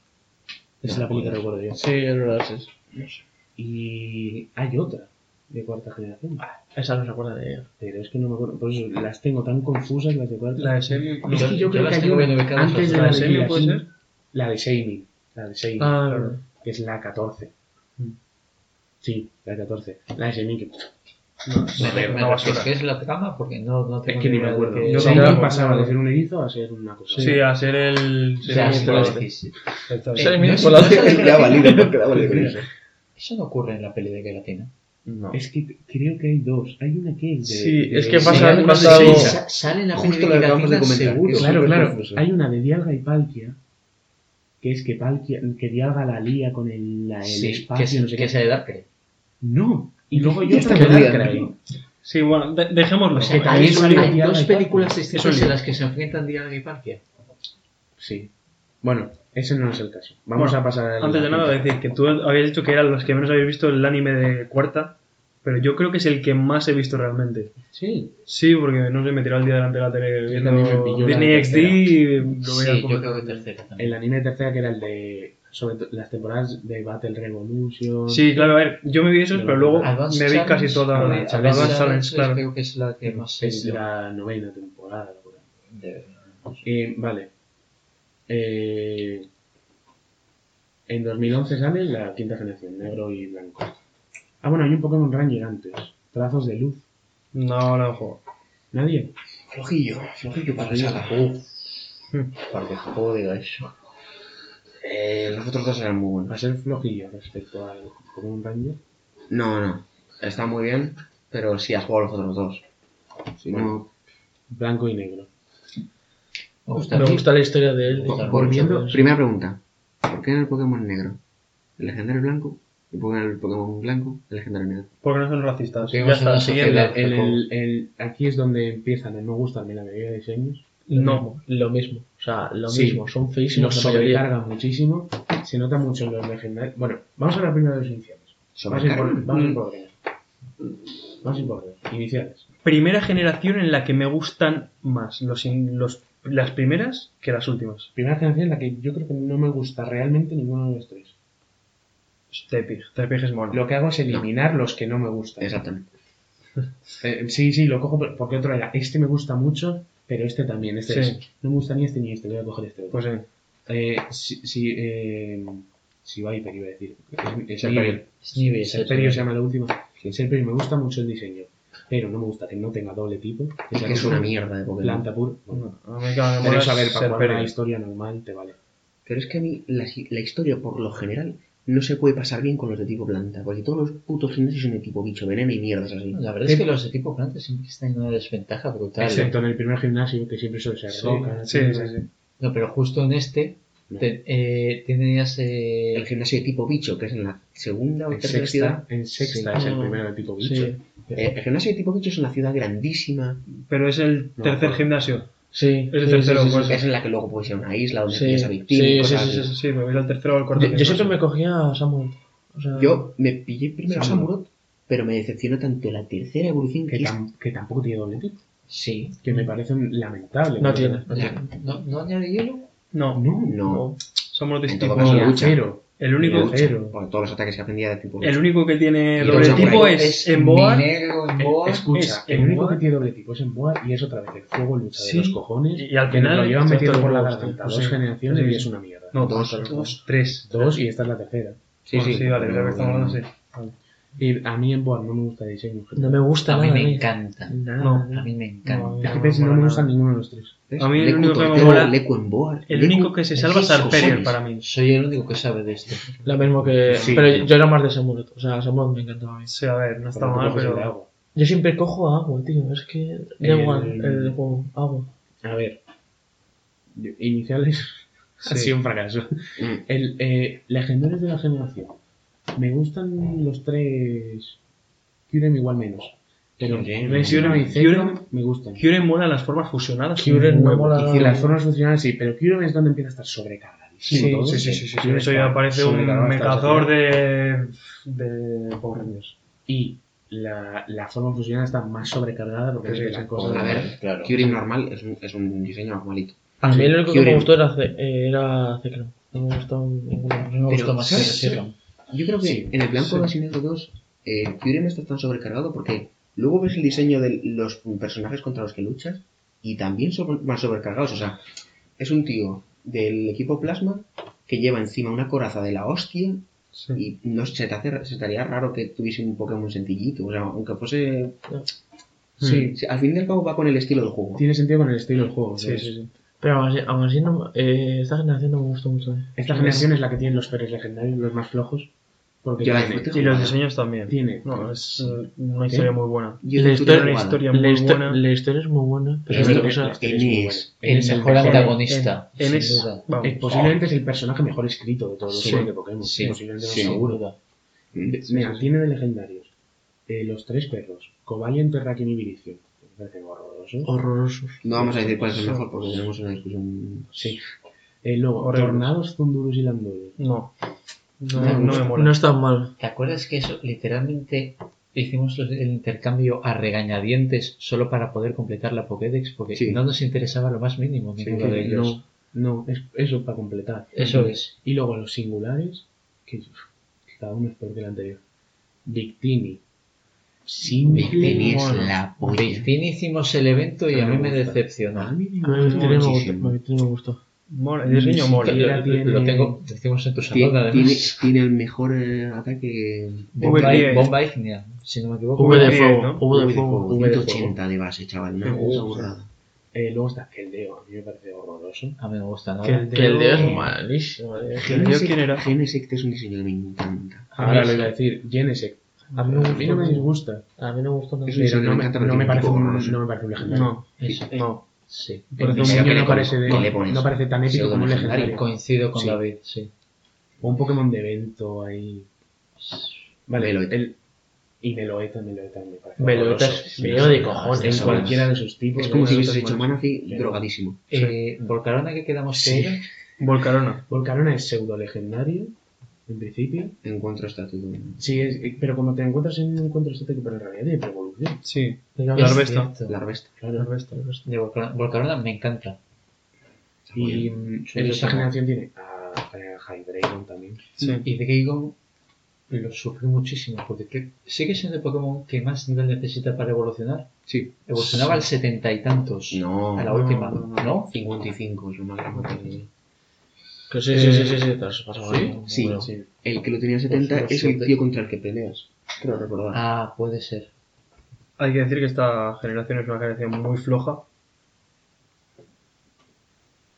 Speaker 1: Esa es la película que recuerdo yo.
Speaker 3: Sí, es verdad. sí.
Speaker 1: Y hay otra de cuarta generación.
Speaker 3: Esa no se acuerda de ella.
Speaker 1: Pero es que no me acuerdo. Por eso las tengo tan confusas las de cuarta.
Speaker 5: la de Semi.
Speaker 1: Es que yo creo
Speaker 4: las
Speaker 1: que hay
Speaker 4: tengo
Speaker 1: una antes de
Speaker 5: ¿La
Speaker 1: la
Speaker 5: de puede
Speaker 1: Giratina,
Speaker 5: ser?
Speaker 1: La de Shaming. La de Shaming.
Speaker 3: Ah,
Speaker 5: Claro.
Speaker 1: Que es la 14.
Speaker 5: Mm.
Speaker 1: Sí, la 14. La de Shaming que.
Speaker 5: No,
Speaker 4: ¿Me, me,
Speaker 5: una
Speaker 4: me
Speaker 5: basura.
Speaker 4: refresques la trama? Porque no, no tengo
Speaker 1: Es que ni me acuerdo.
Speaker 4: qué-
Speaker 5: Yo
Speaker 1: Shaming
Speaker 5: tampoco.
Speaker 1: pasaba de ser un erizo a ser una cosa.
Speaker 5: Sí, a ser el.
Speaker 4: O sea,
Speaker 5: sí,
Speaker 4: sí,
Speaker 5: claro.
Speaker 4: sí, sí.
Speaker 5: Está
Speaker 4: Eh,
Speaker 5: bien.
Speaker 4: no es-
Speaker 3: Hola.
Speaker 4: no es-
Speaker 2: Ya ha valido, porque da valido con eso.
Speaker 4: No ocurre en la peli de Gelatina.
Speaker 2: No.
Speaker 1: Es que creo que hay dos. Hay una que es de.
Speaker 3: Sí,
Speaker 1: de-
Speaker 3: es que pasa-
Speaker 1: de-
Speaker 3: pasa
Speaker 1: de-
Speaker 3: algo-
Speaker 1: de-
Speaker 4: Sa- Sale en la
Speaker 2: Justo
Speaker 4: peli de
Speaker 2: que
Speaker 4: Gelatina
Speaker 2: comentar.
Speaker 4: seguro.
Speaker 1: Claro, claro. Hay una de Dialga y Palkia. Que es que Palkia, que Dialga la lía con el, la- el
Speaker 4: Sí,
Speaker 1: espacio,
Speaker 4: que, es,
Speaker 1: no sé
Speaker 4: que
Speaker 1: qué.
Speaker 4: sea de Darkrai.
Speaker 1: No. Y luego
Speaker 2: perdida,
Speaker 1: Darkrai.
Speaker 2: ¿no?
Speaker 5: Sí, bueno, de- dejémoslo.
Speaker 4: O sea,
Speaker 1: que
Speaker 4: hay, dos películas distintas en las que se enfrentan Dialga y Palkia.
Speaker 1: Sí. Bueno, ese no es el caso. Vamos
Speaker 5: Bueno,
Speaker 1: a pasar
Speaker 5: Antes de nada, decir que tú habías dicho que eran los que menos habéis visto el anime de cuarta, pero yo creo que es el que más he visto realmente.
Speaker 1: Sí.
Speaker 5: Sí, porque no sé, me tiraba el día delante de la tele viendo
Speaker 1: la
Speaker 5: Disney XD y lo veía
Speaker 4: Sí,
Speaker 5: como-
Speaker 4: yo creo que tercera también.
Speaker 1: El anime de tercera que era el de. Sobre todo las temporadas de Battle Revolution.
Speaker 5: Sí, claro, a ver, yo me vi esos, pero luego
Speaker 4: Advanced
Speaker 5: me vi casi toda
Speaker 1: Advanced
Speaker 5: Advanced
Speaker 1: Challenge,
Speaker 5: claro.
Speaker 4: Creo que es la que más
Speaker 1: Es la novena temporada.
Speaker 4: De-
Speaker 1: Eh, vale. Eh, en 2011 sale la quinta generación, negro y blanco. Ah, bueno, hay un Pokémon Ranger antes. Trazos de luz.
Speaker 5: No, no juego.
Speaker 1: ¿Nadie?
Speaker 2: Flojillo, flojillo para la saga.
Speaker 4: Para que el juego diga eso.
Speaker 2: Eh, los otros dos eran muy
Speaker 1: Va a
Speaker 2: buenos.
Speaker 1: ser flojillo respecto al Pokémon Ranger.
Speaker 2: No, no. Está muy bien, pero sí has jugado los otros dos. Si no,
Speaker 1: Blanco y negro.
Speaker 4: Me gusta,
Speaker 3: Me la historia de él.
Speaker 2: Volviendo. Primera pregunta. ¿Por qué en el Pokémon negro el legendario es blanco? ¿Y en el Pokémon blanco el legendario negro?
Speaker 5: Porque no son racistas. Ya
Speaker 4: en
Speaker 5: está,
Speaker 4: sociedad.
Speaker 1: El- el- el- aquí es donde empiezan a no gustarme la mayoría de diseños.
Speaker 3: No, lo mismo. O sea, lo
Speaker 1: Sí.
Speaker 3: mismo. Son feísimos la mayoría.
Speaker 1: sobrecargan muchísimo. Se nota mucho en los legendarios. Bueno, vamos a hablar primero de los iniciales. Vamos a ir por orden. Iniciales.
Speaker 5: Primera generación en la que me gustan más los, in- los las primeras que las últimas.
Speaker 1: Primera generación en la que yo creo que no me gusta realmente ninguno de los tres.
Speaker 5: Tepig. Tepig es mono.
Speaker 1: Lo que hago es eliminar los que no me gustan.
Speaker 2: Exactamente.
Speaker 1: Eh, sí, sí, lo cojo por- porque otro era, este me gusta mucho, pero este también, este
Speaker 5: Sí.
Speaker 1: es, no me gusta ni este ni este, voy a coger este otro.
Speaker 5: Pues sí.
Speaker 1: Eh, si, si, eh, si Viper iba a decir. Es, es
Speaker 2: Serperio.
Speaker 1: Se llama la última. Serperio me gusta mucho el diseño, pero no me gusta que no tenga doble tipo. Que
Speaker 2: Es que una mierda de Pokémon.
Speaker 1: Planta pura. Bueno,
Speaker 5: A mí que me
Speaker 1: pero
Speaker 5: es
Speaker 1: para jugar una historia normal te vale.
Speaker 2: Pero es que a mí la, la historia, por lo general, no se puede pasar bien con los de tipo planta. Porque todos los putos gimnasios son de tipo bicho, veneno y mierdas así.
Speaker 4: La verdad es que los de tipo planta siempre están en una desventaja brutal.
Speaker 1: Excepto en el primer gimnasio, que siempre suele ser
Speaker 4: Sí,
Speaker 1: roca.
Speaker 5: Sí, sí, sí.
Speaker 4: No, pero justo en este
Speaker 2: No.
Speaker 4: te- eh, tenías eh,
Speaker 2: El gimnasio de tipo bicho, que es en la segunda o
Speaker 1: En
Speaker 2: tercera
Speaker 1: sexta,
Speaker 2: ciudad.
Speaker 1: en sexta
Speaker 3: Sí.
Speaker 1: es el primero de tipo bicho.
Speaker 3: Sí,
Speaker 2: Eh, el gimnasio de tipo bicho es una ciudad grandísima.
Speaker 5: Pero es el
Speaker 1: No,
Speaker 5: tercer
Speaker 1: no.
Speaker 5: gimnasio.
Speaker 3: Sí.
Speaker 5: Es el
Speaker 3: sí,
Speaker 5: tercero,
Speaker 3: sí, sí, sí.
Speaker 2: Es en la que luego puede ser una isla donde
Speaker 3: Sí,
Speaker 2: pillas a Victini
Speaker 3: sí,
Speaker 2: y cosas
Speaker 3: sí, sí,
Speaker 2: así.
Speaker 3: sí,
Speaker 5: Sí, pero es el tercero o el cuarto.
Speaker 3: Yo, yo siempre me cogía a Samuel. O sea,
Speaker 2: Yo me pillé primero a.
Speaker 1: Samurott,
Speaker 2: pero me decepcionó tanto la tercera evolución
Speaker 1: Que,
Speaker 2: que es-
Speaker 1: tam- que tampoco tiene doble tipo.
Speaker 4: sí.
Speaker 1: Que me parece lamentable.
Speaker 3: No tiene. No.
Speaker 4: ¿No, ¿No añade hielo?
Speaker 5: No,
Speaker 1: No,
Speaker 2: No,
Speaker 5: somos de
Speaker 2: En
Speaker 5: tipo.
Speaker 1: acero.
Speaker 5: El único,
Speaker 2: todos los ataques que aprendía de tipo
Speaker 5: el único que tiene doble tipo
Speaker 2: samuráis
Speaker 5: es en Boar.
Speaker 1: Escucha,
Speaker 5: es
Speaker 1: el único que tiene doble tipo es en Boar y es otra vez el fuego lucha
Speaker 5: Sí.
Speaker 1: de los cojones.
Speaker 5: Y- y al final,
Speaker 1: lo llevan
Speaker 3: es
Speaker 1: por la garganta dos
Speaker 3: sí.
Speaker 1: generaciones
Speaker 5: Sí.
Speaker 1: y es una mierda.
Speaker 5: No,
Speaker 2: Dos,
Speaker 5: dos,
Speaker 2: dos.
Speaker 5: tres.
Speaker 1: Dos y esta es la tercera.
Speaker 2: Sí,
Speaker 5: Bueno,
Speaker 2: sí.
Speaker 5: vale, sí.
Speaker 1: Y a mí en Boar no me gusta el diseño.
Speaker 3: No me gusta
Speaker 4: A mí
Speaker 3: nada.
Speaker 4: me encanta.
Speaker 3: Nada,
Speaker 5: No,
Speaker 3: nada.
Speaker 4: A mí me
Speaker 5: No,
Speaker 4: encanta.
Speaker 1: Es que no me gustan ninguno de los tres.
Speaker 2: ¿Ves?
Speaker 5: A mí el único que me mola-
Speaker 2: en Boar.
Speaker 5: El
Speaker 2: Leku-
Speaker 5: único que se salva es
Speaker 2: ¿Qué
Speaker 5: Sarperior
Speaker 2: cojones?
Speaker 5: para mí.
Speaker 4: Soy el único que sabe de esto.
Speaker 3: Lo mismo que.
Speaker 1: Sí.
Speaker 3: Pero yo era más de Samuel. O sea, Samuel me encantaba a mí.
Speaker 5: Sí, a ver, no está
Speaker 1: Pero
Speaker 5: mal, pero.
Speaker 3: Yo siempre cojo agua, tío. Es que. Da
Speaker 1: El-
Speaker 3: igual el juego. Agua.
Speaker 1: A ver. Iniciales ha
Speaker 5: Sí.
Speaker 1: sido un fracaso.
Speaker 2: Mm.
Speaker 1: El, eh, legendarios de la generación. Me gustan los tres. Kyurem igual menos. Pero
Speaker 2: Kyurem,
Speaker 1: y
Speaker 5: Kyurem-
Speaker 1: me gustan.
Speaker 5: Kyurem mola las formas fusionadas.
Speaker 3: Kyurem no mola.
Speaker 1: Y las formas funcionales sí, pero Kyurem es donde empieza a estar sobrecargadísimo
Speaker 5: Sí, sí, sí, sí, sí, Eso ya parece un
Speaker 1: sobrecargado la
Speaker 5: de. de. Power Rangers.
Speaker 1: Y la, la forma fusional está más sobrecargada porque es las cosas.
Speaker 2: A ver,
Speaker 4: Claro.
Speaker 2: Kyurem normal es un, es un diseño normalito.
Speaker 3: A mí lo único que me gustó era, eh, era. No me gustó ninguno.
Speaker 4: A mí me
Speaker 2: Pero,
Speaker 4: gustó más que.
Speaker 2: Yo creo que
Speaker 1: Sí,
Speaker 2: en el blanco
Speaker 5: sí.
Speaker 2: de Asinero 2, eh, Kyurem está tan sobrecargado porque luego ves el diseño de los personajes contra los que luchas y también son más sobrecargados. O sea, es un tío del equipo Plasma que lleva encima una coraza de la hostia
Speaker 5: Sí.
Speaker 2: y no se te hace, se te haría raro que tuviese un Pokémon sencillito. O sea, aunque fuese.
Speaker 1: Sí,
Speaker 2: Sí, al fin y al cabo va con el estilo del juego.
Speaker 1: tiene sentido con el estilo del juego.
Speaker 5: Sí, sí, sí.
Speaker 3: Pero aún así, aún así no, eh, esta generación no me gustó mucho. eh.
Speaker 1: Esta generación es la que tiene los peores legendarios, los más flojos. Porque
Speaker 2: Yo la
Speaker 1: tiene,
Speaker 2: disfruté
Speaker 5: Y los diseños también.
Speaker 1: tiene
Speaker 5: No, es una historia muy buena.
Speaker 2: Yo
Speaker 3: La historia-
Speaker 5: historia
Speaker 3: La,
Speaker 5: muy
Speaker 3: histo-
Speaker 5: buena.
Speaker 3: la historia es muy buena. Pero
Speaker 1: Es
Speaker 3: cosa-
Speaker 1: es
Speaker 4: El mejor antagonista.
Speaker 5: En
Speaker 4: sin
Speaker 5: es-
Speaker 4: duda.
Speaker 5: vamos.
Speaker 1: eh, posiblemente es el personaje mejor escrito de todos los
Speaker 5: Sí.
Speaker 1: juegos de Pokémon.
Speaker 4: Sí.
Speaker 1: Posiblemente no
Speaker 2: Sí.
Speaker 1: seguro.
Speaker 2: Mm.
Speaker 1: De- Mira, tiene de legendarios eh, los tres perros, Cobalion, Terrakin y Viricio. Me parecen horrorosos.
Speaker 3: Horrorosos.
Speaker 2: No vamos a decir cuál es el mejor porque tenemos una discusión.
Speaker 1: Sí. Eh, luego. Tornados, Zundurus y Landorus.
Speaker 5: No. No,
Speaker 2: No,
Speaker 5: no me mola.
Speaker 3: No es tan mal.
Speaker 4: ¿Te acuerdas que eso literalmente hicimos el intercambio a regañadientes solo para poder completar la Pokédex? Porque
Speaker 2: Sí.
Speaker 4: no nos interesaba lo más mínimo ninguno de ellos.
Speaker 1: No, no, es eso para completar.
Speaker 4: Eso es.
Speaker 1: Y luego los singulares, que uf, cada uno es peor que el anterior. Victini.
Speaker 2: Victini es la polla.
Speaker 4: Victini hicimos el evento y
Speaker 1: A
Speaker 4: a
Speaker 1: mí me
Speaker 4: decepcionó.
Speaker 2: A mí me gustó
Speaker 5: Mola, el diseño
Speaker 1: siquiera
Speaker 4: Lo-
Speaker 1: tiene-
Speaker 4: Lo tengo, lo hicimos en tu
Speaker 2: Tiene, tiene, tiene el mejor eh, ataque.
Speaker 4: Bomba,
Speaker 5: V10.
Speaker 4: bomba ígnea, si no me equivoco.
Speaker 3: V de
Speaker 5: V10,
Speaker 3: fuego.
Speaker 5: ¿no?
Speaker 3: V de fuego.
Speaker 2: V de
Speaker 3: V de
Speaker 2: 180 de base, chaval.
Speaker 5: Sí.
Speaker 2: burrada.
Speaker 1: Eh, luego está Keldeo, a mí me parece horroroso.
Speaker 4: A mí no me gusta nada.
Speaker 5: El
Speaker 3: de es malísimo. eh.
Speaker 5: ¿El Deo quién era?
Speaker 2: Genesect es un diseño que me encanta.
Speaker 1: Ahora lo iba a decir, Genesect.
Speaker 3: A mí no me
Speaker 1: A mí no me disgusta,
Speaker 3: A mí no me gustó nada.
Speaker 2: Es un
Speaker 1: pero no
Speaker 2: me
Speaker 1: no parece un, no me parece un legendario.
Speaker 5: No,
Speaker 4: Eso.
Speaker 5: no.
Speaker 4: Sí.
Speaker 2: ¿qué le
Speaker 1: no parece, tan épico como un legendario.
Speaker 4: Coincido con
Speaker 1: Sí.
Speaker 4: David, sí.
Speaker 1: O un Pokémon de evento ahí. Vale,
Speaker 2: Meloet.
Speaker 1: el, y Meloeta, Meloeta me parece.
Speaker 3: Meloeta es feo de cojones.
Speaker 1: En
Speaker 2: Eso
Speaker 1: cualquiera de sus tipos.
Speaker 2: Es como si
Speaker 1: Meloeta
Speaker 2: hubieses
Speaker 1: es
Speaker 2: hecho. Manaphy drogadísimo.
Speaker 4: Eh, Volcarona que quedamos que era.
Speaker 5: Volcarona.
Speaker 1: Volcarona es pseudo legendario, en principio.
Speaker 2: Encuentro estático.
Speaker 1: Sí, es, eh, pero como te encuentras en un encuentro estático, pero en realidad de evolución.
Speaker 5: Sí. La. Arbesta.
Speaker 2: La Arbesta.
Speaker 1: Claro.
Speaker 5: Arbesta.
Speaker 4: De Volcarona, me encanta.
Speaker 1: Y mm, esta
Speaker 4: sí.
Speaker 1: generación tiene a, a Hydreigon también.
Speaker 5: Sí.
Speaker 4: Y Dragon lo sufrí muchísimo, porque que- sigue siendo el Pokémon que más nivel necesita para evolucionar.
Speaker 2: Sí.
Speaker 4: Evolucionaba al setenta y tantos.
Speaker 2: No.
Speaker 4: A la
Speaker 2: no,
Speaker 4: última,
Speaker 2: no,
Speaker 4: ¿no?
Speaker 2: 55 es lo más grande que-
Speaker 3: Que sí, sí, sí, sí, sí, te has pasado
Speaker 2: ¿Sí? Sí.
Speaker 3: Bueno.
Speaker 1: Sí.
Speaker 2: El que lo tenía 70
Speaker 4: Pues
Speaker 2: es el tío contra el que peleas. Creo recordar.
Speaker 4: Ah, puede ser.
Speaker 5: Hay que decir que esta generación es una generación muy floja.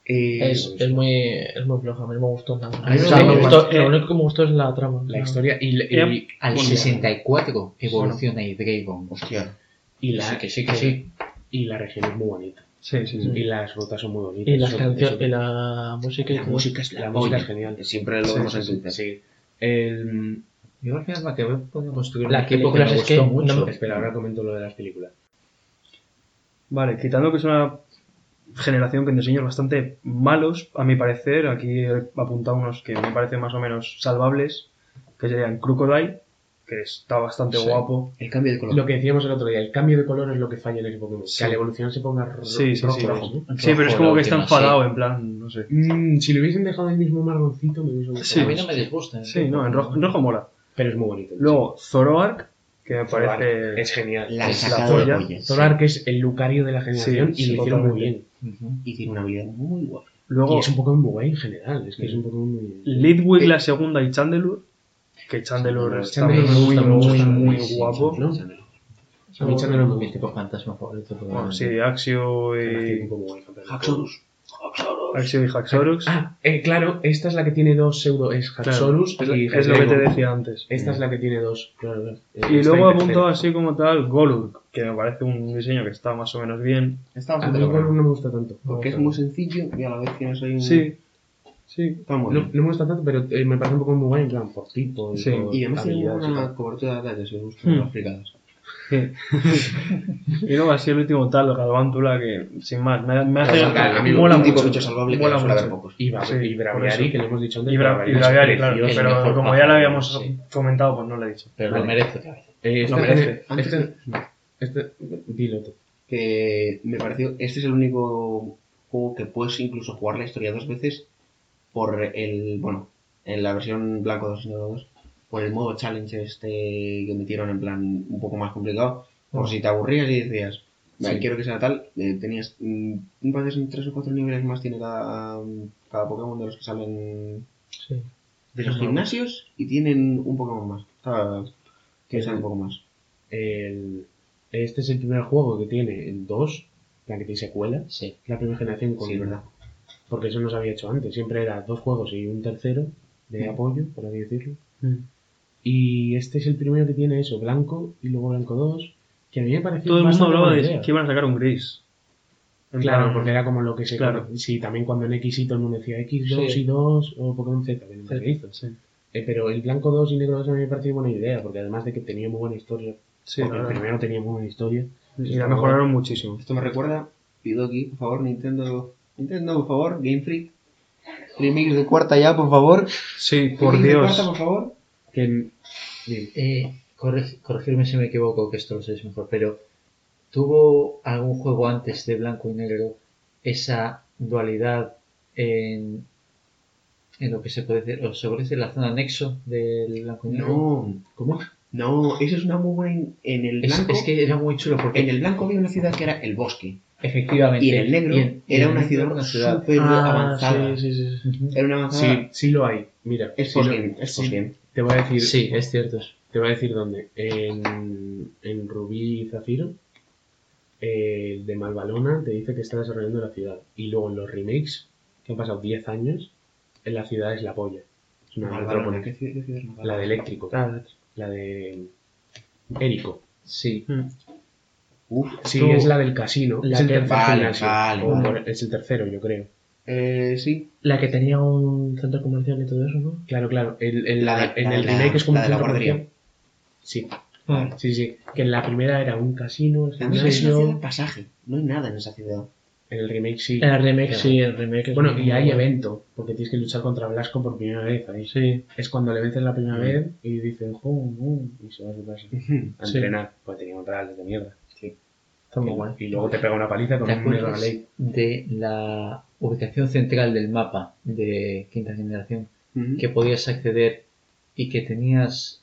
Speaker 2: Eh,
Speaker 3: Es, es muy, es muy floja, a mí no me gustó nada.
Speaker 2: A mí me
Speaker 3: O sea, me
Speaker 2: gustó-
Speaker 3: gustó- lo único que me gustó es la trama.
Speaker 1: La historia y, y,
Speaker 5: Yep.
Speaker 4: Al
Speaker 1: Bueno,
Speaker 4: 64 evoluciona Hydreigon.
Speaker 2: Hostia.
Speaker 1: y la,
Speaker 4: Sí, que sí, que sí.
Speaker 1: y la región es muy bonita.
Speaker 5: Sí, sí, sí.
Speaker 1: Y las rutas son muy bonitas.
Speaker 3: Y las
Speaker 1: Eso-
Speaker 3: canciones,
Speaker 1: eso-
Speaker 3: y la música
Speaker 2: La música es la,
Speaker 1: La música es genial.
Speaker 2: Siempre lo vemos
Speaker 1: sí,
Speaker 2: en
Speaker 1: sí,
Speaker 2: Twitter.
Speaker 1: sí. El,
Speaker 4: Yo al final me acabé poniendo construir
Speaker 3: La
Speaker 4: un equipo que
Speaker 3: película
Speaker 4: me
Speaker 3: es
Speaker 4: gustó
Speaker 3: que no
Speaker 4: mucho.
Speaker 3: me-
Speaker 1: espera, ahora comento lo de las películas.
Speaker 5: Vale, quitando que es una generación con diseños bastante malos, a mi parecer, aquí he apuntado unos que me parecen más o menos salvables, que serían Crocodile, que está bastante
Speaker 2: Sí.
Speaker 5: guapo.
Speaker 2: El cambio de color.
Speaker 1: Lo que decíamos el otro día, el cambio de color es lo que falla en ese Pokémon.
Speaker 5: Sí.
Speaker 1: Que al evolucionar se ponga ro-
Speaker 5: Sí, sí,
Speaker 1: rojo,
Speaker 5: sí.
Speaker 1: rojo, ¿no?
Speaker 5: Sí, pero es
Speaker 4: Rojo,
Speaker 5: como que está enfadado, en plan, no sé.
Speaker 1: Mm, si le hubiesen dejado el mismo marroncito, me hubiese
Speaker 5: Sí.
Speaker 4: A
Speaker 1: gustado.
Speaker 4: mí no me disgusta.
Speaker 5: Sí, no, en rojo, en rojo mola.
Speaker 1: Pero es muy bonito.
Speaker 5: Luego, Zoroark, que me
Speaker 1: Zoroark
Speaker 5: parece...
Speaker 1: es genial.
Speaker 2: La
Speaker 5: es polla.
Speaker 1: Zoroark es el Lucario de la generación
Speaker 5: Sí,
Speaker 1: y
Speaker 5: sí,
Speaker 1: lo hicieron muy bien.
Speaker 2: Y tiene una habilidad muy guapa.
Speaker 5: Luego,
Speaker 1: Y es un Pokémon muy guay en general. Es que es un Pokémon muy.
Speaker 5: Lidwig la segunda y Chandelure, que Chandelure está muy,
Speaker 1: gusta
Speaker 5: muy,
Speaker 1: mucho,
Speaker 5: muy,
Speaker 1: sí,
Speaker 5: guapo.
Speaker 1: ¿no? A mí Chandler me
Speaker 3: mi tipo fantasma favorito.
Speaker 5: Bueno, sí, Axio y...
Speaker 1: campeón.
Speaker 2: Haxorus.
Speaker 5: Axio y Haxorus.
Speaker 1: Ah, eh, claro, esta es la que tiene dos pseudo. Es
Speaker 5: Claro,
Speaker 1: Haxorus
Speaker 5: es,
Speaker 1: y
Speaker 5: es lo que te decía antes.
Speaker 1: Esta es la que tiene dos. Claro, claro. Eh,
Speaker 5: Y luego apuntado así como tal Golurk, que me parece un diseño que está más o menos bien.
Speaker 2: Está
Speaker 1: A
Speaker 2: bastante
Speaker 1: mí Golurk
Speaker 2: logrado.
Speaker 1: no me gusta tanto.
Speaker 2: Porque es muy sencillo y a la vez tienes ahí un...
Speaker 5: Sí, sí.
Speaker 2: Está muy
Speaker 1: No,
Speaker 2: bien.
Speaker 1: no me gusta tanto, pero eh, me parece un poco muy guay en plan por tipo y
Speaker 5: Sí.
Speaker 1: por
Speaker 2: Y además tiene una
Speaker 1: tal.
Speaker 2: cobertura de ataques, me gustan
Speaker 5: Hmm.
Speaker 2: las
Speaker 5: y luego así el último tal, Galvántula, que sin más, me, me hace...
Speaker 2: A mí
Speaker 5: mola
Speaker 2: un tipo
Speaker 5: mucho.
Speaker 2: salvable que
Speaker 5: mola
Speaker 2: haber
Speaker 5: mucho.
Speaker 2: pocos.
Speaker 1: Y,
Speaker 5: Sí,
Speaker 1: y que le hemos dicho antes.
Speaker 5: Y, Bra- y
Speaker 1: es
Speaker 5: Braviary, claro,
Speaker 1: precioso.
Speaker 2: el
Speaker 5: pero como ya lo habíamos
Speaker 2: sí.
Speaker 5: comentado, pues no lo he dicho.
Speaker 4: Pero
Speaker 1: Vale.
Speaker 4: lo merece otra vez.
Speaker 1: Eh,
Speaker 5: Lo
Speaker 1: este-
Speaker 5: merece.
Speaker 1: Este, este, dilo tú.
Speaker 2: Que me pareció... Este es el único juego que puedes incluso jugar la historia dos veces por el... Bueno, en la versión blanco 2 y negro 2 por el modo challenge este que metieron en plan un poco más complicado por si te aburrías y decías "Vale,
Speaker 1: Sí.
Speaker 2: quiero que sea tal eh, tenías mm, me parece tres o cuatro niveles más tiene cada, cada Pokémon de los que salen
Speaker 3: Sí.
Speaker 2: de los gimnasios y tienen un Pokémon más que sale un poco más
Speaker 1: El- este es el primer juego que tiene en dos, la que tiene secuela,
Speaker 4: Sí.
Speaker 1: la primera generación con
Speaker 2: sí verdad
Speaker 1: Porque eso no se había hecho antes, siempre era dos juegos y un tercero de
Speaker 2: Mm.
Speaker 1: apoyo, por así decirlo. Y este es el primero que tiene eso, blanco y luego blanco 2, que a mí me pareció
Speaker 5: Todo el mundo hablaba de
Speaker 1: idea.
Speaker 5: que iban a sacar un gris. En
Speaker 1: Claro,
Speaker 5: plan,
Speaker 1: porque era como lo que se
Speaker 5: Claro.
Speaker 1: Sí, también cuando en X y todo el mundo decía X2
Speaker 3: Sí.
Speaker 1: y 2 o Pokémon Z, que nunca se hizo.
Speaker 5: Sí,
Speaker 1: Eh, pero el blanco 2 y negro 2 a mí me pareció buena idea, porque además de que tenía muy buena historia,
Speaker 5: sí,
Speaker 1: porque
Speaker 5: la
Speaker 1: el primero tenía muy buena historia,
Speaker 5: Y la mejoraron muchísimo.
Speaker 2: esto me recuerda pido aquí por favor Nintendo Nintendo por favor Game Freak remix de cuarta ya por favor
Speaker 5: Sí, por
Speaker 2: Remix de
Speaker 5: Dios.
Speaker 2: cuarta por favor
Speaker 1: que... bien.
Speaker 4: Eh, correg- corregirme si me equivoco, que esto lo sabéis mejor, pero ¿tuvo algún juego antes de blanco y negro esa dualidad en, en lo que se puede decir, o se puede decir la zona nexo del blanco y negro?
Speaker 2: no
Speaker 1: ¿Cómo?
Speaker 2: no eso es una muy buena en el
Speaker 4: Es,
Speaker 2: blanco
Speaker 4: es que era muy chulo porque
Speaker 2: en el blanco había una ciudad que era el bosque
Speaker 4: efectivamente
Speaker 2: y en el negro era
Speaker 4: el
Speaker 2: una
Speaker 4: negro
Speaker 2: ciudad
Speaker 4: era una ciudad.
Speaker 2: súper avanzada
Speaker 1: sí, sí, sí.
Speaker 2: Era una avanzada
Speaker 1: Sí, sí lo hay. Mira,
Speaker 2: es
Speaker 1: sí lo-
Speaker 2: es
Speaker 1: Te voy a decir,
Speaker 3: Sí, es cierto.
Speaker 1: te voy a decir dónde. En, en Rubí y Zafiro, eh, el de Malvalona te dice que está desarrollando la ciudad. Y luego en los remakes, que han pasado 10 años, en la ciudad es la polla. Es una
Speaker 2: Malvalona. ¿qué ciudad- qué ciudad es Malvalona?
Speaker 1: La de eléctrico. La de Érico.
Speaker 3: Sí.
Speaker 2: Uf,
Speaker 1: Sí,
Speaker 3: Tú-
Speaker 1: es la del casino.
Speaker 3: la
Speaker 1: es el
Speaker 3: que-
Speaker 1: tercer
Speaker 2: Vale,
Speaker 1: gimnasio.
Speaker 2: vale,
Speaker 1: O
Speaker 2: vale.
Speaker 1: por- es el tercero, yo creo.
Speaker 2: eh, sí
Speaker 3: La que tenía un centro comercial y todo eso, ¿no?
Speaker 1: Claro, claro. El, el-
Speaker 2: La de-
Speaker 1: en
Speaker 2: la
Speaker 1: el remake es como
Speaker 2: la
Speaker 1: un
Speaker 2: de la
Speaker 1: centro comercial. Sí,
Speaker 3: Ah.
Speaker 1: sí, sí. Que en la primera era un casino, el
Speaker 2: es una ciudad pasaje no hay nada en esa ciudad
Speaker 1: En el remake sí.
Speaker 3: En el remake,
Speaker 1: Claro.
Speaker 3: sí, el remake es
Speaker 1: Bueno, y hay
Speaker 3: bueno.
Speaker 1: evento, porque tienes que luchar contra Blasco por primera vez ahí.
Speaker 3: Sí.
Speaker 1: Es cuando le vences la primera
Speaker 2: Mm.
Speaker 1: vez y dicen, "Jum, jum", y se va a su casa. A
Speaker 3: Sí.
Speaker 1: entrenar, pues tenía controles de mierda.
Speaker 3: Está muy guay.
Speaker 1: Y luego te pega una paliza con
Speaker 4: ¿Te
Speaker 1: un
Speaker 4: acuerdas
Speaker 1: ley.
Speaker 4: de la ubicación central del mapa de quinta generación? Que podías acceder y que tenías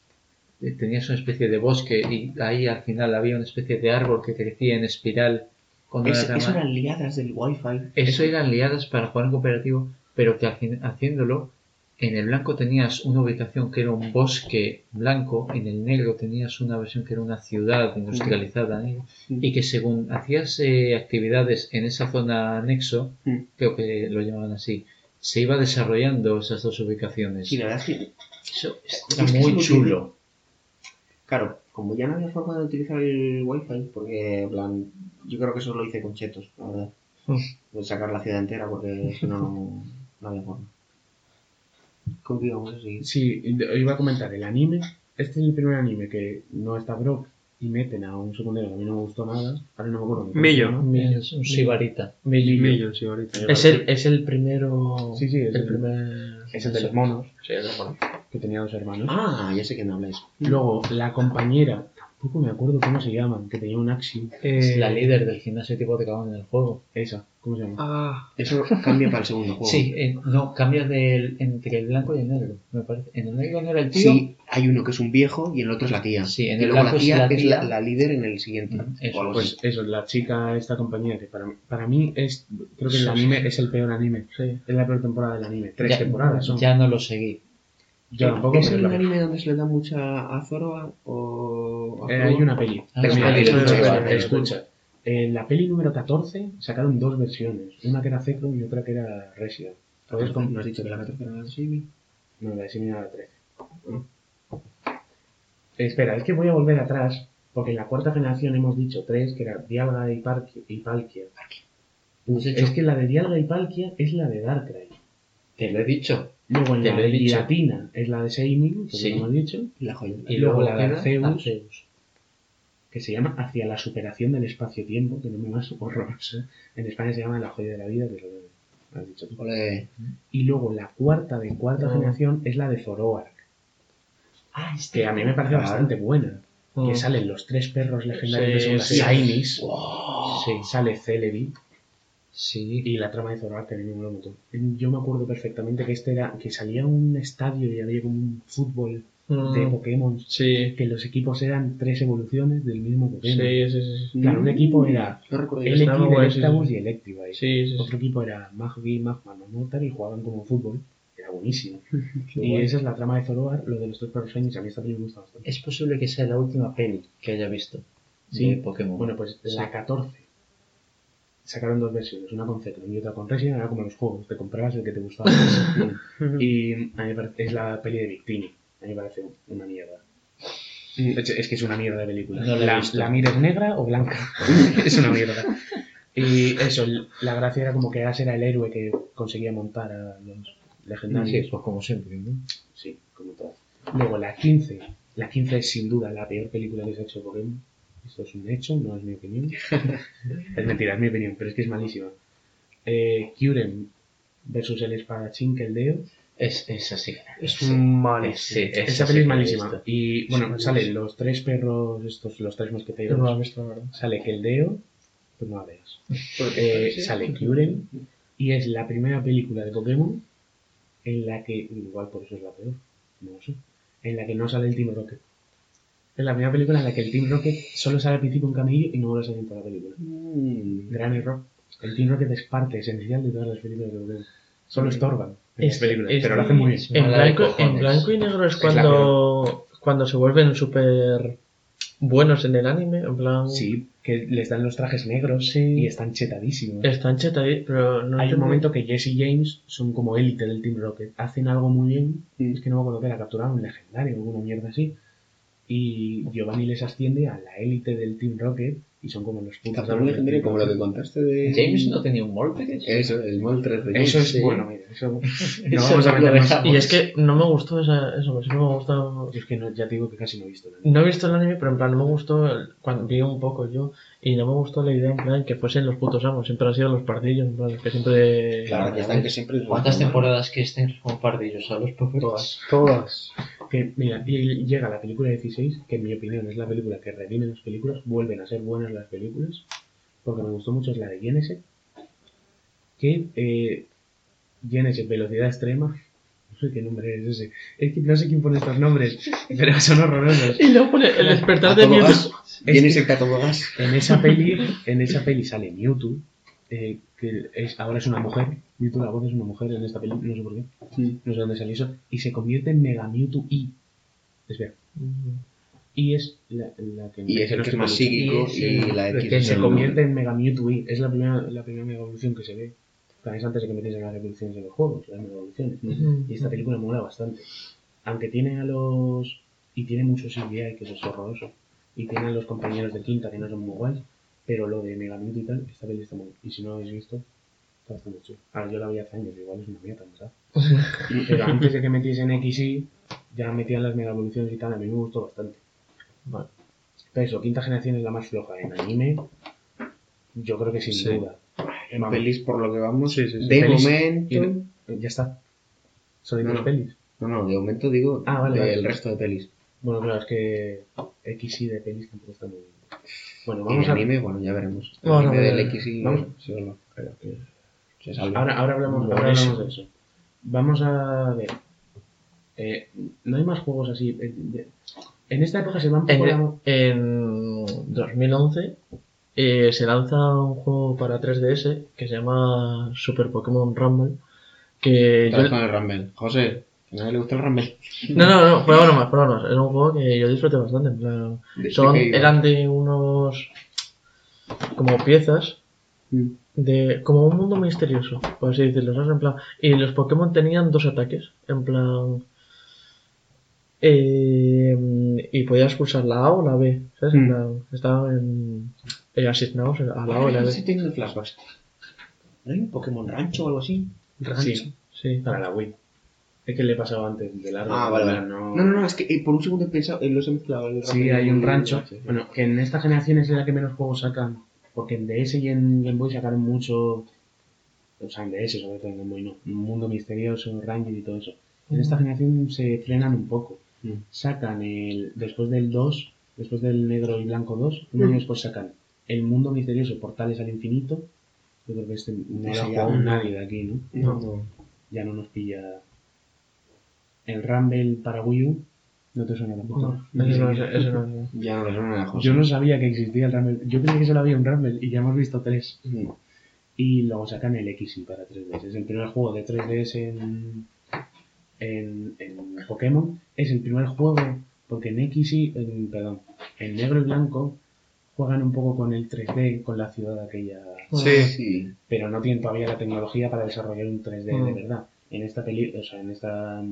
Speaker 4: eh, tenías una especie de bosque y ahí al final había una especie de árbol que crecía en espiral con
Speaker 2: Es- eso eran liadas del wifi.
Speaker 4: Eso eran liadas para jugar en cooperativo, pero que haci- haciéndolo, en el blanco tenías una ubicación que era un bosque blanco, en el negro tenías una versión que era una ciudad industrializada negra, y que según hacías eh, actividades en esa zona anexo, creo que lo llamaban así, se iba desarrollando esas dos ubicaciones.
Speaker 2: Sí, la verdad es que,
Speaker 4: Eso
Speaker 2: Es
Speaker 4: está
Speaker 2: que
Speaker 4: muy
Speaker 2: es
Speaker 4: chulo.
Speaker 2: claro, como ya no había forma de utilizar el wifi, porque, plan, yo creo que eso lo hice con chetos, la verdad.
Speaker 3: Mm.
Speaker 2: De sacar la ciudad entera, porque si no, no había forma. ¿Con qué íbamos a seguir?
Speaker 1: Sí, iba a comentar, el anime, este es el primer anime que no está Brock y meten a un secundario que a mí no me gustó nada. Ahora no me acuerdo. llama.
Speaker 4: Es un sibarita.
Speaker 3: Millo.
Speaker 5: Millo, sí, ahorita.
Speaker 3: Es el, es el primero.
Speaker 1: Sí, sí, es
Speaker 3: el
Speaker 1: el-
Speaker 3: primer.
Speaker 1: Es el de los monos,
Speaker 3: Sí, el de los monos.
Speaker 1: que tenía dos hermanos.
Speaker 2: Ah, ya sé quién habláis.
Speaker 1: Luego, la compañera, tampoco me acuerdo cómo se llaman, que tenía un Axi.
Speaker 4: Es
Speaker 5: Eh,
Speaker 4: la líder del gimnasio tipo de cabrón en el juego.
Speaker 1: Esa, ¿cómo se llama?
Speaker 5: Ah,
Speaker 2: Eso cambia para el segundo juego.
Speaker 4: Sí, eh, no, cambia del, entre el blanco y el negro, me parece. En el negro no era el tío.
Speaker 2: Sí, hay uno que es un viejo y el otro es la tía.
Speaker 4: Sí, en
Speaker 2: y
Speaker 4: el
Speaker 2: luego
Speaker 4: blanco
Speaker 2: la
Speaker 4: es
Speaker 2: tía
Speaker 4: la
Speaker 2: es la,
Speaker 4: tía.
Speaker 2: la líder en el siguiente.
Speaker 4: Ujú, eso,
Speaker 2: o
Speaker 1: Pues eso, la chica, esta compañía, que para, para mí es, creo que el
Speaker 3: Sí,
Speaker 1: anime es el peor anime.
Speaker 3: Sí.
Speaker 1: Es la peor temporada del anime. Tres
Speaker 4: ya,
Speaker 1: temporadas son.
Speaker 4: Ya no lo seguí.
Speaker 1: Yo tampoco,
Speaker 2: ¿Es el
Speaker 1: es la
Speaker 2: anime donde se le da mucha a Zoroa o a
Speaker 1: Eh, hay una peli.
Speaker 4: Ah,
Speaker 1: Pero
Speaker 4: es
Speaker 1: mira,
Speaker 2: es
Speaker 1: escucha. En la peli número 14 sacaron dos versiones. Una que era Zekrom y otra que era Resident. Con...
Speaker 2: ¿No has dicho que la 14 era la de Simi?
Speaker 1: No, la de Simi era la 13. Espera, es que voy a volver atrás, porque en la cuarta generación hemos dicho tres, que era Dialga y, Parque- y Palkia. Es que la de Dialga y Palkia es la de Darkrai.
Speaker 4: Te lo he dicho.
Speaker 1: Luego en
Speaker 4: Te
Speaker 1: la
Speaker 4: lo he
Speaker 1: de
Speaker 4: dicho.
Speaker 1: Giratina es la de Seimin, que
Speaker 4: Sí.
Speaker 1: lo hemos dicho.
Speaker 2: La joya.
Speaker 1: Y luego la de Arceus.
Speaker 4: Arceus.
Speaker 1: Que se llama Hacia la superación del espacio-tiempo, que no me más horroroso. En España se llama La joya de la vida, que es lo has dicho tú. Y luego la cuarta de cuarta
Speaker 3: Oh.
Speaker 1: generación es la de Zoroark,
Speaker 4: Ah, este.
Speaker 1: que a mí me parece
Speaker 2: Claro.
Speaker 1: bastante buena. Que salen los tres perros legendarios
Speaker 3: Sí,
Speaker 1: las
Speaker 3: sí.
Speaker 1: Shinies,
Speaker 4: Sí,
Speaker 1: sale Celebi
Speaker 4: sí.
Speaker 1: y la trama de Zoroark que a mí me montón. Yo me acuerdo perfectamente que este era, que salía un estadio y había como un fútbol de
Speaker 3: Mm.
Speaker 1: Pokémon,
Speaker 3: Sí.
Speaker 1: que los equipos eran tres evoluciones del mismo Pokémon.
Speaker 3: Sí, sí, sí.
Speaker 1: Claro, un equipo era
Speaker 2: No recuerdo
Speaker 1: el equipo de y Electrivire.
Speaker 3: Sí, sí, sí.
Speaker 1: Otro equipo era Maggi, Magma, Mammotar y jugaban como fútbol. Era buenísimo. Y
Speaker 2: guay.
Speaker 1: esa es la trama de Zoroark, lo de los tres perros. A mí esta película me gusta bastante.
Speaker 4: Es posible que sea la última peli que haya visto
Speaker 1: Sí.
Speaker 4: de Pokémon.
Speaker 1: Bueno, pues la 14. Sacaron dos versiones, una con Zekrom y otra con Resident. Era como los juegos, te comprabas el que te gustaba. y a mí es la peli de Victini. A mí me parece una mierda. Es, es que es una mierda de película.
Speaker 4: No la
Speaker 1: la, mira es negra o blanca. es una mierda. Y eso, la gracia era como que Ash era el héroe que conseguía montar a los legendarios.
Speaker 4: Sí, pues como siempre, ¿no?
Speaker 1: Sí, como todo. Luego la 15. La 15 es sin duda la peor película que se ha hecho de Pokémon. Esto es un hecho, no es mi opinión. es mentira, es mi opinión, pero es que es malísima. Eh, Kyurem versus el espadachín Keldeo.
Speaker 4: Es, es así.
Speaker 5: es
Speaker 4: Sí.
Speaker 5: malo.
Speaker 4: Es- sí, esa
Speaker 1: peli es malísima. Y bueno,
Speaker 3: Sí,
Speaker 1: salen los tres perros, estos, los tres mosqueteros.
Speaker 3: no verdad.
Speaker 1: Sale Keldeo, pues no la veas. Eh, sale Kyurem y es la primera película de Pokémon en la que, igual por eso es la peor, no lo sé, en la que no sale el Team Rocket. Es la primera película en la que el Team Rocket solo sale al principio un camello y no vuelve a salir en toda la película.
Speaker 2: Mm.
Speaker 1: Gran error. El Team Rocket es parte esencial de todas las películas de Pokémon. Solo estorban
Speaker 3: Es-
Speaker 1: películas,
Speaker 3: es-
Speaker 1: pero lo hacen muy bien.
Speaker 3: En blanco, en
Speaker 4: cojones.
Speaker 3: blanco y negro es cuando, cuando se vuelven súper buenos en el anime. En plan,
Speaker 1: Sí, que les dan los trajes negros
Speaker 3: Sí.
Speaker 1: y están chetadísimos.
Speaker 3: están chetadí, pero no
Speaker 1: Hay un momento que Jesse y James son como élite del Team Rocket. Hacen algo muy bien.
Speaker 2: Mm.
Speaker 1: Es que no me acuerdo que era capturar un legendario o alguna mierda así. Y Giovanni les asciende a la élite del Team Rocket y son como los amos del
Speaker 2: legendario como lo que contaste de...
Speaker 4: James no tenía un pequeño.
Speaker 2: Eso, el Mol 3 de James.
Speaker 1: Eso es
Speaker 4: Sí.
Speaker 1: bueno, mira. Eso, no
Speaker 4: Eso
Speaker 1: vamos a
Speaker 4: lo
Speaker 1: meternos.
Speaker 4: dejamos.
Speaker 3: Y es que no me gustó esa, eso, pues sí me gustó.
Speaker 1: Yo es que no, ya te digo que casi no he visto nada.
Speaker 3: No he visto el anime, pero en plan no me gustó, el- cuando vi un poco yo, y no me gustó la idea en plan que fuesen los putos amos, siempre han sido los pardillos, en plan que siempre...
Speaker 2: Claro, que están que siempre...
Speaker 4: ¿Cuántas temporadas que estén con pardillos a los pobres?
Speaker 3: Todas.
Speaker 5: Todas.
Speaker 1: Que, mira, y llega la película 16, que en mi opinión es la película que redime las películas, vuelven a ser buenas las películas, porque me gustó mucho es la de Genesis, que eh, Genesis Velocidad Extrema, No sé qué nombre es ese. Es que no sé quién pone estos nombres, pero son horrorosos.
Speaker 3: Y luego pone el despertar de Mewtwo.
Speaker 2: gas.
Speaker 1: En esa peli, en esa peli sale Mewtwo, eh, que es, ahora es una mujer. Mewtwo la voz es una mujer en esta peli, no sé por qué. No sé dónde salió eso. Y se convierte en Mega Mewtwo I. Espera. Y es la, la que
Speaker 2: Y es el que es más psíquico
Speaker 4: Y
Speaker 2: y la X.
Speaker 4: que
Speaker 1: se convierte en Mega Mewtwo I. Es la primera, la primera Mega Evolución que se ve. También es antes de que metiesen las evoluciones en los juegos, las Mega Evoluciones. Y esta película mola bastante. Aunque tiene a los. Y tiene mucho CGI, que eso es horroroso. Y tiene a los compañeros de quinta, que no son muy guays. Pero lo de Mega Mewtwo y tal, esta peli está muy. Y si no lo habéis visto, está bastante chulo. Ahora yo la vi hace años, igual es una mierda, ¿verdad? Pero antes de que metiesen XY, ya metían las Mega Evoluciones y tal, a mí me gustó bastante.
Speaker 3: Vale.
Speaker 1: Pero eso, quinta generación es la más floja en anime. Yo creo que sin
Speaker 5: Sí.
Speaker 1: duda.
Speaker 2: En
Speaker 1: Vamos.
Speaker 2: pelis, por lo que vamos,
Speaker 5: Sí, sí, sí.
Speaker 2: de
Speaker 1: Pelis.
Speaker 2: momento.
Speaker 1: Y en- Ya está. Solo hay
Speaker 2: No,
Speaker 1: pelis.
Speaker 2: No, no, de momento digo
Speaker 1: Ah, vale,
Speaker 2: del
Speaker 1: vale.
Speaker 2: resto de pelis.
Speaker 1: Bueno, claro, es que XY de pelis tampoco está muy bien. Bueno,
Speaker 2: Y
Speaker 1: vamos
Speaker 2: de
Speaker 1: a
Speaker 2: anime, bueno, ya veremos. El
Speaker 3: Vamos a
Speaker 2: anime
Speaker 3: ver.
Speaker 2: del X y
Speaker 1: Vamos.
Speaker 2: se, se.
Speaker 1: Ahora, ahora, hablamos, ahora hablamos de eso. Vamos a ver. Eh, no hay más juegos así. eh, En esta época se va un poco la...
Speaker 3: En, en 2011 eh, se lanza un juego para 3DS que se llama Super Pokémon Rumble. Que yo,
Speaker 2: con el Rumble. José, nadie le gusta el Rumble.
Speaker 3: no, no, no, prueba nomás, prueba nomás. Es un juego que yo disfruté bastante. en plan,
Speaker 2: ¿De-
Speaker 3: son, eran de unos como piezas
Speaker 2: Mm.
Speaker 3: de como un mundo misterioso, por así decirlo, ¿sabes? En plan, y los Pokémon tenían dos ataques, en plan eh, y podías pulsar la A o la B, ¿sabes? En
Speaker 2: Mm.
Speaker 3: plan, estaban eh, asignados a la A o la B.
Speaker 2: ¿No hay un Pokémon Rancho o algo así?
Speaker 1: Sí,
Speaker 3: Sí.
Speaker 1: para la Wii. Es que le he pasado antes de largo.
Speaker 2: Ah, vale, vale.
Speaker 1: No,
Speaker 2: No, no, no, es que eh, por un segundo he pensado, eh, los he mezclado. el
Speaker 1: Sí, hay un rancho.
Speaker 2: sí.
Speaker 1: Bueno, que en esta generación es la que menos juegos sacan. Porque en DS y en Game Boy sacaron mucho. O sea, en DS, sobre todo en Game Boy, no. Un mundo misterioso, Ranger y todo eso. En esta generación se frenan un poco.
Speaker 2: Mm.
Speaker 1: Sacan el. Después del 2, después del negro y blanco 2, un año
Speaker 3: Mm.
Speaker 1: después sacan el mundo misterioso, portales al infinito. Yo creo que este no lo ha jugado nadie de aquí. No,
Speaker 2: no.
Speaker 1: Ya no nos pilla. El Rumble para Wii U. No te suena tampoco.
Speaker 3: No, ese no es- ese no es-
Speaker 2: Ya no le suena a José.
Speaker 1: Yo no sabía que existía el Rumble. Yo creía que solo había un Rumble y ya hemos visto tres.
Speaker 2: Mm.
Speaker 1: Y luego sacan el XY para 3DS. Es el primer juego de 3DS en, en, en Pokémon. Es el primer juego porque en XY, en, perdón, en negro y blanco juegan un poco con el 3D, con la ciudad aquella.
Speaker 5: Sí.
Speaker 2: Sí.
Speaker 1: Pero no tienen todavía la tecnología para desarrollar un 3D de
Speaker 3: Mm.
Speaker 1: verdad. En esta peli, o sea, en esta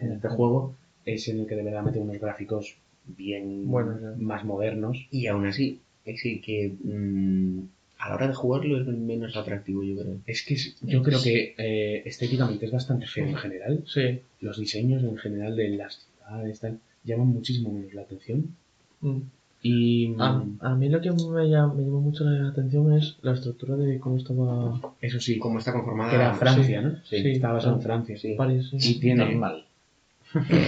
Speaker 1: en este juego es en el que de verdad mete unos gráficos bien
Speaker 3: Bueno,
Speaker 1: más modernos.
Speaker 2: Y aún así, es decir, que mm, a la hora de jugarlo es el menos atractivo, yo creo.
Speaker 1: Es que es- yo creo que eh, estéticamente es bastante feo en general.
Speaker 3: Sí.
Speaker 1: Los diseños en general de las ciudades tal, llaman muchísimo menos la atención.
Speaker 3: Mm.
Speaker 1: Y
Speaker 3: A,
Speaker 1: mm,
Speaker 3: a mí lo que me, llam- me llamó mucho la atención es la estructura de cómo estaba
Speaker 1: eso sí,
Speaker 2: Cómo está conformada.
Speaker 1: que era Francia, ¿no?
Speaker 2: Sí.
Speaker 1: Está basado en Francia.
Speaker 2: Sí.
Speaker 3: París. sí.
Speaker 1: Y tiene
Speaker 4: Normal.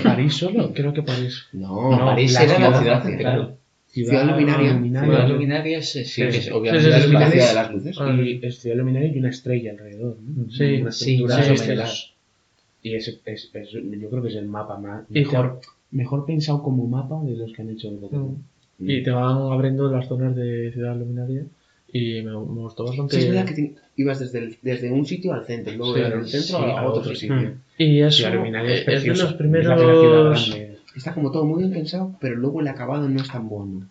Speaker 1: París solo.
Speaker 3: Creo que París.
Speaker 2: No,
Speaker 1: No,
Speaker 4: París
Speaker 1: la
Speaker 4: era
Speaker 1: ciudad,
Speaker 4: la ciudad central.
Speaker 2: Ciudad luminaria.
Speaker 4: Ciudad
Speaker 1: Ciudad
Speaker 4: luminaria sí, sí, que es
Speaker 3: Sí,
Speaker 4: obviamente
Speaker 3: sí,
Speaker 2: es la ciudad de las luces.
Speaker 1: Y es ciudad luminaria y una estrella alrededor. ¿no?
Speaker 3: Sí,
Speaker 1: una
Speaker 4: sí,
Speaker 1: estructura
Speaker 3: sí, sí.
Speaker 1: Y es, es, es- yo creo que es el mapa más mejor, mejor pensado como mapa de los que han hecho Pokémon.
Speaker 3: Mm. Y te van abriendo las zonas de Ciudad Luminaria y me, me gustó bastante.
Speaker 2: Sí, es verdad que te- ibas desde, el- desde un sitio al centro, luego
Speaker 3: Sí,
Speaker 2: del centro
Speaker 1: sí,
Speaker 2: a otro sitio.
Speaker 5: Mm.
Speaker 3: Y eso
Speaker 1: es,
Speaker 3: es de los primeros.
Speaker 2: Está como todo muy bien pensado, pero luego el acabado no es tan bueno.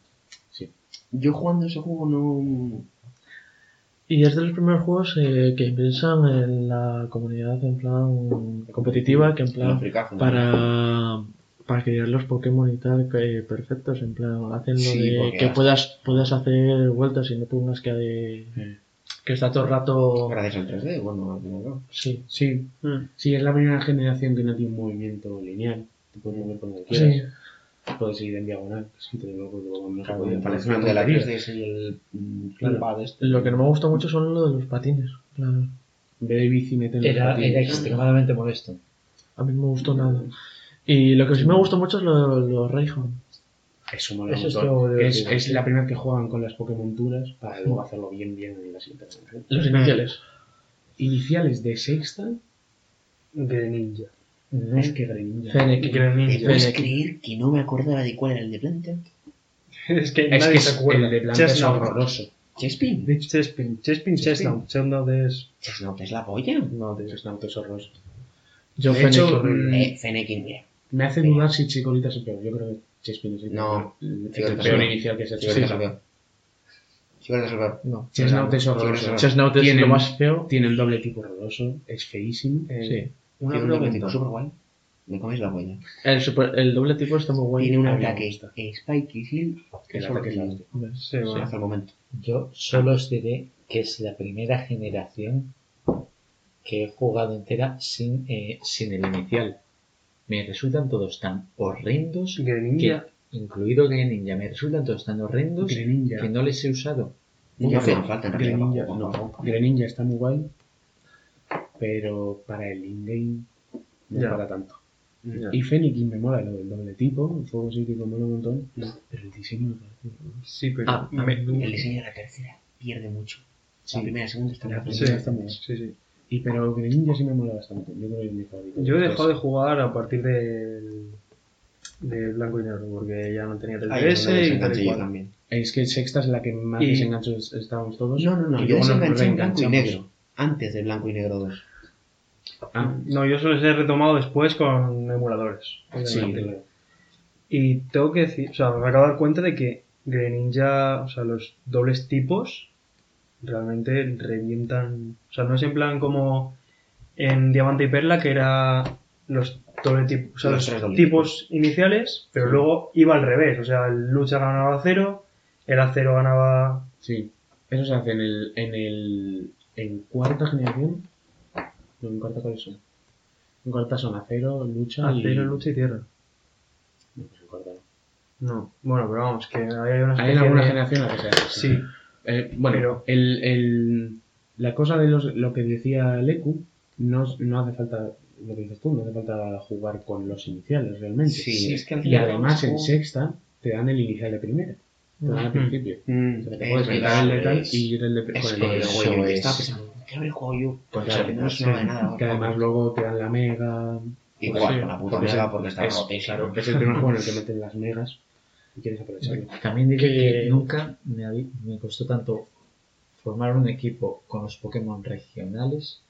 Speaker 1: Sí.
Speaker 2: Yo jugando ese juego no...
Speaker 3: Y es de los primeros juegos eh, que piensan en la comunidad en plan competitiva, que en plan
Speaker 2: fricazo, ¿no?
Speaker 3: para, para crear los Pokémon y tal que perfectos, en plan hacen lo
Speaker 2: Sí,
Speaker 3: de que puedas, puedas hacer vueltas y no tengas que que está todo el rato
Speaker 2: Gracias al 3D, bueno, al fin y al cabo.
Speaker 3: sí
Speaker 1: Sí,
Speaker 5: Mm.
Speaker 1: sí, es la primera generación que no tiene un movimiento lineal. Te puedes mover por donde quieras.
Speaker 3: sí
Speaker 1: Puedes ir en diagonal. no
Speaker 2: parece
Speaker 1: una
Speaker 2: de la
Speaker 1: tontería.
Speaker 2: 3DS y el mm,
Speaker 1: Claro.
Speaker 2: pad este.
Speaker 3: lo que no me gusta mucho son lo de los patines claro.
Speaker 1: En vez de bici, meten los
Speaker 4: Era,
Speaker 1: patines.
Speaker 4: era extremadamente molesto.
Speaker 3: a mí no me gustó nada y lo que sí me gustó mucho es lo los Rayhorn
Speaker 1: Eso mola
Speaker 4: Eso
Speaker 1: montón. Es, es la primera que juegan con las Pokémonturas para luego hacerlo bien, bien en la siguiente generación.
Speaker 3: los iniciales
Speaker 1: Iniciales de sexta,
Speaker 5: Greninja.
Speaker 4: No,
Speaker 1: Es que Greninja.
Speaker 3: Fennec.
Speaker 5: Greninja.
Speaker 2: ¿Puedes
Speaker 3: Fennec.
Speaker 2: creer que no me acordaba de cuál era el de planta?
Speaker 5: Es que
Speaker 1: Es
Speaker 5: nadie
Speaker 1: que
Speaker 5: se acuerda.
Speaker 1: el de Blanca es horroroso.
Speaker 2: Chespin.
Speaker 5: Chespin. Chespin, Chestnut. Chestnut es...
Speaker 2: Chestnut es la polla.
Speaker 5: No.
Speaker 1: Chestnut es horroroso.
Speaker 3: Yo
Speaker 1: De
Speaker 3: Fennec
Speaker 1: hecho. Mm.
Speaker 2: Eh, Fennekin, mira.
Speaker 1: Me hace dudar si Chikorita es el peor. Yo creo que Chespin es el
Speaker 2: No,
Speaker 1: peor. El,
Speaker 2: Chikorita
Speaker 1: el
Speaker 2: es
Speaker 1: peor
Speaker 2: el peor.
Speaker 1: inicial que se ha hecho.
Speaker 2: Chikorita es el peor. Chikorita es el peor.
Speaker 3: No.
Speaker 1: Chestnut es horroroso.
Speaker 2: es
Speaker 3: Chestnut es
Speaker 1: Tiene-
Speaker 3: lo más feo.
Speaker 1: Tiene el doble tipo horroroso. Es feísimo.
Speaker 5: Eh,
Speaker 3: Sí.
Speaker 5: Una
Speaker 2: Tiene un doble tipo
Speaker 5: pregunta.
Speaker 2: super guay. Me comes la polla.
Speaker 3: El, super- el doble tipo está muy guay.
Speaker 2: Tiene un
Speaker 1: me
Speaker 2: ataque
Speaker 1: gusta.
Speaker 2: Spike Shield. que
Speaker 1: El
Speaker 2: es
Speaker 1: ataque es la.
Speaker 5: Sí, bueno.
Speaker 2: Hasta el momento.
Speaker 4: Yo solo os diré que es la primera generación que he jugado entera sin, eh, sin el inicial. Me resultan todos tan horrendos que,
Speaker 5: Greninja.
Speaker 4: incluido Greninja, me resultan todos tan horrendos
Speaker 1: Greninja.
Speaker 4: que no les he usado.
Speaker 2: No me hacen falta en realidad.
Speaker 1: Greninja, no. Greninja está muy guay. Pero para el in-game no
Speaker 5: Ya.
Speaker 1: para tanto.
Speaker 5: Ya.
Speaker 1: Y Fennekin me mola lo del doble tipo. El fuego psíquico me mola un montón. Pero el diseño me parece.
Speaker 5: Sí, pero...
Speaker 3: Ah,
Speaker 5: me-
Speaker 2: El diseño de la tercera pierde mucho. La
Speaker 1: Sí.
Speaker 2: primera y segunda está
Speaker 1: La
Speaker 2: muy
Speaker 5: Sí,
Speaker 1: primera está muy bien.
Speaker 5: sí, sí.
Speaker 1: Y pero Greninja sí me mola bastante. Yo creo que es mi favorito.
Speaker 5: Yo he dejado de jugar a partir del... de blanco y negro, porque ya no tenía 3DS
Speaker 2: Ahí es donde
Speaker 5: y tal
Speaker 2: también.
Speaker 1: Es que sexta es la que más
Speaker 5: Y-
Speaker 1: desenganchos estábamos todos.
Speaker 2: No, no, no.
Speaker 1: Y
Speaker 2: Yo desenganché en blanco y negro. Antes de blanco y negro 2.
Speaker 1: Ah,
Speaker 5: No, yo solo los he retomado después con emuladores.
Speaker 1: sí,
Speaker 5: obviamente.
Speaker 1: claro.
Speaker 5: Y tengo que decir, o sea, me acabo de dar cuenta de que Greninja, o sea, los dobles tipos realmente revientan. O sea, no es en plan como en Diamante y Perla, que era los o sea,
Speaker 2: Los
Speaker 5: tipos iniciales, pero luego iba al revés. O sea, el lucha ganaba acero, el acero ganaba.
Speaker 1: Sí. Eso se hace en el. en el. en cuarta generación. No, en cuarta cuáles son. En cuarta son acero, lucha y.
Speaker 5: Acero, lucha y tierra.
Speaker 1: No, pues en cuarta no.
Speaker 5: No, bueno, pero vamos, que hay una
Speaker 1: Hay en alguna
Speaker 5: de-
Speaker 1: generación en la que se hace.
Speaker 5: Sí,
Speaker 1: Eh, bueno,
Speaker 5: Pero-
Speaker 1: el, el, la cosa de los, lo que decía Leku, no, no hace falta, lo que dices tú, no hace falta jugar con los iniciales realmente.
Speaker 2: Sí, es que al
Speaker 1: Y además en sexta te dan el inicial de primera. Te dan al principio.
Speaker 2: Mm,
Speaker 1: O sea, te
Speaker 2: es
Speaker 1: puedes quitar el de tal
Speaker 2: es-
Speaker 1: y ir el de, con el de
Speaker 2: yo
Speaker 4: es.
Speaker 2: estaba pensando, ¿qué habré jugado yo?
Speaker 1: Pues
Speaker 2: O sea, no
Speaker 1: sí.
Speaker 2: de nada.
Speaker 1: Que además luego te dan la mega.
Speaker 2: Igual,
Speaker 1: Sí,
Speaker 2: con la puta mega, porque está
Speaker 1: es-
Speaker 2: rotísimo.
Speaker 1: Claro, es el primer juego en el que meten las megas y quieres aprovecharlo.
Speaker 4: También diré
Speaker 3: Que-
Speaker 4: que nunca me, costó tanto formar un equipo con los Pokémon regionales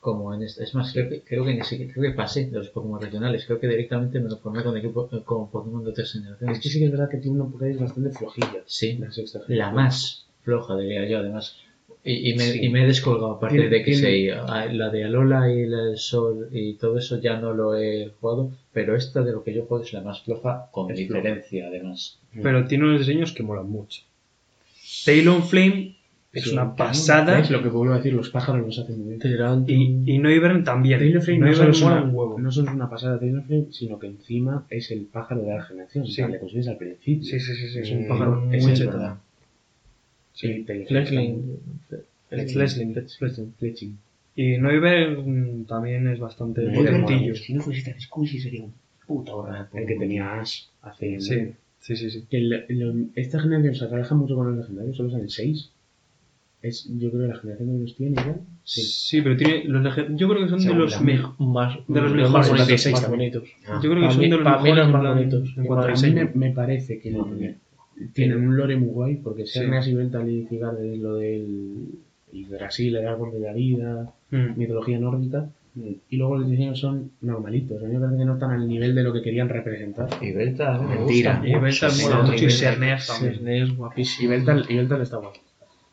Speaker 4: como en este. Es más, creo que, creo que, ni siquiera- creo que pasé de los Pokémon regionales. Creo que directamente me lo formé con equipo eh, con Pokémon de tres generaciones.
Speaker 1: Es que sí que es verdad que tiene una Pokédex bastante flojilla.
Speaker 4: Sí,
Speaker 1: La sexta
Speaker 4: la más floja, diría yo, además. Y, y me,
Speaker 1: Sí.
Speaker 4: y me he descolgado a partir de se, la de Alola y la del Sol y todo eso ya no lo he jugado, pero esta de lo que yo juego es la más floja con
Speaker 1: Es
Speaker 4: diferencia, además.
Speaker 5: pero tiene unos diseños que molan mucho. Talon Flame es
Speaker 1: Sí,
Speaker 5: una pasada.
Speaker 1: Es lo que vuelvo a decir, los pájaros los hacen muy bien.
Speaker 5: Y, y Noivern también.
Speaker 1: Taylor Flame no,
Speaker 5: Noivern
Speaker 1: solo es
Speaker 5: mola
Speaker 1: una,
Speaker 5: un huevo.
Speaker 1: no solo es una pasada de Taylor Flame, sino que encima es el pájaro de la generación.
Speaker 5: Sí.
Speaker 1: O sea, le consigues al principio.
Speaker 5: Sí, sí, sí, sí, es
Speaker 2: Mm,
Speaker 5: un pájaro muy
Speaker 1: ese es. Sí,
Speaker 3: Fletchling.
Speaker 5: Fletchling.
Speaker 1: Fletchling. Fletchling.
Speaker 5: Y Noivern también es bastante potentillo.
Speaker 2: Si no fuese tan Squishy sería un puta horror.
Speaker 1: El que tenía Ash hace...
Speaker 5: Sí, sí, sí, sí.
Speaker 1: Que el- lo- esta generación se relaja mucho con los legendarios, solo salen 6. Es, yo creo que la generación que los tiene ya. Sí.
Speaker 5: Sí, pero tiene los yo creo que son de los mejores.
Speaker 3: Más,
Speaker 5: De los
Speaker 3: más
Speaker 5: mejores,
Speaker 3: bonitos, más bonitos.
Speaker 2: Ah,
Speaker 5: Yo creo que son
Speaker 3: mí-
Speaker 5: de los mejores
Speaker 3: más bonitos.
Speaker 5: en cuanto a
Speaker 1: mí me, me parece que
Speaker 2: No.
Speaker 1: Tienen un lore muy guay, porque
Speaker 5: Sí.
Speaker 1: Serneas y Beltal y lo del el Brasil, el árbol de la vida,
Speaker 5: Mm.
Speaker 1: mitología nórdica, y luego los diseños son normalitos. A mí me parece que no están al nivel de lo que querían representar.
Speaker 4: Y Belta, a mí me
Speaker 2: Mentira.
Speaker 5: Y Beltal
Speaker 4: sí,
Speaker 5: mola
Speaker 4: sí,
Speaker 5: mucho y también.
Speaker 3: es guapísimo.
Speaker 1: Y Beltal, y Beltal está guapo.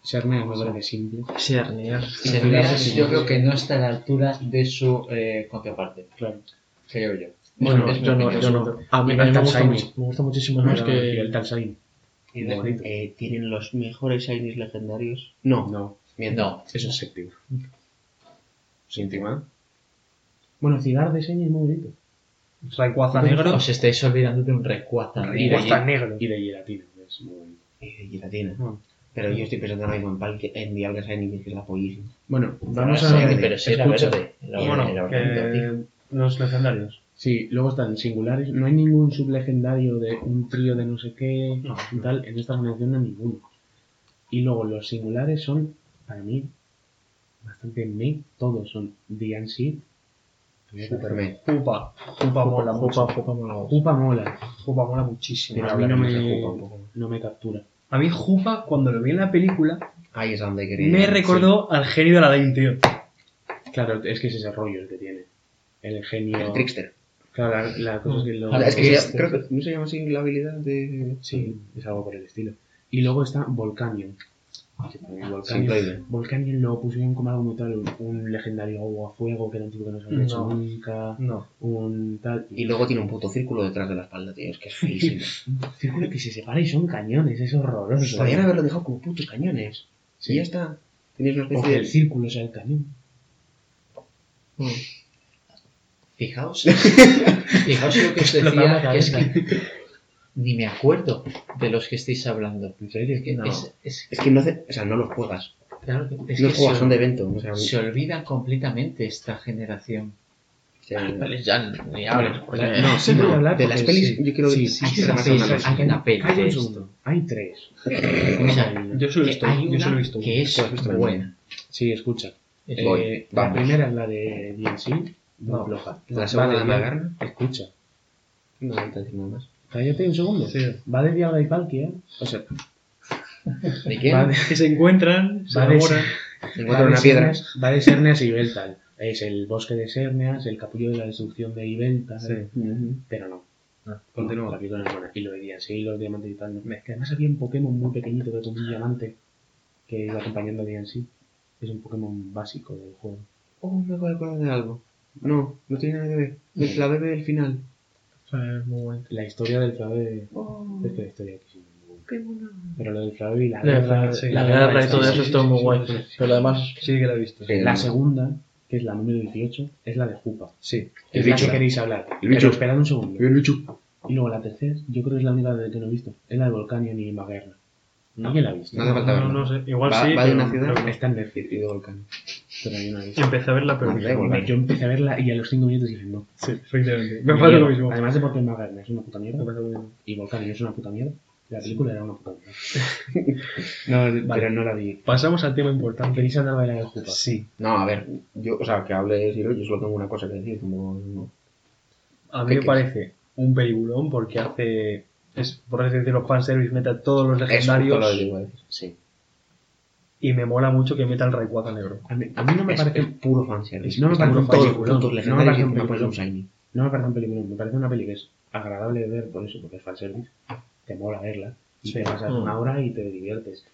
Speaker 1: Serneas me parece simple.
Speaker 3: Serneas.
Speaker 4: Serneas, yo creo que no está a la altura de su eh, contraparte,
Speaker 1: Claro.
Speaker 4: creo yo.
Speaker 3: Bueno, yo no, yo no. A mí,
Speaker 1: Y
Speaker 3: a mí me,
Speaker 1: Beltal
Speaker 3: gusta
Speaker 1: Shiny.
Speaker 3: mucho, me gusta muchísimo más
Speaker 1: Y
Speaker 3: que.
Speaker 1: Beltal Shine.
Speaker 2: Y eh, tienen los mejores shinies legendarios. No,
Speaker 1: No,
Speaker 2: miento.
Speaker 4: No,
Speaker 1: eso es séptima. Séptima. Bueno, Cigar de Seña es muy bonito.
Speaker 5: Rayquaza negro.
Speaker 4: os estáis olvidando de un Rayquaza.
Speaker 1: Y de,
Speaker 5: Rayquaza negro.
Speaker 1: y de Giratina, es muy bonito.
Speaker 2: Y de gelatina.
Speaker 5: Mm.
Speaker 2: Pero yo estoy pensando ahora mismo en, Palque, en Dialga Shiny, que es la pollísima.
Speaker 1: Bueno, vamos a...
Speaker 2: sí,
Speaker 4: Pero si era
Speaker 1: escucha.
Speaker 4: verde. Era,
Speaker 5: Bueno,
Speaker 4: era bonito, tío.
Speaker 5: que los legendarios.
Speaker 1: Sí, luego están singulares. No hay ningún sublegendario de un trío de no sé qué
Speaker 5: No.
Speaker 1: y tal. En esta generación no hay ninguno. Y luego los singulares son, para mí, bastante me. Todos son DNC.
Speaker 2: Superman.
Speaker 5: Jupa. Jupa mola
Speaker 3: Jupa,
Speaker 5: mucho.
Speaker 3: Jupa mola.
Speaker 1: Jupa mola,
Speaker 5: Jupa mola muchísimo.
Speaker 1: pero a mí no me,
Speaker 2: Jupa un poco.
Speaker 1: no me captura.
Speaker 5: A mí Jupa, cuando lo vi en la película,
Speaker 2: Ahí es donde quería.
Speaker 5: me recordó al genio de Aladdin, tío.
Speaker 1: Claro, es que es ese rollo el que tiene. El genio.
Speaker 2: El trickster.
Speaker 1: Claro, la, la cosa es que lo.
Speaker 2: Ah, es que creo que no se llama así la habilidad de.
Speaker 1: Sí, es algo por el estilo. Y luego está Volcanion. Que mí Volcanion. Volcanion lo pusieron como algo muy tal, un legendario agua fuego que era un tipo que no se había hecho
Speaker 5: No.
Speaker 1: nunca,
Speaker 5: No.
Speaker 1: un tal.
Speaker 2: Y luego tiene un puto círculo detrás de la espalda, tío. Es que es feísimo.
Speaker 1: un círculo que se separa y son cañones, es horroroso.
Speaker 2: Podrían haberlo dejado como putos cañones.
Speaker 1: Sí.
Speaker 2: Y ya está. Tienes una
Speaker 1: O
Speaker 2: especie
Speaker 1: que
Speaker 2: de.
Speaker 1: el círculo sea el cañón.
Speaker 4: Fijaos, fijaos lo que os decía, que es que ni me acuerdo de los que estáis hablando.
Speaker 1: ¿En serio?
Speaker 4: Es que,
Speaker 3: No.
Speaker 4: es, es-
Speaker 2: Es que no hace. O sea, no los juegas.
Speaker 4: claro que, es
Speaker 2: no
Speaker 4: que
Speaker 2: los juegas,
Speaker 4: se,
Speaker 2: son de evento. O sea,
Speaker 4: se olvida completamente esta generación.
Speaker 3: Pelis ya ni
Speaker 1: no, sí hablar
Speaker 2: de las pelis,
Speaker 1: sí.
Speaker 2: yo quiero
Speaker 1: Sí,
Speaker 4: hay una peli
Speaker 1: un segundo. Hay tres.
Speaker 4: O sea,
Speaker 5: Yo solo he visto,
Speaker 4: hay
Speaker 5: yo
Speaker 4: una
Speaker 5: solo he visto.
Speaker 4: que es
Speaker 2: ¿Tú has visto la
Speaker 4: buena.
Speaker 1: Sí, escucha.
Speaker 4: Es-
Speaker 1: Eh,
Speaker 2: Voy,
Speaker 1: la primera es la de DNC, muy
Speaker 5: No.
Speaker 1: floja.
Speaker 2: La segunda
Speaker 1: Va
Speaker 2: de Magarna.
Speaker 1: Escucha.
Speaker 2: No voy a decir nada más.
Speaker 1: Cállate un segundo.
Speaker 5: Sí.
Speaker 1: Va de Dialga y Palkia. O sea,
Speaker 2: ¿De quién?
Speaker 1: va de,
Speaker 5: Que se encuentran, se
Speaker 1: va de,
Speaker 5: enamoran.
Speaker 1: va
Speaker 2: Encuentra
Speaker 1: de
Speaker 2: una piedra.
Speaker 1: Va de Serneas y Ibeltal. Es el bosque de Serneas, el capullo de la destrucción de Ibeltal.
Speaker 5: Sí.
Speaker 1: Pero no.
Speaker 5: Ah,
Speaker 1: Continúa. La película no es buena. Y lo de DNC y los diamantes y tal. No. Que además había un Pokémon muy pequeñito que con un diamante que iba acompañando a DNC. Es un Pokémon básico del juego.
Speaker 2: Oh, me acordar de algo. No, no tiene nada que ver. La bebé del final.
Speaker 3: O sea, es muy bueno.
Speaker 1: La historia del fraude.
Speaker 2: Oh,
Speaker 1: Es que la historia aquí sí es muy buena.
Speaker 2: qué mono.
Speaker 1: Pero lo del fraude y la
Speaker 3: La,
Speaker 1: guerra.
Speaker 5: sí.
Speaker 3: la guerra y todo
Speaker 1: sí,
Speaker 3: eso
Speaker 1: sí,
Speaker 3: está muy guay. Pero además,
Speaker 5: Sí que la he visto.
Speaker 1: La segunda, que es la número 18, es la de Jupa.
Speaker 5: Sí.
Speaker 2: El
Speaker 1: es la
Speaker 2: bicho.
Speaker 1: que queréis hablar.
Speaker 2: El bicho.
Speaker 1: Pero esperad un segundo.
Speaker 2: El bicho.
Speaker 1: Y luego la tercera, yo creo que es la única de que no he visto. Es la de Volcanion y Maguerna.
Speaker 2: No.
Speaker 1: ¿Alguien la ha visto?
Speaker 2: No hace falta
Speaker 5: No,
Speaker 2: verla.
Speaker 5: no sé. Igual
Speaker 2: Va-
Speaker 5: sí.
Speaker 2: va de una
Speaker 5: no-
Speaker 2: ciudad.
Speaker 5: no.
Speaker 1: Está en Netflix,
Speaker 2: Y de volcán.
Speaker 1: Pero.
Speaker 5: Empecé a verla, pero.
Speaker 1: Yo empecé a verla y a los 5 minutos dije no.
Speaker 5: Sí, efectivamente. Me pasa lo mismo.
Speaker 1: Además de porque Maguerna es una puta
Speaker 5: Me
Speaker 1: mierda
Speaker 5: pasa lo mismo.
Speaker 1: y Volcanion es una puta mierda, la película era una puta mierda. no, pero no la vi.
Speaker 5: Pasamos al tema importante.
Speaker 1: ¿Queréis hablar de la de Jupa?
Speaker 5: Sí.
Speaker 2: No, a ver, yo, o sea, que hable Ciro, yo solo tengo una cosa que decir, como... no.
Speaker 5: A mí
Speaker 2: ¿Qué
Speaker 5: me
Speaker 2: quieres?
Speaker 5: parece un peliculón porque hace, es, por así decirlo, fanservice, mete a todos los
Speaker 2: Es justo
Speaker 5: legendarios
Speaker 2: lo que a decir.
Speaker 1: Sí.
Speaker 5: Y me mola mucho que meta el Rayquaza negro.
Speaker 1: A mí, a mí no me
Speaker 2: Es,
Speaker 1: parece...
Speaker 2: es puro fanservice.
Speaker 1: No me parece un
Speaker 2: putos
Speaker 1: No me parece un
Speaker 2: shiny.
Speaker 1: No me parece un película, me parece una peli que es agradable de ver por eso, porque es fanservice. Te mola verla. Y
Speaker 5: Sí.
Speaker 1: te pasas
Speaker 3: Mm.
Speaker 1: una hora y te diviertes.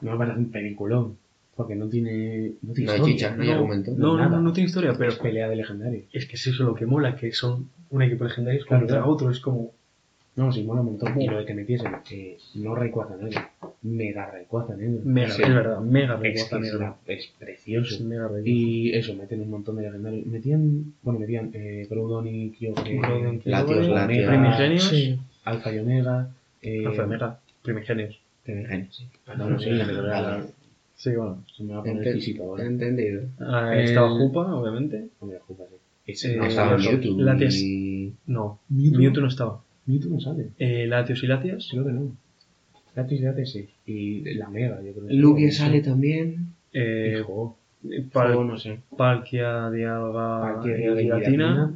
Speaker 1: No me parece un peliculón. Porque no tiene. No tiene
Speaker 2: No hay
Speaker 1: historia,
Speaker 2: chicha, no hay
Speaker 5: No,
Speaker 2: argumento.
Speaker 5: No, no,
Speaker 1: nada.
Speaker 5: no, no tiene historia, pero
Speaker 1: Es pelea de legendarios.
Speaker 5: es que es eso lo que mola, que son un equipo legendario
Speaker 1: Claro,
Speaker 5: contra
Speaker 1: claro.
Speaker 5: otro, es como...
Speaker 1: No, sí, mola un montón. Y lo de que metiesen, eh, no Rayquaza negro, mega Rayquaza negro.
Speaker 5: Mega,
Speaker 1: Sí.
Speaker 5: es verdad, mega Rayquaza
Speaker 1: es,
Speaker 5: negro.
Speaker 1: la- es precioso.
Speaker 5: Es mega Rayquaza.
Speaker 1: Y eso, meten un montón de legendarios. Metían, bueno, metían eh, Groudon y Kyogre,
Speaker 2: Latios, Latias.
Speaker 5: Primigenios,
Speaker 3: sí.
Speaker 1: Alpha y Omega. Eh,
Speaker 5: Alfa Mega, Primigenios.
Speaker 2: Primigenios, sí.
Speaker 1: ah, no, no, sí,
Speaker 5: Sí, bueno.
Speaker 1: se me va a poner
Speaker 2: Ente-
Speaker 1: físico ahora.
Speaker 2: Entendido.
Speaker 5: Ah,
Speaker 1: El-
Speaker 5: Estaba Jupa, obviamente.
Speaker 1: Hombre, Jupa, sí. Ese
Speaker 5: Eh,
Speaker 1: no estaba
Speaker 2: Mewtwo y...
Speaker 5: No,
Speaker 1: Mewtwo.
Speaker 5: Mewtwo no estaba.
Speaker 1: Mewtwo no sale.
Speaker 5: Eh, Latios y Latias.
Speaker 1: Creo que no. Latios y Latias sí. Y la Mega, yo creo. que
Speaker 2: Lugia sale también.
Speaker 5: Eh,
Speaker 1: Hijo.
Speaker 5: Pal-
Speaker 2: no sé.
Speaker 5: Palkia, Dialga y Giratina.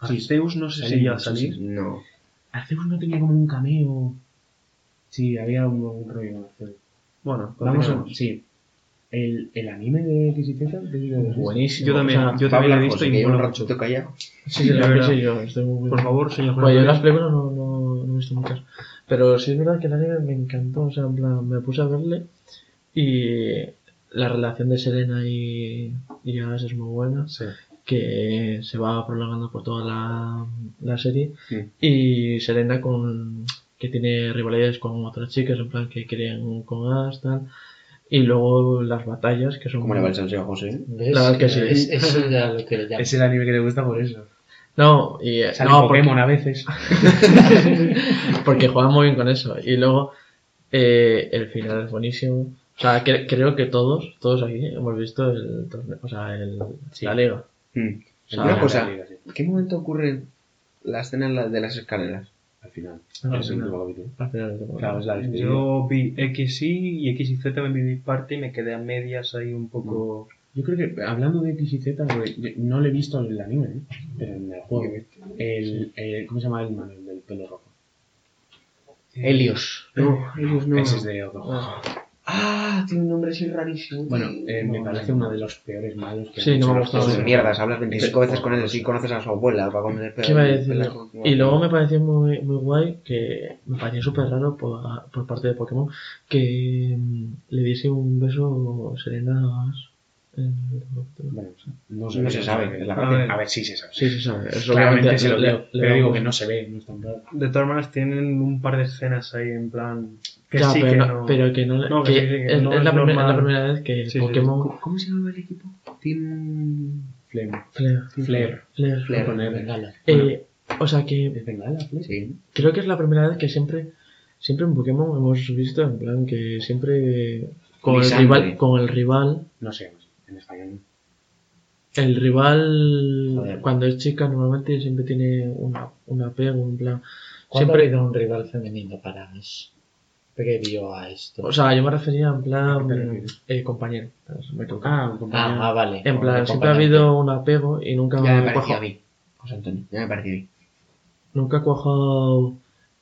Speaker 5: Arceus no sé si iba a
Speaker 1: muchos,
Speaker 5: salir.
Speaker 2: No.
Speaker 1: Arceus no tenía como un cameo. Sí, había un, un rollo con Arceus.
Speaker 5: Bueno,
Speaker 1: Vamos a. Sí. El, el anime de X y Z. ¿qué digo?
Speaker 3: Buenísimo.
Speaker 5: Yo también,
Speaker 3: O sea,
Speaker 5: yo también lo he visto y
Speaker 2: un ratito callado.
Speaker 3: Sí, la
Speaker 5: La
Speaker 3: verdad sí, yo estoy muy
Speaker 5: Por favor, señor
Speaker 3: Bueno, yo las películas no, no, no he visto muchas. Pero sí es verdad que el anime me encantó. O sea, en plan, me puse a verle y la relación de Selena y, y Ash es muy buena.
Speaker 5: Sí.
Speaker 3: Que se va prolongando por toda la, la serie.
Speaker 2: Sí.
Speaker 3: Y Selena con que tiene rivalidades con otras chicas, en plan que quieren con Ash, tal. Y luego las batallas, que son...
Speaker 2: ¿Cómo le va el salseo a José?
Speaker 4: ¿Ves?
Speaker 3: La verdad que sí.
Speaker 4: Es, eso era lo que le llamo.
Speaker 1: Es el anime que le gusta por eso.
Speaker 3: No, y...
Speaker 1: Sale
Speaker 3: no, porque-
Speaker 1: Pokémon a veces.
Speaker 3: porque juegan muy bien con eso. Y luego eh, el final es buenísimo. O sea, cre- creo que todos, todos aquí hemos visto el torneo, o sea, el,
Speaker 1: Sí.
Speaker 3: la liga.
Speaker 2: Hmm.
Speaker 3: O sea,
Speaker 2: Una
Speaker 1: la
Speaker 2: cosa,
Speaker 1: liga, sí.
Speaker 2: ¿en qué momento ocurre la escena en la- de las escaleras?
Speaker 1: Al final.
Speaker 3: Ah, final. Al final
Speaker 1: Claro, es la.
Speaker 5: Yo vi X y y X y Z me vi parte y me quedé a medias ahí un poco.
Speaker 1: Yo creo que, hablando de X y Z, no lo he visto en el anime, ¿eh? pero en el juego. El, el- ¿Cómo se llama el man, el del pelo rojo?
Speaker 2: Helios. No, Helios no.
Speaker 1: Ese es de otro.
Speaker 2: Ah, tiene un nombre así rarísimo.
Speaker 1: Bueno, eh, me parece uno de los peores malos que
Speaker 3: Sí, no me ha
Speaker 1: los
Speaker 3: gustado.
Speaker 2: Sus
Speaker 1: de
Speaker 2: mierdas, hablas 25
Speaker 1: Es
Speaker 2: veces con él si conoces a su abuela para comer
Speaker 3: ¿Qué iba a decir? Y luego me pareció muy, muy guay que me pareció súper raro por, por parte de Pokémon que mm, le diese un beso serenas en
Speaker 1: Bueno, no,
Speaker 2: No se sabe, la
Speaker 1: a, ver, a ver, sí se sabe.
Speaker 3: Sí, se sabe. Eso
Speaker 1: Claramente se lo
Speaker 3: le- le-
Speaker 1: pero
Speaker 3: le
Speaker 1: digo que no se ve, no es tan claro.
Speaker 5: De todas maneras, tienen un par de escenas ahí en plan. Que
Speaker 3: Ya,
Speaker 5: sí,
Speaker 3: pero,
Speaker 5: que
Speaker 3: no,
Speaker 5: no.
Speaker 3: pero que no, le-
Speaker 5: No, que
Speaker 3: que
Speaker 5: sí, sí, que
Speaker 3: es,
Speaker 5: no
Speaker 3: es
Speaker 5: es
Speaker 3: la, primer- es la
Speaker 5: normal.
Speaker 3: primera vez que
Speaker 5: Sí, sí,
Speaker 3: Pokémon
Speaker 2: ¿Cómo- ¿Cómo se llama el equipo? Team
Speaker 1: Flame.
Speaker 3: Flare,
Speaker 1: Flare.
Speaker 3: Flare.
Speaker 2: Flare.
Speaker 1: Poner-
Speaker 4: Bengala.
Speaker 3: Eh, o sea que
Speaker 1: ¿Es Bengala, Flare?
Speaker 2: Sí.
Speaker 3: creo que es la primera vez que siempre siempre en Pokémon hemos visto en plan que siempre con el rival con el rival
Speaker 1: No sé, en español no.
Speaker 3: el rival
Speaker 2: Joder.
Speaker 3: cuando es chica normalmente siempre tiene una, un apego en plan
Speaker 4: ¿Cuándo
Speaker 3: siempre
Speaker 4: ha habido un rival femenino para Ash? Previo a esto.
Speaker 3: o sea yo me refería en
Speaker 1: ¿A
Speaker 3: plan eh, compañero me.
Speaker 1: Ah, un compañero.
Speaker 4: ah, ah, vale.
Speaker 3: en plan siempre ha habido un apego y nunca
Speaker 2: Ya me
Speaker 3: ha
Speaker 2: parecía a
Speaker 3: cuajado,
Speaker 2: mí. José Antonio, ya me parecía a mí.
Speaker 3: nunca ha cuajado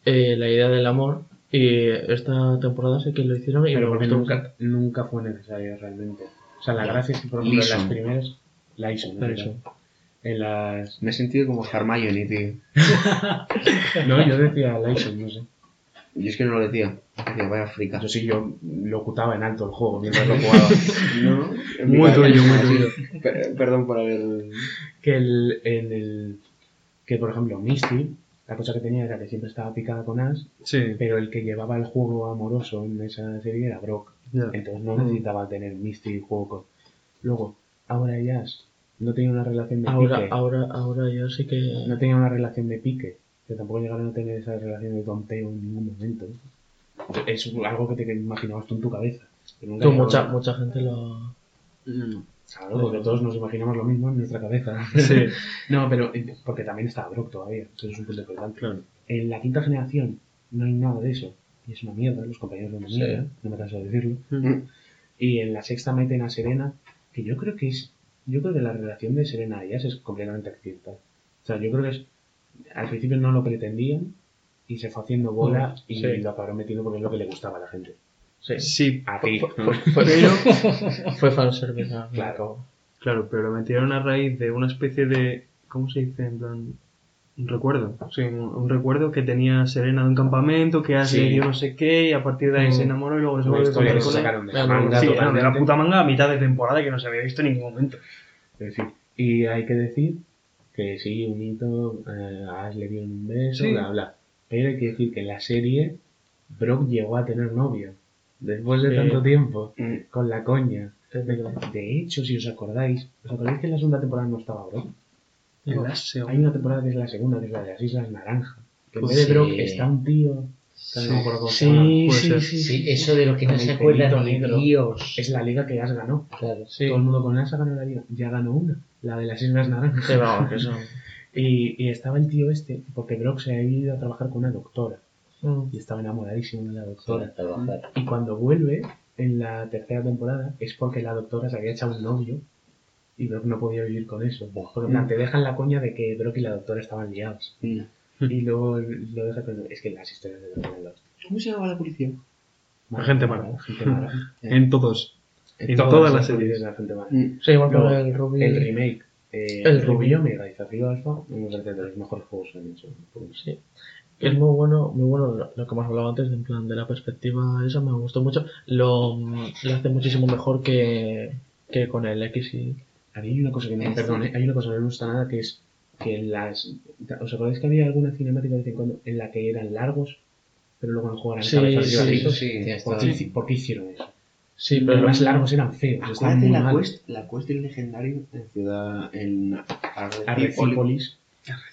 Speaker 3: eh, la idea del amor y esta temporada sé que lo hicieron y
Speaker 1: pero
Speaker 3: me
Speaker 1: porque nunca, nunca fue necesario realmente. O sea, la gracia es que, por ejemplo, en las primeras...
Speaker 3: Eso.
Speaker 1: En las...
Speaker 2: Me he sentido como Hermione, tío.
Speaker 1: No, yo decía Lyson, no sé.
Speaker 2: Y es que no lo decía. Decía, vaya frica.
Speaker 1: Yo sí, yo locutaba en alto el juego mientras lo jugaba.
Speaker 2: No,
Speaker 5: Muy
Speaker 2: cabeza
Speaker 5: tuyo, muy tuyo.
Speaker 2: Perdón por haber.
Speaker 1: que el, en el... Que, por ejemplo, Misty, la cosa que tenía era que siempre estaba picada con Ash,
Speaker 5: Sí.
Speaker 1: pero el que llevaba el juego amoroso en esa serie era Brock. Entonces no necesitaba tener Misty y juego con... Luego, ahora ya no tenía una relación de
Speaker 3: ahora
Speaker 1: pique.
Speaker 3: ahora ahora yo sí que
Speaker 1: No tenía una relación de pique. Que tampoco llegaron a tener esa relación de tonteo en ningún momento. Es algo que te imaginabas tú en tu cabeza.
Speaker 3: Tú, mucha mucha gente lo
Speaker 1: Claro, porque todos nos imaginamos lo mismo en nuestra cabeza.
Speaker 5: Sí.
Speaker 1: no, pero eh, porque también está Brock todavía. Eso es un punto importante. En la quinta generación no hay nada de eso. Y es una mierda, los compañeros son una
Speaker 3: Sí.
Speaker 1: mierda, no me canso de decirlo.
Speaker 2: Mm.
Speaker 1: Y en la sexta meten a Serena, que yo creo que es. Yo creo que la relación de Serena y Ash es completamente accidental. O sea, yo creo que es. Al principio no lo pretendían y se fue haciendo bola y
Speaker 3: Sí.
Speaker 1: lo acabaron metiendo porque es lo que le gustaba a la gente.
Speaker 3: sí
Speaker 5: Sí,
Speaker 1: A ti.
Speaker 3: fue, al
Speaker 1: Claro.
Speaker 5: claro, pero lo metieron a raíz de una especie de. ¿Cómo se dice? En plan. Un recuerdo. Sí, un, un recuerdo que tenía Serena de un campamento, que
Speaker 1: Sí.
Speaker 5: le dio no sé qué, y a partir de ahí
Speaker 3: Mm.
Speaker 5: se enamoró y luego se volvió con él.
Speaker 1: sacaron de la manga
Speaker 5: Sí, de la puta manga a mitad de temporada que no se había visto en ningún momento.
Speaker 1: Y hay que decir que sí, un hito, eh, a Ash le dio un beso,
Speaker 5: Sí.
Speaker 1: bla, bla. Pero hay que decir que en la serie Brock llegó a tener novia. Después de tanto tiempo,
Speaker 2: Mm.
Speaker 1: con la coña. De hecho, si os acordáis, ¿os acordáis que en la segunda temporada no estaba Brock? En
Speaker 5: En
Speaker 1: la-
Speaker 5: la segunda.
Speaker 1: Hay una temporada que es la segunda, que es la de las Islas Naranja. Que en
Speaker 4: Pues
Speaker 1: vez de Brock está un tío. se.
Speaker 3: Sí, sí, sí,
Speaker 4: Sí, eso de lo que no se
Speaker 1: el
Speaker 4: acuerda
Speaker 1: pelito
Speaker 4: ni
Speaker 1: negro.
Speaker 4: Dios.
Speaker 1: Es la liga que Ash ganó.
Speaker 4: Claro.
Speaker 3: Sí.
Speaker 1: Todo el mundo con ha ganado la liga. Ya ganó una, la de las Islas Naranjas.
Speaker 3: Sí, vamos, que son.
Speaker 1: Y, y estaba el tío este, porque Brock se había ido a trabajar con una doctora.
Speaker 3: Mm.
Speaker 1: Y estaba enamoradísimo de la doctora. Y cuando vuelve, en la tercera temporada, es porque la doctora se había echado un novio. Y Brock no podía vivir con eso. Porque en plan, te dejan la coña de que Brock y la doctora estaban liados.
Speaker 2: Mm.
Speaker 1: Y luego lo deja con... Es que las historias de Brock los...
Speaker 2: ¿Cómo se llama la policía?
Speaker 5: Gente mala.
Speaker 1: Gente mala.
Speaker 5: En todos. En
Speaker 1: Todas
Speaker 5: todas las series.
Speaker 1: eran gente mala.
Speaker 2: Mm.
Speaker 3: Sí, igual
Speaker 1: Luego,
Speaker 3: con el Ruby.
Speaker 1: El remake. Eh,
Speaker 3: El remake.
Speaker 1: Omega y Zafiro Alpha me parece de los mejores juegos que han hecho.
Speaker 3: Sí. Es muy bueno, muy bueno lo, que hemos hablado antes, en plan de la perspectiva esa, me gustó mucho. Lo, mm, lo hace muchísimo mejor que, que con el X y...
Speaker 1: A mí hay una cosa que no, perdón, hay una cosa que no me gusta nada que es que las... ¿Os acordáis que había alguna cinemática de vez en cuando en la que eran largos, pero luego juego eran
Speaker 3: Sí,
Speaker 1: cabezas y
Speaker 3: sí,
Speaker 1: barritos?
Speaker 2: sí.
Speaker 1: ¿Por, qué, por hicieron eso?
Speaker 3: Sí,
Speaker 1: Los
Speaker 3: pero
Speaker 1: más largos eran feos,
Speaker 2: Acuérdate la
Speaker 1: mal.
Speaker 2: quest, la quest del legendario en ciudad. En Arrecípolis.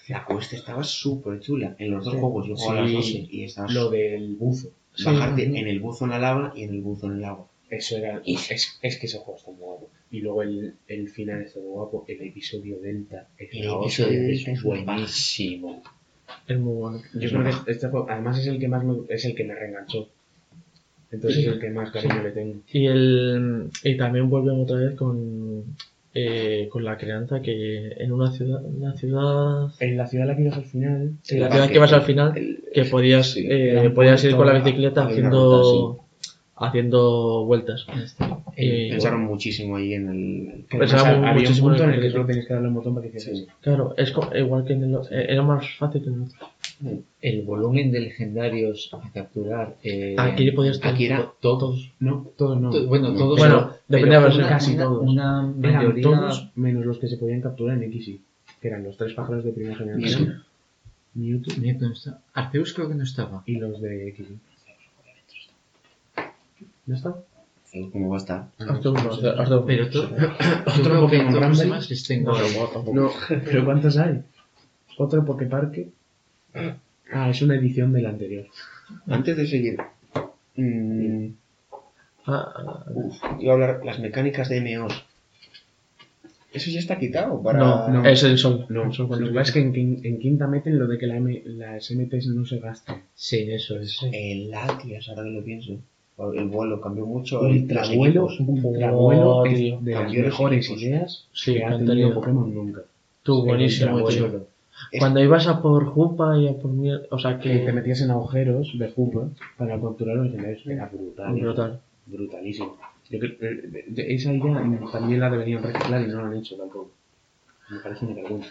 Speaker 2: La quest estaba súper chula. En los dos
Speaker 3: Sí.
Speaker 2: juegos yo jugaba a las. 12 y estaba
Speaker 1: lo del buzo.
Speaker 2: Bajarte
Speaker 3: sí.
Speaker 2: en el buzo en la lava y en el buzo en el agua.
Speaker 1: Eso era... Es, es que ese juego está muy guapo. Y luego el, el final está muy guapo. El episodio Delta es
Speaker 2: El episodio Delta es
Speaker 1: Entonces es el que más cariño le tengo.
Speaker 3: Y, el, y también vuelven otra vez con, eh, con la crianza que en una ciudad, una ciudad,
Speaker 1: En la ciudad a la que ibas al final,
Speaker 3: sí, la ciudad que vas al final,
Speaker 2: El-
Speaker 3: que podías,
Speaker 2: sí,
Speaker 3: eh, podías ir con la bicicleta haciendo, haciendo vueltas.
Speaker 4: Eh,
Speaker 3: Y-
Speaker 2: Pensaron muchísimo ahí en el.
Speaker 3: era
Speaker 1: había un
Speaker 3: muchísimo
Speaker 1: punto en el que solo tenías que darle un botón para que hiciese
Speaker 2: Sí.
Speaker 3: Claro, es igual que en el, eh, era más fácil que en el otro.
Speaker 4: el volumen de legendarios a capturar. eh,
Speaker 3: Aquí podías
Speaker 2: aquí era-
Speaker 4: todos.
Speaker 1: No, todos no.
Speaker 4: to- bueno,
Speaker 2: No.
Speaker 4: todos.
Speaker 3: Bueno,
Speaker 4: pero-
Speaker 3: depende
Speaker 4: pero
Speaker 3: de la versión.
Speaker 1: Casi
Speaker 4: una-
Speaker 1: todos.
Speaker 4: Una
Speaker 1: Eran
Speaker 4: mayoría.
Speaker 1: todos menos los que se podían capturar en XY, que eran los tres pájaros de primera generación, Mewtwo
Speaker 4: Mira, no está. Arceus creo que no estaba.
Speaker 1: y los de XY. ¿No está?
Speaker 2: ¿Cómo va a estar?
Speaker 3: Hazte uno, hazte- hazte uno.
Speaker 4: Pero
Speaker 1: Otro Pokémon
Speaker 4: les tengo.
Speaker 3: No,
Speaker 1: ¿Pero cuántos hay? Otro Poképarque. Ah, es una edición del anterior.
Speaker 2: antes de seguir. mm,
Speaker 3: Ah,
Speaker 2: uf, iba a hablar las mecánicas de MOs. ¿Eso ya está quitado? Para...
Speaker 3: no,
Speaker 1: no.
Speaker 3: es el sol.
Speaker 1: No, lo que pasa es que en quinta meten lo de que la M, las MTs no se gastan.
Speaker 4: Sí, eso es.
Speaker 2: El Latias, ahora que lo pienso. El vuelo cambió mucho.
Speaker 1: Ultravuelo. Ultravuelo
Speaker 3: Oh,
Speaker 1: es de las mejores
Speaker 2: equipos.
Speaker 1: ideas
Speaker 3: Sí,
Speaker 1: que ha
Speaker 3: que han
Speaker 1: tenido
Speaker 3: tenido.
Speaker 1: Pokémon nunca.
Speaker 3: Tú,
Speaker 1: El
Speaker 3: buenísimo, Cuando ibas a por Jupa y a por. O sea
Speaker 1: Que te metías en agujeros de Jupa para capturar los legendarios. Era brutal.
Speaker 3: Brutal.
Speaker 1: Brutalísimo. Yo creo, eh, esa idea también la deberían reciclar y no lo han hecho tampoco. Me parece una vergüenza.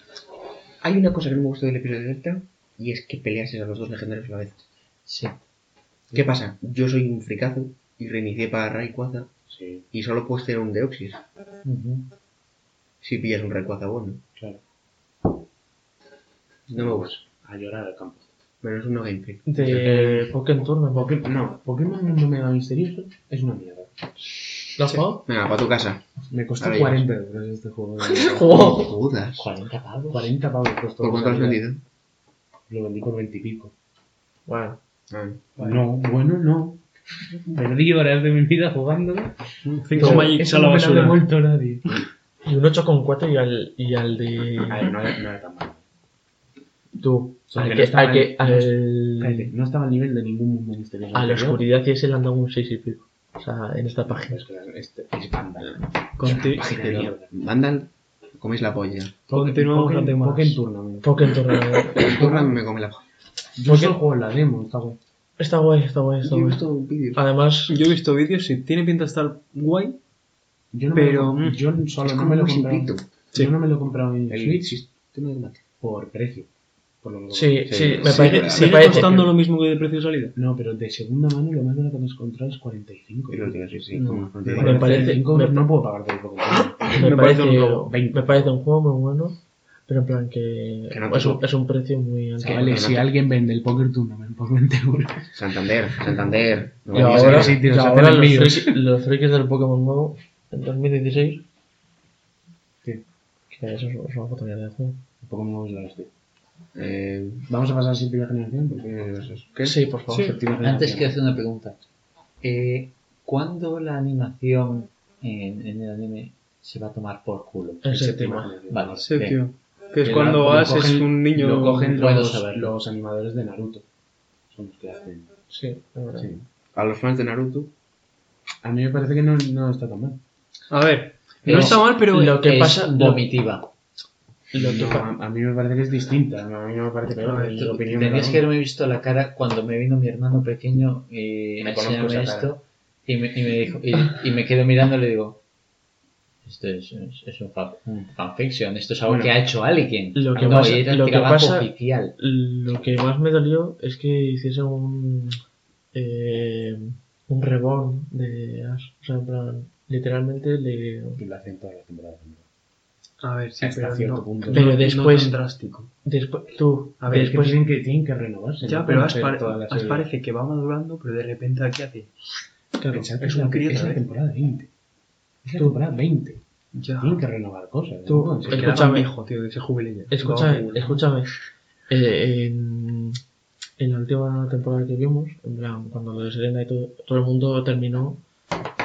Speaker 2: Hay una cosa que no me gustó del episodio de Delta y es que peleases a los dos legendarios a la vez.
Speaker 4: Sí.
Speaker 2: ¿Qué pasa? Yo soy un fricazo y reinicié para Rayquaza
Speaker 1: Sí,
Speaker 2: y solo puedes tener un Deoxys si pillas un Rayquaza bueno.
Speaker 1: claro.
Speaker 2: No me gusta.
Speaker 1: A llorar al campo.
Speaker 2: Menos uno gameplay.
Speaker 3: De Pokémon Tournament.
Speaker 1: Poké- no, Pokémon Mundo Mega Misterioso es una mierda.
Speaker 3: ¿Lo has jugado?
Speaker 2: Venga, para tu casa.
Speaker 1: Me costó
Speaker 2: Ahora
Speaker 1: 40 euros este juego.
Speaker 2: Jodas.
Speaker 4: 40 pavos.
Speaker 1: 40 pavos costó.
Speaker 2: ¿Por cuánto lo has vendido?
Speaker 1: Lo vendí por 20 y pico.
Speaker 3: Bueno.
Speaker 1: No, bueno, no. Perdí horas de mi vida jugándolo.
Speaker 5: Cinco
Speaker 1: Eso-
Speaker 5: Magic
Speaker 1: eso
Speaker 5: a la
Speaker 1: no
Speaker 5: basura.
Speaker 1: devuelto nadie.
Speaker 3: Y un 8,4 y al, y al de...
Speaker 1: A ver, no era, no era tan malo.
Speaker 3: Tú. Al
Speaker 1: no
Speaker 3: que,
Speaker 1: estaba
Speaker 3: al, que, al,
Speaker 1: no estaba al nivel de ningún mundo misterioso.
Speaker 3: a la oscuridad y ese le han dado un 6 y pico. O sea, en esta página.
Speaker 1: Es este es Vandal.
Speaker 5: Conti-.
Speaker 2: Vandal, coméis la polla.
Speaker 5: Continuamos
Speaker 1: Pokémon-
Speaker 5: temas.
Speaker 1: Pokémon Tournament.
Speaker 3: Pokémon Tournament.
Speaker 2: El Turran me come la polla.
Speaker 1: Yo solo juego en la demo, está guay.
Speaker 3: Está guay, está guay, está
Speaker 2: Yo he
Speaker 3: guay.
Speaker 2: visto vídeos.
Speaker 3: Además,
Speaker 5: Yo he visto vídeos y tiene pinta de estar guay.
Speaker 1: Yo no
Speaker 5: Pero,
Speaker 1: me lo,
Speaker 5: mm,
Speaker 1: yo solo no me lo he comprado. Yo no me lo he comprado en
Speaker 2: El
Speaker 1: Switch por precio. Por lo
Speaker 3: sí,
Speaker 2: Sí,
Speaker 3: sí, me
Speaker 2: sí,
Speaker 3: parece,
Speaker 5: ¿Sigue
Speaker 3: parece-
Speaker 5: costando lo mismo que de precio de salida?
Speaker 1: No, pero de segunda mano lo más barato que has encontrado es 45.
Speaker 2: Y lo digo, sí, sí.
Speaker 3: No.
Speaker 1: Me
Speaker 2: digo.
Speaker 3: Me parece-
Speaker 1: 45
Speaker 3: me-
Speaker 1: no puedo pagar por el Pokémon.
Speaker 3: me,
Speaker 5: me
Speaker 3: parece,
Speaker 5: parece un
Speaker 3: me parece un juego muy bueno, pero en plan que,
Speaker 2: Que no te
Speaker 3: es, un,
Speaker 2: gusta.
Speaker 3: es un precio muy alto.
Speaker 1: Chavales,
Speaker 2: no
Speaker 1: si
Speaker 2: te-
Speaker 1: alguien vende el Poker Tournament por 20 euros.
Speaker 2: Santander, Santander. No
Speaker 3: Y ahora,
Speaker 2: ver
Speaker 1: sí, tío,
Speaker 3: y ahora los, frikis, los frikis del Pokémon Go en 2016.
Speaker 1: Sí.
Speaker 3: Que eso es, es una mierda de juego.
Speaker 1: El Pokémon Go es la hostia.
Speaker 2: Eh,
Speaker 1: Vamos a pasar a séptima generación. Porque...
Speaker 2: ¿qué es eso? ¿Qué?
Speaker 3: Sí, por favor.
Speaker 5: Sí.
Speaker 4: Antes quiero hacer una pregunta. Eh, ¿Cuándo la animación en, en el anime se va a tomar por culo?
Speaker 3: En
Speaker 1: Séptima.
Speaker 4: Vale.
Speaker 5: Sí,
Speaker 4: bien.
Speaker 5: tío. Que es cuando
Speaker 1: la-
Speaker 5: Ash es un niño.
Speaker 1: Lo cogen los, los animadores de Naruto. Son los que hacen.
Speaker 3: Sí, es verdad.
Speaker 1: Sí.
Speaker 2: A los fans de Naruto.
Speaker 1: A mí me parece que no, no está tan mal.
Speaker 5: A ver, no
Speaker 4: Es-
Speaker 5: está mal, pero.
Speaker 3: lo que
Speaker 4: es
Speaker 3: pasa-
Speaker 4: vomitiva.
Speaker 3: Lo que
Speaker 1: No,
Speaker 3: pa-
Speaker 1: a, mí me parece que es distinta. A mí no me parece peor. La
Speaker 4: Tenías que haberme visto la cara cuando me vino mi hermano pequeño y
Speaker 1: Me
Speaker 4: enseñarme esto y me, y me dijo y, y me quedo mirando y le digo esto es, es, es un, fan, un fanfiction, esto es algo
Speaker 1: Bueno,
Speaker 4: que ha hecho alguien.
Speaker 3: lo que
Speaker 4: no,
Speaker 3: pasa- lo que pasa-
Speaker 4: oficial.
Speaker 3: Lo que más me dolió es que hiciese un. Eh, un reborn de Ash. O sea, en plan, literalmente le.
Speaker 1: Y lo hacen todas las temporadas.
Speaker 5: A ver, sí,
Speaker 1: Hasta
Speaker 5: pero.
Speaker 1: cierto
Speaker 5: no-
Speaker 1: punto.
Speaker 3: Pero después-
Speaker 5: drástico.
Speaker 3: Después, tú,
Speaker 5: A ver,
Speaker 1: Es que
Speaker 3: después.
Speaker 1: tienen que, tienen que renovarse.
Speaker 5: Ya, pero Ash, parece que va madurando, pero de repente aquí hace.
Speaker 3: claro,
Speaker 1: Pensad que
Speaker 5: es
Speaker 1: es,
Speaker 5: un
Speaker 1: la,
Speaker 5: crío
Speaker 1: es
Speaker 5: vez.
Speaker 1: temporada 20. Es la
Speaker 3: Tú.
Speaker 1: temporada 20.
Speaker 5: Ya.
Speaker 1: Tienen que renovar cosas.
Speaker 3: Tú,
Speaker 1: no
Speaker 3: Escúchame.
Speaker 5: viejo, tío, que se jubile ya.
Speaker 3: Escúchame,
Speaker 5: No,
Speaker 3: escúchame. Eh, en, en la última temporada que vimos, en plan, cuando lo de Serena y todo, todo el mundo terminó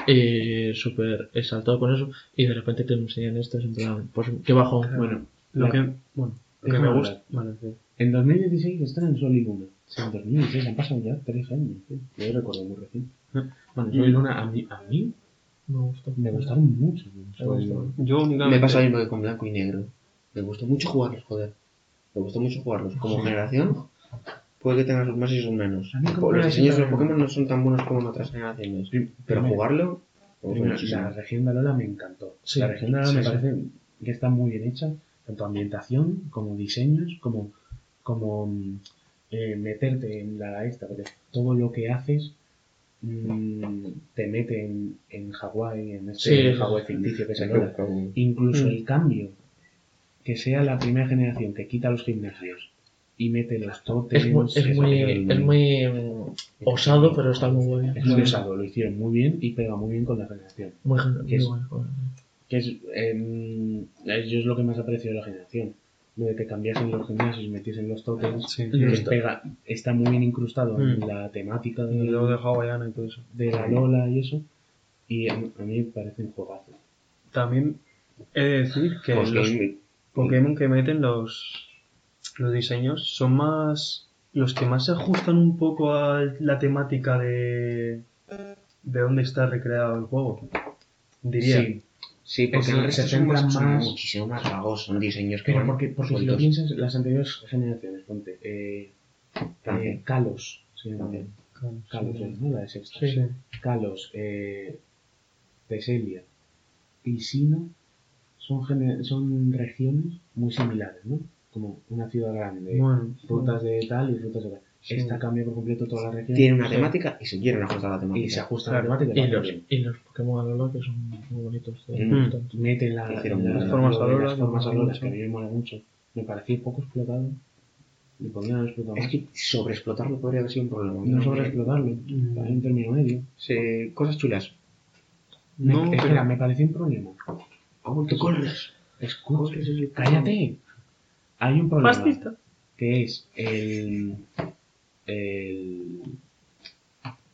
Speaker 3: eh, súper exaltado con eso y de repente te enseñan esto, es en plan, pues qué bajón.
Speaker 1: Bueno,
Speaker 5: Lo que, bueno, lo que me gusta. Vale, sí.
Speaker 1: en 2016 están en Sol y Luna. Sí, en 2016, han pasado ya tres años. tío. Yo recuerdo muy reciente. Bueno, Soy Luna, a mí, a mí
Speaker 3: Me gustó.
Speaker 1: me gustaron mucho.
Speaker 3: Gustó.
Speaker 1: Luna.
Speaker 5: Yo únicamente.
Speaker 2: Me pasa lo mismo que con blanco y negro. Me gustó mucho jugarlos, joder. Me gustó mucho jugarlos. Como
Speaker 1: Sí.
Speaker 2: generación, puede que tenga sus más y sus menos.
Speaker 1: A mí como
Speaker 2: Los diseños de los Pokémon no son tan buenos como en otras generaciones.
Speaker 1: Prim-
Speaker 2: Pero
Speaker 1: primero-
Speaker 2: jugarlo, me
Speaker 1: primero, la región de Alola me encantó.
Speaker 3: Sí,
Speaker 1: la región de Alola
Speaker 3: sí,
Speaker 1: me
Speaker 3: sí.
Speaker 1: parece que está muy bien hecha, tanto ambientación como diseños, como, como mm, eh, meterte en la esta, porque todo lo que haces mm, te mete en, en Hawái, en este
Speaker 3: Sí,
Speaker 1: Hawái ficticio que Alola.
Speaker 2: pero-
Speaker 1: Incluso
Speaker 3: Mm.
Speaker 1: el cambio, que sea la primera generación que quita los gimnasios y mete los tótems.
Speaker 3: Es muy, es muy, es muy osado, pero está muy bueno.
Speaker 1: es muy osado, lo hicieron muy bien y pega muy bien con la generación.
Speaker 3: Muy,
Speaker 1: Que
Speaker 3: muy
Speaker 1: es-
Speaker 3: bueno.
Speaker 1: Que es, em, yo es lo que más aprecio de la generación. Lo de que cambiasen los gimnasios y metiesen los tótems.
Speaker 5: Sí.
Speaker 1: que
Speaker 3: to-
Speaker 1: pega, está muy bien incrustado en
Speaker 5: Mm.
Speaker 1: la temática
Speaker 5: Y
Speaker 1: de,
Speaker 5: luego de Hawaiiana y todo eso.
Speaker 1: de la Lola y eso. Y a, a mí me parece un juegazo.
Speaker 5: También he de decir que
Speaker 2: Pues
Speaker 5: los
Speaker 2: que-
Speaker 5: Pokémon que meten los, los diseños son más. los que más se ajustan un poco a la temática de. de dónde está recreado el juego. Diría.
Speaker 1: Sí,
Speaker 2: Sí, porque el resto
Speaker 1: se
Speaker 2: son, más, son
Speaker 1: más-
Speaker 2: muchísimo más vagos, son diseños que
Speaker 1: pero porque, porque si lo piensas, las anteriores generaciones, ponte. Eh, eh, Kalos, se llama. Kalos,
Speaker 5: Sí.
Speaker 1: ¿no? La de sexta.
Speaker 5: Sí.
Speaker 1: Kalos, eh, Teselia y Sino son, gene- son regiones muy similares, ¿no? Como una ciudad grande,
Speaker 5: Bueno,
Speaker 1: rutas de tal y rutas de tal.
Speaker 5: Sí.
Speaker 1: Esta cambia por completo toda la región
Speaker 2: Tiene una
Speaker 1: Sí.
Speaker 2: temática y se quieren ajustar a la temática.
Speaker 1: y se ajusta a la temática.
Speaker 3: Y
Speaker 1: lo
Speaker 3: los, y los Pokémon Alola que son muy bonitos.
Speaker 2: Mm.
Speaker 3: me gustan.
Speaker 1: Mete la,
Speaker 2: las
Speaker 5: formas alolas,
Speaker 1: las formas
Speaker 5: me
Speaker 1: alolas,
Speaker 5: mola
Speaker 1: que a mí me mola mucho. Me parecía poco explotado. Le podrían haber explotado
Speaker 2: Es que sobreexplotarlo podría haber sido un problema.
Speaker 1: No sobreexplotarlo. Hay un término medio.
Speaker 2: Sí, cosas chulas.
Speaker 1: Me,
Speaker 5: No,
Speaker 1: espera,
Speaker 5: pero-
Speaker 1: me pareció un problema.
Speaker 2: Oh, que corres.
Speaker 1: Escucha, cállate. Hay un problema.
Speaker 5: Fascista.
Speaker 1: que es el, el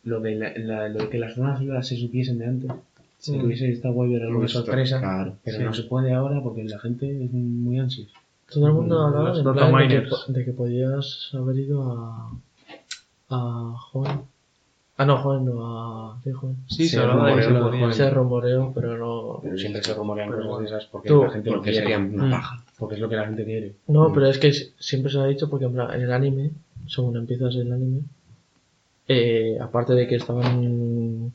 Speaker 1: lo de la, la- lo de que las zonas se supiesen de antes
Speaker 5: Sí.
Speaker 1: que hubiese esta web era algo de
Speaker 2: Esto,
Speaker 1: sorpresa
Speaker 2: Claro.
Speaker 1: pero
Speaker 5: Sí.
Speaker 1: no se puede ahora porque la gente es muy ansiosa
Speaker 3: Todo el mundo hablaba plan de que, de podías haber ido a. a Joven. Ah, no, Joven, no, a. ¿Qué Joven?
Speaker 5: Sí, se
Speaker 1: Se
Speaker 5: hablaba de que se
Speaker 1: rumoreó lo
Speaker 3: pero no.
Speaker 1: pero siempre se rumorean
Speaker 3: Pero
Speaker 1: cosas de esas porque
Speaker 3: Tú-
Speaker 1: la gente lo
Speaker 2: Porque
Speaker 1: quiere
Speaker 2: sería una
Speaker 5: Mm.
Speaker 2: paja.
Speaker 1: Porque es lo que la gente quiere
Speaker 3: No,
Speaker 2: Mm.
Speaker 3: pero es que siempre se ha dicho porque en el anime, según empiezas el anime, eh, aparte de que estaban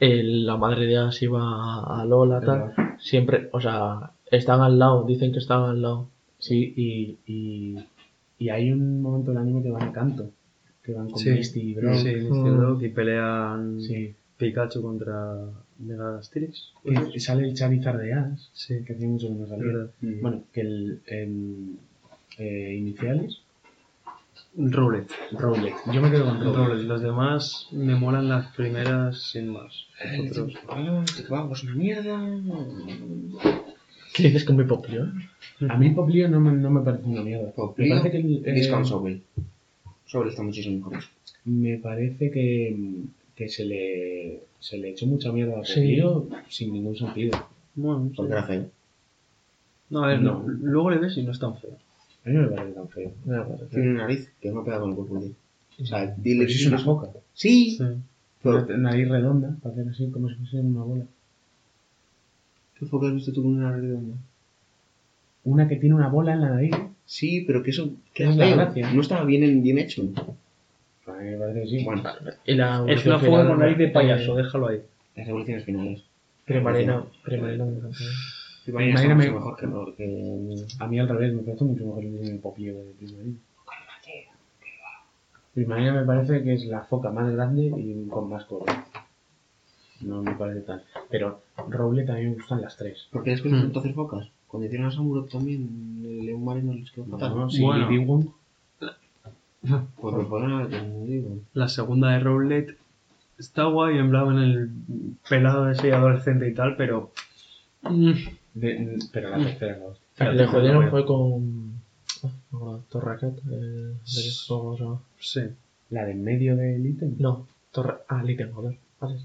Speaker 3: el- la madre de Ash iba a, a Lola tal, siempre, o sea, están al lado, dicen que están al lado.
Speaker 1: sí y, y, y hay un momento del anime que van a canto que van con
Speaker 5: Sí.
Speaker 1: Misty y Brock
Speaker 5: Sí, Misty
Speaker 3: Mm.
Speaker 5: Brock, y pelean
Speaker 1: Sí.
Speaker 5: Pikachu contra Mega Asterix.
Speaker 1: Que sale el Charizard de Ash
Speaker 5: Sí,
Speaker 1: que hacía mucho que no salía. Bueno, que el em, eh, iniciales,
Speaker 5: Rowlet.
Speaker 1: Rowlet. Yo me quedo con Rowlet.
Speaker 5: Rowlet. Los demás me molan las primeras sin más. Los otros.
Speaker 2: Ah, este vago es una mierda.
Speaker 3: ¿Qué dices con mi poplio? eh?
Speaker 1: A mí Poplio no me, no me parece una mierda.
Speaker 2: Poplio,
Speaker 1: Me parece que el, eh,
Speaker 2: Discount Sobel. Sobel está muchísimo mejor.
Speaker 1: me parece que, que se le se le echó mucha mierda a
Speaker 3: Sí.
Speaker 1: Poplio sin ningún sentido.
Speaker 5: Bueno, sí.
Speaker 2: Porque era feo.
Speaker 5: No, a ver,
Speaker 1: No.
Speaker 5: luego le ves y no es tan feo.
Speaker 1: A mí no me parece tan feo.
Speaker 3: Me parece.
Speaker 2: Tiene una nariz que no pega con el cuerpo de O sea, dile
Speaker 1: Pues es una foca.
Speaker 2: Sí,
Speaker 5: Sí.
Speaker 2: pero
Speaker 1: nariz redonda, para hacer así como si fuese una bola.
Speaker 2: ¿qué foca has visto tú con una nariz redonda?
Speaker 1: Una que tiene una bola en la nariz.
Speaker 2: Sí, pero que eso que
Speaker 1: Es la gracia.
Speaker 2: No estaba bien, bien hecho.
Speaker 1: A mí me parece que sí.
Speaker 2: Bueno,
Speaker 3: Y la
Speaker 5: Es una
Speaker 3: evolución
Speaker 5: fuga
Speaker 3: final,
Speaker 5: con nariz de
Speaker 3: eh,
Speaker 5: payaso, déjalo ahí.
Speaker 2: las revoluciones finales.
Speaker 3: Primarina, primarina me encanta.
Speaker 2: Primarina
Speaker 1: Marina
Speaker 2: está
Speaker 1: me-
Speaker 2: mucho mejor que, Ro- que...
Speaker 1: A mí al revés, me parece mucho mejor el diseño de Poplio de Primarina. Primarina me parece que es la foca más grande y con más color. No me parece tal. Pero Rowlet también me gustan las tres.
Speaker 2: Porque después
Speaker 5: Hmm.
Speaker 2: de tanto hacer focas. Cuando hicieron a Samurott también, el león marino les quedó fatal.
Speaker 1: No, sí,
Speaker 5: Bueno.
Speaker 1: y Digimon,
Speaker 2: Fueron como digo.
Speaker 5: La segunda de Rowlet está guay, en plan en el pelado de ese adolescente y tal, pero. mm,
Speaker 1: de- pero la tercera no.
Speaker 5: Pero
Speaker 3: Le
Speaker 5: no
Speaker 3: jodieron
Speaker 5: veo.
Speaker 3: fue con. Ah, acuerdo, Torracat, el. del juego, ¿cómo se llama?
Speaker 5: Sí.
Speaker 1: La de en medio del ítem.
Speaker 3: No, Torre. Ah, Litten, joder. Vale.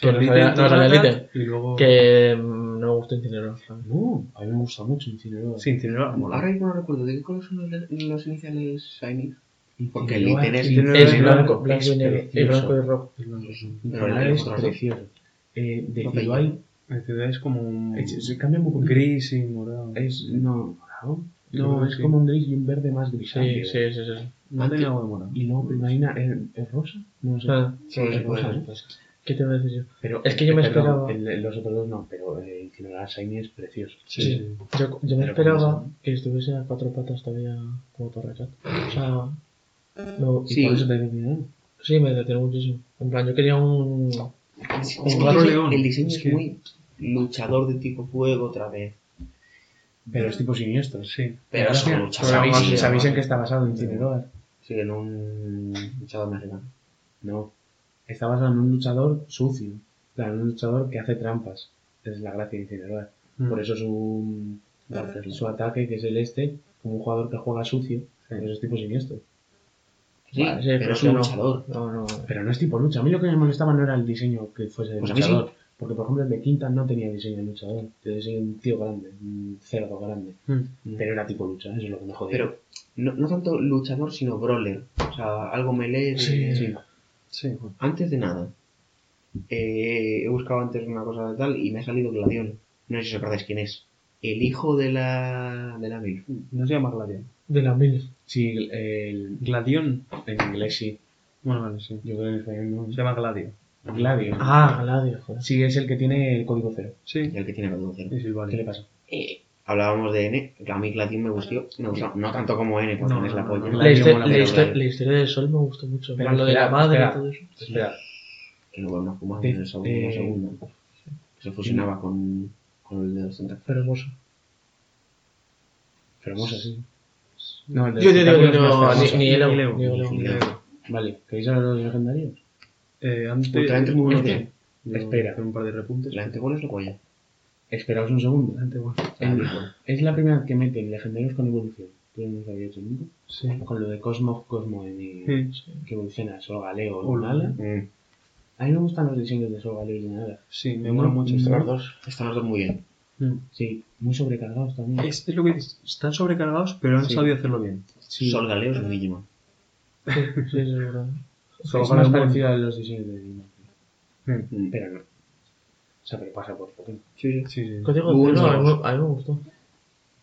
Speaker 3: Que no.
Speaker 5: Y luego.
Speaker 3: Que mm, no me gusta Incineroar. ¿sabes?
Speaker 1: No, a mí me gusta mucho Incineroar.
Speaker 5: Sí, Incineroar mola.
Speaker 2: Ahora mismo no recuerdo de qué color son los, los iniciales Shiny. Porque el ítem es-
Speaker 3: Es blanco,
Speaker 1: es
Speaker 3: blanco y negro.
Speaker 1: Precioso.
Speaker 3: blanco y rojo.
Speaker 2: Pero el
Speaker 1: es precioso. Eh, de
Speaker 5: ciudad es como un.
Speaker 1: es- se cambia muy poquito.
Speaker 5: Gris y morado.
Speaker 1: Es, no, morado. No, es
Speaker 5: sí.
Speaker 1: como un gris y un verde más
Speaker 3: Sí,
Speaker 1: grisáceo.
Speaker 3: sí, sí, sí.
Speaker 5: No tenía algo de morado.
Speaker 1: Y luego Primarina es, es rosa. No sé.
Speaker 3: Ah,
Speaker 2: Sí,
Speaker 1: es rosa,
Speaker 3: ¿Qué te voy a decir yo?
Speaker 1: Pero,
Speaker 3: Es que yo me
Speaker 1: perdón,
Speaker 3: esperaba-
Speaker 1: el- los otros dos no, pero eh, Incineroar Shiny es precioso.
Speaker 3: Sí. Yo, yo me
Speaker 1: Pero
Speaker 3: esperaba que estuviese a cuatro patas todavía como Torracat. O sea, no,
Speaker 1: Y
Speaker 2: Sí.
Speaker 1: por eso te decía,
Speaker 3: sí, me detuvo muchísimo. En plan, yo quería un.
Speaker 2: Es
Speaker 3: un
Speaker 2: que
Speaker 5: Claro,
Speaker 2: el diseño-
Speaker 5: León.
Speaker 2: el diseño
Speaker 5: Es
Speaker 2: es,
Speaker 5: que-
Speaker 2: muy luchador de tipo fuego otra vez.
Speaker 1: pero es tipo siniestro.
Speaker 5: Sí.
Speaker 2: Pero es
Speaker 1: Gracias.
Speaker 2: un luchador.
Speaker 1: ¿Sabéis,
Speaker 2: sí,
Speaker 1: ¿sabéis en qué está basado Incineroar?
Speaker 2: Sí, en un luchador mexicano.
Speaker 1: No. Está basado en un luchador sucio. En un luchador que hace trampas. Esa es la gracia de Incineroar.
Speaker 5: Mm.
Speaker 1: Por eso su, su ataque, que es el este, como un jugador que juega sucio, pues es tipo siniestro.
Speaker 2: Sí,
Speaker 3: Vale, sí,
Speaker 2: pero
Speaker 3: pero
Speaker 2: es un
Speaker 3: no.
Speaker 2: luchador.
Speaker 3: No, no.
Speaker 1: Pero no es tipo lucha. A mí lo que me molestaba no era el diseño que fuese de
Speaker 2: Pues
Speaker 1: luchador. Porque, por ejemplo, el de Quinta no tenía diseño de luchador. Tenía diseño de un tío grande, un cerdo grande.
Speaker 5: Mm.
Speaker 1: Pero era tipo lucha, eso es lo que me jodía.
Speaker 2: Pero no, no tanto luchador, sino brawler. O sea, algo melee.
Speaker 3: Sí,
Speaker 1: sí.
Speaker 5: Sí.
Speaker 2: Antes de nada, eh, he buscado antes una cosa de tal y me ha salido Gladión. No sé si os acordáis quién es. El hijo de la, de la Milf.
Speaker 5: No se llama Gladión.
Speaker 3: De la mil.
Speaker 1: Sí, el,
Speaker 5: Gladión.
Speaker 1: en inglés sí.
Speaker 5: Bueno, vale, sí.
Speaker 1: Yo creo que en español no.
Speaker 5: Se llama Gladio.
Speaker 1: Gladio.
Speaker 3: Ah, Gladio, joder.
Speaker 1: Sí, es el que tiene el código cero.
Speaker 5: Sí.
Speaker 2: El que tiene código cero.
Speaker 5: Y
Speaker 1: ¿Qué le pasa?
Speaker 2: Eh, hablábamos de N, que a mí Gladión me gustó, me gustó. No tanto como N, porque
Speaker 5: No,
Speaker 2: no, es la
Speaker 5: no,
Speaker 2: polla.
Speaker 5: no,
Speaker 3: La,
Speaker 1: Gladio
Speaker 3: histo-
Speaker 1: mola,
Speaker 3: la
Speaker 2: pero
Speaker 3: la historia de Sol me gustó mucho.
Speaker 1: Espera,
Speaker 3: lo de la madre
Speaker 1: espera.
Speaker 3: y todo eso.
Speaker 1: Espera.
Speaker 2: Que luego una fumada
Speaker 1: De-
Speaker 2: en el segundo,
Speaker 1: eh.
Speaker 2: Que se fusionaba con, con el de los tentáculos.
Speaker 3: Pero hermoso.
Speaker 1: Fermosa, sí. No, el de
Speaker 3: Yo te digo,
Speaker 1: no es
Speaker 3: ni, el.
Speaker 1: Vale, ¿queréis hablar de los legendarios?
Speaker 5: Eh, antes.
Speaker 2: Ultraente es muy bueno.
Speaker 5: Yo
Speaker 1: Espera.
Speaker 5: un par de repuntes.
Speaker 2: La antigua es la polla.
Speaker 1: Esperaos un segundo. El- es la primera vez que meten legendarios con evolución. Tú no lo había hecho nunca.
Speaker 5: Sí.
Speaker 1: Con lo de Cosmo, Cosmo y
Speaker 5: Sí.
Speaker 1: que evoluciona Sol Galeo o Lunala.
Speaker 2: Mm.
Speaker 1: A mí me gustan los diseños de Sol Galeo y Lunala.
Speaker 5: Sí, me
Speaker 1: No,
Speaker 5: mola mucho. esto.
Speaker 3: Los dos.
Speaker 2: Están los dos muy bien.
Speaker 5: Mm.
Speaker 1: Sí, muy sobrecargados también.
Speaker 5: Es, es lo que dices. Están sobrecargados, pero han
Speaker 1: Sí.
Speaker 5: sabido hacerlo bien.
Speaker 1: Sí,
Speaker 2: Sol Galeo es un Digimon.
Speaker 3: Sí, sí, es verdad.
Speaker 5: Solo
Speaker 1: es más parecido a los diseños de Digimon.
Speaker 5: Mm.
Speaker 1: Pero no. O sea, pero pasa por Pokémon.
Speaker 2: Sí, sí.
Speaker 5: Sí, sí.
Speaker 3: Código
Speaker 2: Muy
Speaker 3: cero, a mí,
Speaker 2: buenos.
Speaker 3: me- a mí me gustó.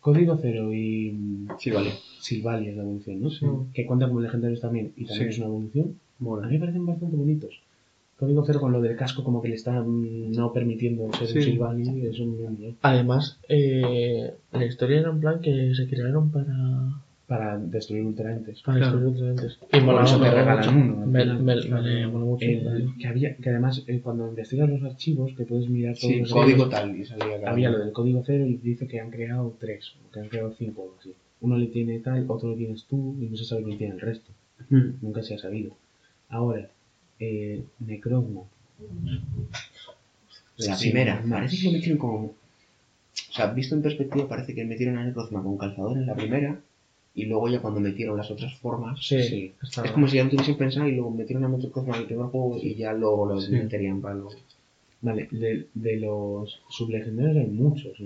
Speaker 1: Código Cero y
Speaker 2: Sí, vale.
Speaker 1: Silvalia es la evolución, ¿no?
Speaker 3: Sí.
Speaker 1: Que cuentan como legendarios también y también
Speaker 5: Sí.
Speaker 1: es una evolución. A
Speaker 5: Mola.
Speaker 1: mí me parecen bastante bonitos. Código Cero con lo del casco como que le está mm, no permitiendo ser
Speaker 5: Sí.
Speaker 1: un Silvani, eso bien.
Speaker 3: Además, eh, la historia era en plan que se crearon para,
Speaker 1: Para destruir ultraentes.
Speaker 3: para
Speaker 5: Claro.
Speaker 3: destruir diferentes. Y
Speaker 1: Por eso te regalan
Speaker 3: mucho.
Speaker 1: uno,
Speaker 3: Me, me, me, mucho.
Speaker 1: El- que había que además eh, cuando investigas los archivos que puedes mirar todos
Speaker 2: Sí,
Speaker 1: los
Speaker 2: código
Speaker 1: archivos,
Speaker 2: tal. Y salía
Speaker 1: había lo del código cero y dice que han creado tres o que han creado cinco o algo así uno le tiene tal otro lo tienes tú y no se sabe quién tiene el resto
Speaker 5: Mm.
Speaker 1: nunca se ha sabido ahora eh, Necrozma
Speaker 2: La
Speaker 1: Sí,
Speaker 2: primera,
Speaker 1: más.
Speaker 2: parece que lo metieron como. O sea, visto en perspectiva, parece que metieron a Necrozma con calzador en la primera. Y luego ya cuando metieron las otras formas.
Speaker 3: Sí,
Speaker 1: Sí.
Speaker 2: Es como si ya lo tuviesen pensado y luego metieron a Necrozma en el primer juego y ya luego lo
Speaker 5: Sí.
Speaker 2: meterían para luego.
Speaker 1: vale de, de los sublegendarios hay muchos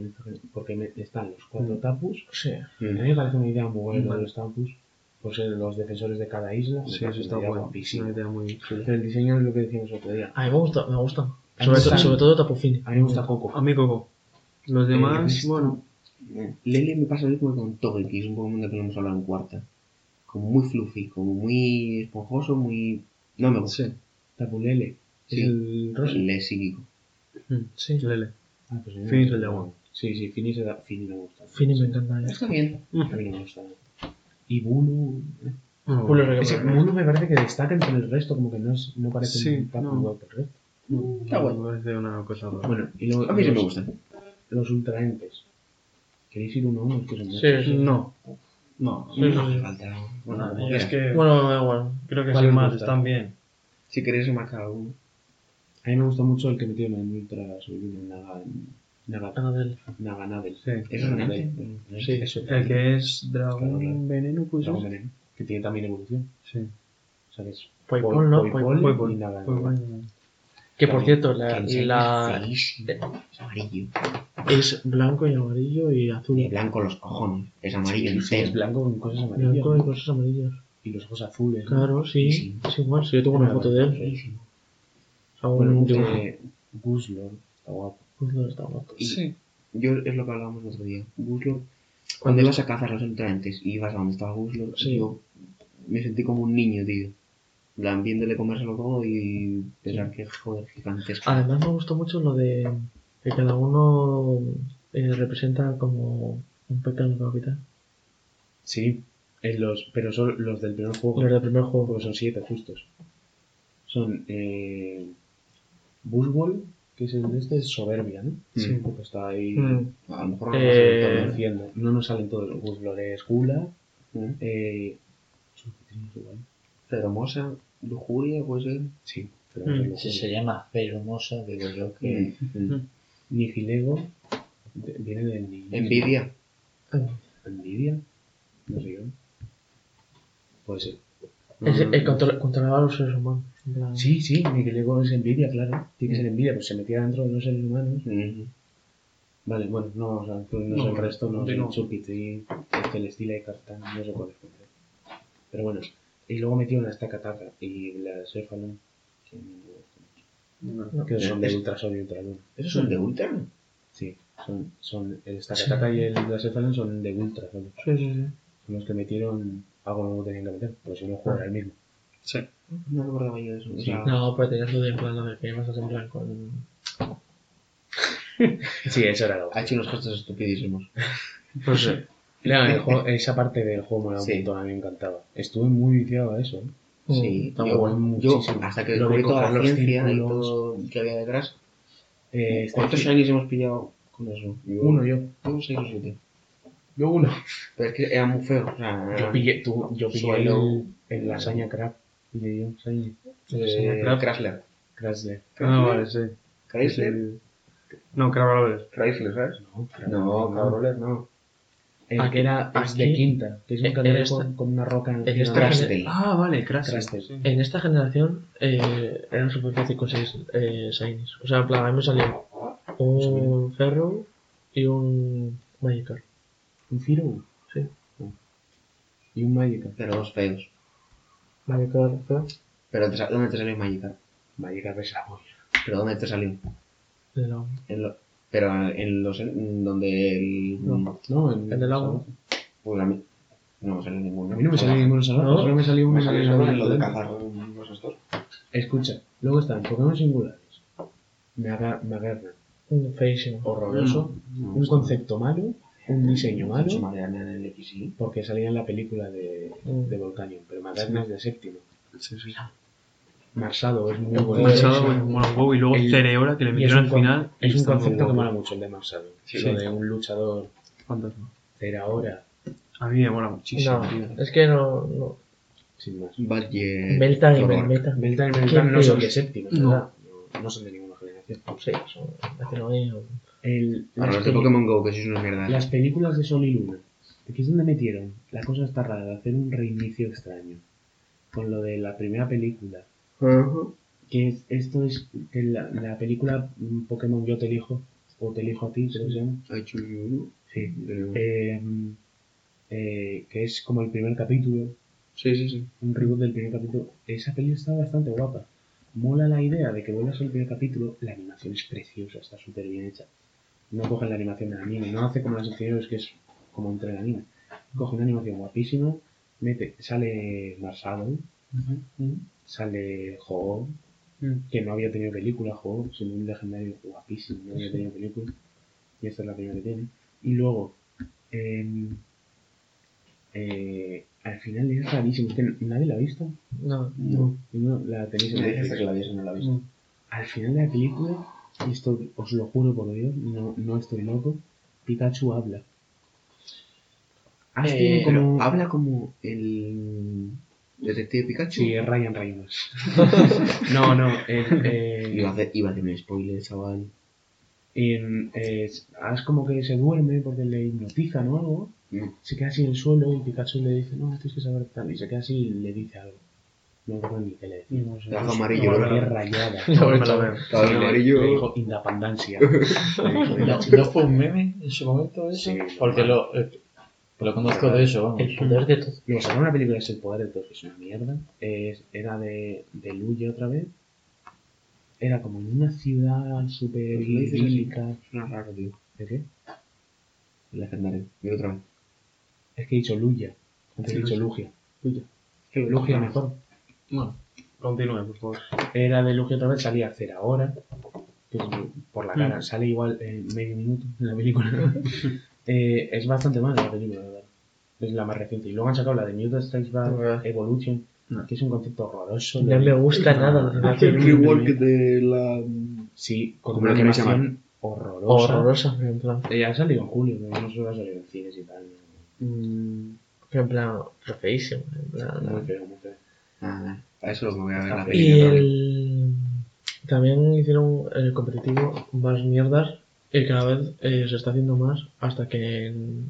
Speaker 1: porque están los cuatro
Speaker 5: Mm.
Speaker 1: tapus
Speaker 3: Sí.
Speaker 1: a mí me parece una idea muy buena
Speaker 5: Vale.
Speaker 1: los tapus por ser los defensores de cada isla
Speaker 5: Sí, eso está bueno. Una idea muy
Speaker 1: pero el diseño es lo que decíamos otro día
Speaker 3: A mí me gusta, me gustan.
Speaker 1: A mí
Speaker 3: Sobre,
Speaker 1: gustan.
Speaker 3: sobre todo Tapufini.
Speaker 1: a mí me gusta Coco
Speaker 5: A mí, Coco. Los demás,
Speaker 2: Eh,
Speaker 5: bueno.
Speaker 2: Lele me pasa lo mismo con Togeki, es un Pokémon de que lo hemos hablado en cuarta. Como muy fluffy, como muy esponjoso, muy. No me gusta.
Speaker 5: Sí.
Speaker 1: Tapulele
Speaker 2: Sí.
Speaker 1: el rosa
Speaker 2: Le psíquico.
Speaker 5: Mm.
Speaker 3: Sí.
Speaker 5: Lele.
Speaker 1: Ah, pues no.
Speaker 5: Fini es el de agua.
Speaker 1: Sí, sí, Fini, se da, Fini no me gusta.
Speaker 3: Fini me encanta.
Speaker 2: Está bien.
Speaker 1: A mí no me gusta. Y Bulu. eh.
Speaker 5: No,
Speaker 1: Ese Bulu me parece que destaca entre el resto, como que no, es, no parece
Speaker 5: Sí,
Speaker 1: un tapu
Speaker 5: no.
Speaker 1: igual que el resto.
Speaker 5: no,
Speaker 2: Está guay.
Speaker 5: Me parece una cosa rara.
Speaker 1: Bueno, y luego
Speaker 2: A mí sí me gustan.
Speaker 1: los ultraentes. ¿Queréis ir uno a uno? Es que.
Speaker 3: Sí, sí.
Speaker 5: No. No.
Speaker 3: Sí,
Speaker 2: No hace falta. Bueno,
Speaker 5: es que
Speaker 3: Bueno, da igual.
Speaker 5: creo que
Speaker 1: ¿Cuál
Speaker 5: sin
Speaker 1: os
Speaker 5: más
Speaker 1: gusta?
Speaker 5: están bien.
Speaker 2: Si queréis remarcar uno.
Speaker 1: A mí me gusta mucho el que metieron en Ultra Sublime, en Naga, Naga,
Speaker 3: Anadel.
Speaker 1: Naganadel.
Speaker 5: Sí.
Speaker 2: ¿Eso es un ente?
Speaker 3: Sí.
Speaker 1: Eso,
Speaker 5: El que es dragón
Speaker 1: claro.
Speaker 5: veneno, pues
Speaker 1: Dragón
Speaker 5: es.
Speaker 1: Veneno, que tiene también evolución.
Speaker 5: Sí.
Speaker 1: ¿Sabes?
Speaker 3: Poipol, ¿no?
Speaker 1: Poipol
Speaker 3: Poipol.
Speaker 5: Poipol.
Speaker 1: y Naga-.
Speaker 3: Que por cierto, la, la-
Speaker 2: es. Es amarillo.
Speaker 3: es blanco y amarillo y azul.
Speaker 2: De blanco los cojones. Es amarillo
Speaker 1: Sí,
Speaker 2: entero.
Speaker 1: es blanco con cosas amarillas.
Speaker 3: Blanco y
Speaker 1: ¿no?
Speaker 3: cosas amarillas.
Speaker 1: Y los ojos azules. ¿no?
Speaker 3: Claro, sí.
Speaker 2: Sí.
Speaker 3: Es igual, si yo tengo una foto de él.
Speaker 2: Feísimo.
Speaker 3: O sea,
Speaker 1: Bueno,
Speaker 3: un
Speaker 1: de
Speaker 3: dibujo.
Speaker 1: Guslor. Está guapo.
Speaker 3: No está guapo.
Speaker 2: Y
Speaker 4: Sí.
Speaker 2: yo es lo que hablábamos el otro día. Guslor, cuando ibas a cazar los entrantes y ibas a donde estaba Guslor,
Speaker 3: Sí.
Speaker 2: yo me sentí como un niño, tío. Plan, viéndole comérselo todo y pensar que joder, gigantesco.
Speaker 3: Además me gustó mucho lo de que cada uno eh, representa como un pecado capital.
Speaker 1: Sí. En los, pero son los del primer juego.
Speaker 3: Los del primer juego.
Speaker 1: Porque son siete justos. Son eh, Bushwall, que es el de este, es soberbia, ¿no?
Speaker 2: Sí.
Speaker 1: Porque está ahí
Speaker 3: Mm.
Speaker 2: A lo mejor no
Speaker 3: Eh,
Speaker 2: vas a ver todo.
Speaker 1: conociendo. No nos salen todos. Bushwall es Gula.
Speaker 2: Mm.
Speaker 1: Eh,
Speaker 2: Hermosa, lujuria, puede ser.
Speaker 1: Sí, pero
Speaker 3: Mm.
Speaker 1: no
Speaker 4: se llama Feromosa, digo yo que.
Speaker 2: Mm.
Speaker 1: Nihilego de- viene de
Speaker 2: Envidia.
Speaker 1: Envidia. No sé yo. Puede ser.
Speaker 3: Es, control- controlaba a los seres humanos. plan-
Speaker 1: Sí, sí, Nihilego es envidia, claro. Tiene que ser envidia, pues se metía dentro de los seres humanos.
Speaker 2: Mm.
Speaker 1: Vale, bueno, no, o sea, tú no,
Speaker 5: No,
Speaker 1: sé el resto, no sé,
Speaker 5: continúa.
Speaker 1: Chupit y el Celestila y Cartán, no sé cuál es. Pero bueno, y luego metieron a esta Kataka y la Cephalon, que,
Speaker 5: No.
Speaker 1: que son de Ultrasol y Ultraluna.
Speaker 2: ¿Esos son de Ultra?
Speaker 1: Sí, son, son el Kataka y el la Cephalon son de Ultrasol.
Speaker 3: Sí, sí, sí.
Speaker 1: Son los que metieron algo nuevo tenían que meter, porque si no juego era el mismo.
Speaker 5: Sí.
Speaker 2: No recordaba yo eso. O
Speaker 1: Sí.
Speaker 2: sea,
Speaker 3: No, pero tenías lo de en plan, lo de que ibas a hacer en plan con.
Speaker 1: Sí, eso era lo
Speaker 2: ha hecho unos gestos estupidísimos.
Speaker 3: Pues sí.
Speaker 1: No, el juego- esa parte del juego me
Speaker 2: Sí.
Speaker 1: montón, a mí me encantaba. Estuve muy viciado a eso. ¿eh?
Speaker 2: Sí, yo, yo
Speaker 1: muchísimo.
Speaker 2: hasta que descubrí toda la
Speaker 1: los
Speaker 2: ciencia y todo que había detrás.
Speaker 1: Eh,
Speaker 2: ¿Cuántos
Speaker 1: este-
Speaker 2: shinies hemos pillado con eso? Yo,
Speaker 1: Uno yo.
Speaker 2: Yo seis o siete.
Speaker 1: Yo uno.
Speaker 2: Pero es que era muy feo. O sea,
Speaker 1: Yo pillé, tú, yo pillé el, el lasaña crab. Pillé yo, Shiny.
Speaker 2: eh,
Speaker 5: Crap.
Speaker 2: Chrysler.
Speaker 1: Chrysler.
Speaker 5: Ah, vale, sí.
Speaker 2: Chrysler.
Speaker 5: No, Crab
Speaker 2: Chrysler, ¿sabes?
Speaker 1: No, crab.
Speaker 2: No, no.
Speaker 1: El
Speaker 3: Aquí-
Speaker 1: que era es de quinta, que es un
Speaker 3: en
Speaker 1: cangrejo
Speaker 3: esta-
Speaker 1: con una roca
Speaker 3: en
Speaker 1: encima.
Speaker 3: esta.
Speaker 5: Ah, vale, Crash.
Speaker 1: Crastel.
Speaker 5: Sí.
Speaker 3: En esta generación eh, era súper fácil conseguir eh, Shinies. O sea, en plan, a mí me salió un Ferro y un Magikarp.
Speaker 1: Un Firo.
Speaker 3: Sí.
Speaker 1: Y un Magikarp.
Speaker 2: Pero dos feos.
Speaker 3: Magikarp feo.
Speaker 2: Pero ¿dónde te salió Magikarp?
Speaker 1: Magikarp es la polla.
Speaker 2: ¿Pero dónde te salió?
Speaker 3: de la-
Speaker 2: En lo- pero en los en donde el...
Speaker 3: No.
Speaker 1: No, en,
Speaker 3: En el agua.
Speaker 2: Pues a mí no me salió ninguno.
Speaker 1: A mí no me salió ninguno salvaje,
Speaker 3: No.
Speaker 1: solo me salió uno
Speaker 2: Me salió
Speaker 1: en
Speaker 2: lo de cazar los estos.
Speaker 1: Escucha, luego están Pokémon singulares. Me, aga- me agarran.
Speaker 3: un feísimo.
Speaker 1: Horroroso.
Speaker 2: No,
Speaker 1: Un concepto malo. Un diseño malo.
Speaker 2: Se marean en el.
Speaker 1: Porque salía en la película de,
Speaker 3: Mm.
Speaker 1: de Volcanion. Pero Magarna es de séptimo.
Speaker 5: Sí, sí.
Speaker 1: Marsado es muy bueno.
Speaker 5: Bueno, mola un huevo. Y luego
Speaker 1: El-
Speaker 5: Cereora, que le
Speaker 1: es
Speaker 5: metieron al final.
Speaker 1: es un concepto que mola mucho el de Marsado.
Speaker 5: Sí.
Speaker 1: Lo de un luchador
Speaker 5: Fantasma.
Speaker 1: ahora,
Speaker 5: A mí me mola muchísimo,
Speaker 3: No, es que no. no.
Speaker 1: sin más.
Speaker 2: Valle.
Speaker 3: Melta y
Speaker 2: Zoroark.
Speaker 3: Melmeta.
Speaker 1: Beltan y
Speaker 3: ¿Qué
Speaker 1: Beltan no son de séptimo,
Speaker 5: No.
Speaker 1: ¿verdad? No, no son de ninguna generación.
Speaker 3: Sí, son. un-
Speaker 1: El,
Speaker 2: Ahora los de Pokémon Go, que sois una mierda.
Speaker 1: las películas de Sol y Luna. Aquí es donde metieron. La cosa está rara de hacer un reinicio extraño. Con lo de la primera película. Que es, esto es que la, la película Pokémon Yo te elijo. O te elijo a ti, creo que se llama. Sí. Eh, eh, que es como el primer capítulo.
Speaker 2: Sí, sí, sí.
Speaker 1: un reboot del primer capítulo. Esa peli está bastante guapa. Mola la idea de que vuelvas al primer capítulo. La animación es preciosa, está súper bien hecha. No cogen la animación del anime, no hace como las anteriores que es como entre el anime. Coge una animación guapísima, mete, sale Marsado, sale Ho,
Speaker 5: Mm.
Speaker 1: que no había tenido película, Ho, sino un legendario guapísimo, no había tenido película. Y esta es la primera que tiene. Y luego, em, eh, al final es rarísimo, es que nadie la ha visto.
Speaker 3: No.
Speaker 2: No.
Speaker 1: No, la tenéis en
Speaker 2: Me dijiste
Speaker 1: Netflix.
Speaker 2: que la viese, no la he visto.
Speaker 1: Al final de la película, y esto os lo juro por Dios, no, no estoy loco, Pikachu habla.
Speaker 3: Eh,
Speaker 1: como...
Speaker 2: habla como el detective Pikachu.
Speaker 1: Sí, es Ryan Reynolds. no, no, el, eh,
Speaker 2: Iba a hacer, iba a hacer un spoiler, chaval.
Speaker 1: en- eh, Ash como que se duerme porque le hipnotizan o algo,
Speaker 2: Mm.
Speaker 1: se queda así en el suelo y Pikachu le dice, no, tienes que saber tal, y se queda así y le dice algo. No me acuerdo ni qué le decía.
Speaker 5: No sé.
Speaker 2: Trabajo amarillo,
Speaker 5: No,
Speaker 2: ¿verdad?
Speaker 1: Qué rayada.
Speaker 5: No
Speaker 1: Sí,
Speaker 2: amarillo.
Speaker 1: Me dijo independencia.
Speaker 4: ¿No, no fue un meme en su momento eso?
Speaker 1: Sí,
Speaker 4: Porque lo, eh, lo conozco de eso, vamos.
Speaker 3: El poder de todo.
Speaker 1: Luego sacaron una película que es El Poder de Todos, que es una mierda. Es- era de, de Luye otra vez. Era como en una ciudad súper
Speaker 2: Pues
Speaker 1: idílica.
Speaker 2: Suena raro, tío.
Speaker 1: ¿De qué?
Speaker 2: Legendario. Mira otra vez.
Speaker 1: Es que he dicho Luya. Antes
Speaker 5: Sí,
Speaker 1: he dicho. Lugia.
Speaker 5: Luya.
Speaker 1: Lugia mejor.
Speaker 5: Bueno, continúe, por favor.
Speaker 1: Era de Lugia otra vez, salía Cera ahora. Que es por la cara,
Speaker 5: Mm.
Speaker 1: sale igual eh, medio minuto en la película. Eh, es bastante mala la película, la verdad. Es la más reciente. Y luego han sacado la de Mutant Strikes Back
Speaker 3: Ah.
Speaker 1: Evolution,
Speaker 5: No.
Speaker 1: que es un concepto horroroso.
Speaker 3: No me gusta nada. de
Speaker 1: Hace un
Speaker 2: Rework de la.
Speaker 1: Sí, con
Speaker 2: Como
Speaker 1: una animación horrorosa.
Speaker 3: Horrorosa, en plan.
Speaker 1: Eh, ha salido en julio, pero no solo ha salido en cines y tal.
Speaker 5: Mm,
Speaker 3: En plan, pero feísimo. En
Speaker 1: Muy
Speaker 3: plan.
Speaker 1: feo, muy feo.
Speaker 2: Ah, a eso lo que voy a ver la
Speaker 1: feo.
Speaker 3: Y
Speaker 2: película.
Speaker 3: el... también hicieron el competitivo más mierdas y cada vez eh, se está haciendo más hasta que... en-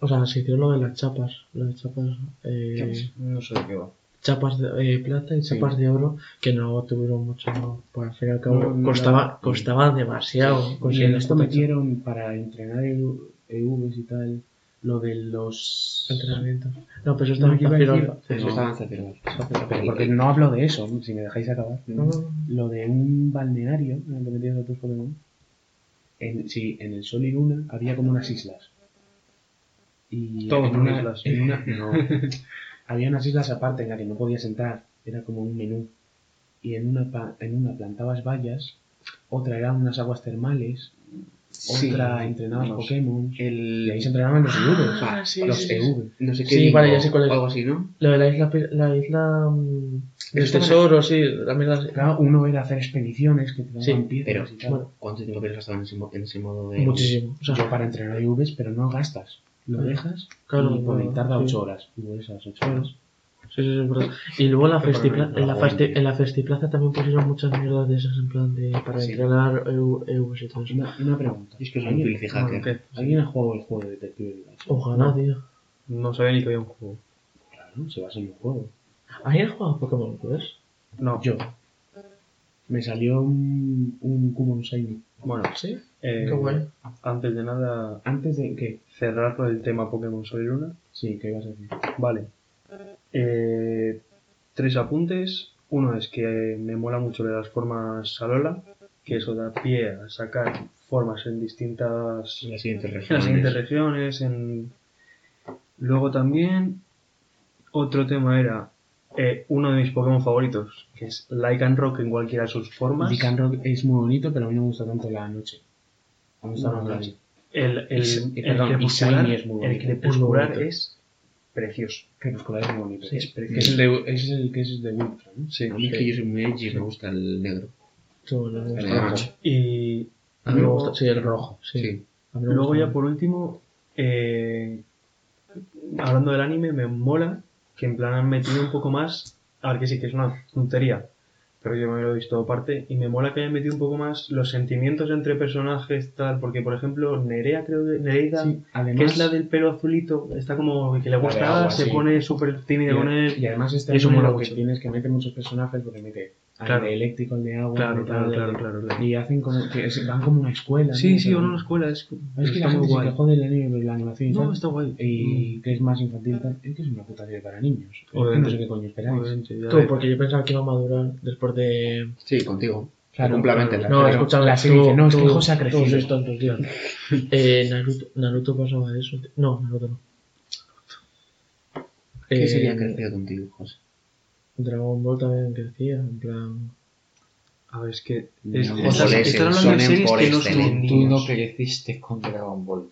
Speaker 3: O sea, se hicieron lo de las chapas. Las chapas... eh,
Speaker 5: No sé de qué va.
Speaker 3: chapas de eh, plata y chapas de oro que no tuvieron mucho... Por al fin y al cabo
Speaker 1: No, no,
Speaker 3: costaba,
Speaker 1: no.
Speaker 3: costaba demasiado.
Speaker 1: Y
Speaker 3: conseguir
Speaker 1: en esto
Speaker 3: putas
Speaker 1: metieron para entrenar EU EVs y tal, lo de los...
Speaker 3: entrenamientos. No, pero eso
Speaker 1: No,
Speaker 3: está
Speaker 1: que iba a
Speaker 3: fácil,
Speaker 1: decir-
Speaker 3: ¿no?
Speaker 2: Eso
Speaker 1: No.
Speaker 2: estaba en.
Speaker 1: Pero porque no hablo de eso, si me dejáis acabar.
Speaker 3: No, no, no.
Speaker 1: Lo de un balneario en el que metías a tus Pokémon. En, sí, en el Sol y Luna había como unas islas. Y
Speaker 5: Todos
Speaker 1: en una,
Speaker 5: islas.
Speaker 1: en una- no. había unas islas aparte en las que no podías entrar. Era como un menú. Y en una, en una plantabas vallas, otra eran unas aguas termales,
Speaker 2: Sí.
Speaker 1: otra entrenabas
Speaker 2: No sé.
Speaker 1: Pokémon.
Speaker 2: El.
Speaker 1: Y ahí se entrenaban los EVs.
Speaker 2: Ah,
Speaker 3: sí,
Speaker 1: los
Speaker 3: sí, sí.
Speaker 1: EV.
Speaker 2: No sé qué.
Speaker 3: Sí,
Speaker 2: digo,
Speaker 3: vale, ya sé cuál es.
Speaker 2: o Algo así, ¿no?
Speaker 3: Lo de la isla, la isla mm,
Speaker 1: Eso
Speaker 3: tesoro, sí, también la
Speaker 1: Claro, uno era hacer expediciones que te daban
Speaker 3: Sí,
Speaker 1: piedras
Speaker 2: Pero,
Speaker 1: y tal.
Speaker 3: bueno.
Speaker 2: ¿cuánto tiempo pierdes hasta en ese, en ese modo de.
Speaker 3: muchísimo. O sea,
Speaker 1: Yo para entrenar EVs, pero no gastas. Lo dejas
Speaker 3: Claro,
Speaker 1: y por ahí
Speaker 3: claro,
Speaker 1: tarda
Speaker 3: sí.
Speaker 1: 8 horas. Y vuelves a las 8
Speaker 3: Claro.
Speaker 1: horas.
Speaker 3: sí, sí, sí, es verdad. Y luego en la,
Speaker 1: Pero
Speaker 3: festipla- en, la festi- en la festiplaza también pusieron muchas mierdas de esas en plan de para
Speaker 2: Sí.
Speaker 3: entrenar EU, EUs y todo eso.
Speaker 1: Una, una pregunta.
Speaker 2: Es que soy un
Speaker 1: ¿Alguien,
Speaker 5: Bueno. ¿qué?
Speaker 1: ¿Alguien ha jugado el juego de Detective?
Speaker 3: Ojalá, tío.
Speaker 5: No sabía ni que había un juego.
Speaker 1: Claro, se basa en un juego.
Speaker 3: ¿Alguien ha jugado Pokémon Quest?
Speaker 5: No.
Speaker 1: Yo. Me salió un, un Cubone Shiny.
Speaker 5: Bueno,
Speaker 3: Sí.
Speaker 5: eh,
Speaker 3: Qué guay.
Speaker 5: antes de nada,
Speaker 1: Antes de que.
Speaker 5: cerrar el tema Pokémon Sol y Luna.
Speaker 1: Sí, ¿qué ibas a decir?
Speaker 5: Vale. Eh, tres apuntes. Uno es que me mola mucho lo de las formas Alola, que eso da pie a sacar formas en distintas
Speaker 2: En las siguientes
Speaker 5: en las
Speaker 2: regiones.
Speaker 5: siguientes regiones. En... Luego también otro tema era eh, uno de mis Pokémon favoritos, que es Lycanroc en cualquiera de sus formas.
Speaker 1: Lycanroc es muy bonito, pero a mí no me gusta tanto la noche. Me gusta
Speaker 5: No,
Speaker 1: más la
Speaker 5: no.
Speaker 1: noche.
Speaker 5: El, el,
Speaker 1: Y-
Speaker 5: el
Speaker 1: perdón,
Speaker 5: crepuscular,
Speaker 1: es muy
Speaker 5: el crepuscular
Speaker 3: Es
Speaker 5: precioso.
Speaker 1: Crepuscular es muy bonito.
Speaker 5: Sí,
Speaker 1: es,
Speaker 5: precioso.
Speaker 1: es el de, ese es el que es de Ultra, ¿no?
Speaker 5: Sí,
Speaker 2: A mí que yo soy muy edgy me gusta el negro.
Speaker 3: No me
Speaker 2: El
Speaker 1: rojo.
Speaker 5: Y
Speaker 3: A mí me
Speaker 5: luego-
Speaker 3: gusta, sí, el rojo. Sí.
Speaker 2: Sí.
Speaker 3: A mí me
Speaker 5: Luego ya por último, eh, hablando del anime, me mola que en plan han metido un poco más, a ver que sí que es una tontería, pero yo me lo he visto aparte, y me mola que hayan metido un poco más los sentimientos entre personajes, tal, porque por ejemplo Nerea creo que, Nereida,
Speaker 1: Sí, además,
Speaker 5: que es la del pelo azulito, está como que le gusta,
Speaker 1: agua,
Speaker 5: se
Speaker 1: sí.
Speaker 5: pone súper tímida con
Speaker 1: y,
Speaker 5: él.
Speaker 1: y además
Speaker 5: mola
Speaker 1: lo que
Speaker 5: mucho.
Speaker 1: tienes que meter muchos personajes porque mete al
Speaker 5: Claro.
Speaker 1: de eléctrico, al de agua,
Speaker 5: Claro,
Speaker 1: de
Speaker 5: claro,
Speaker 1: tal,
Speaker 5: claro,
Speaker 1: de-
Speaker 5: claro, claro.
Speaker 1: y hacen como que es- van como una escuela.
Speaker 5: Sí,
Speaker 1: ¿no?
Speaker 5: sí, o no una escuela, es,
Speaker 1: Es que la
Speaker 5: está
Speaker 1: gente
Speaker 5: muy
Speaker 1: se
Speaker 5: guay.
Speaker 1: quejó del anime, pero la animación y
Speaker 5: No,
Speaker 1: tal,
Speaker 5: está guay.
Speaker 1: y que es más infantil y tal, es que es una puta serie para niños.
Speaker 5: Obviamente.
Speaker 1: no sé qué coño esperáis.
Speaker 5: Obviamente,
Speaker 3: Tú, porque yo pensaba que iba a madurar después de...
Speaker 2: Sí, contigo.
Speaker 1: Claro,
Speaker 2: Complementen.
Speaker 3: No, escúchame,
Speaker 1: la serie
Speaker 3: tú-
Speaker 1: no, es que José ha
Speaker 3: Todos
Speaker 1: crecido.
Speaker 3: sois tontos, tío. eh, Naruto, Naruto pasaba eso. tío. No, Naruto no.
Speaker 2: ¿Qué
Speaker 3: Eh,
Speaker 2: sería crecido contigo, José?
Speaker 3: Dragon Ball también crecía, en plan...
Speaker 5: A ver, es que.
Speaker 2: No,
Speaker 5: Es,
Speaker 2: son en
Speaker 5: series
Speaker 2: por
Speaker 5: que no son.
Speaker 4: Tú no creciste con Dragon Ball.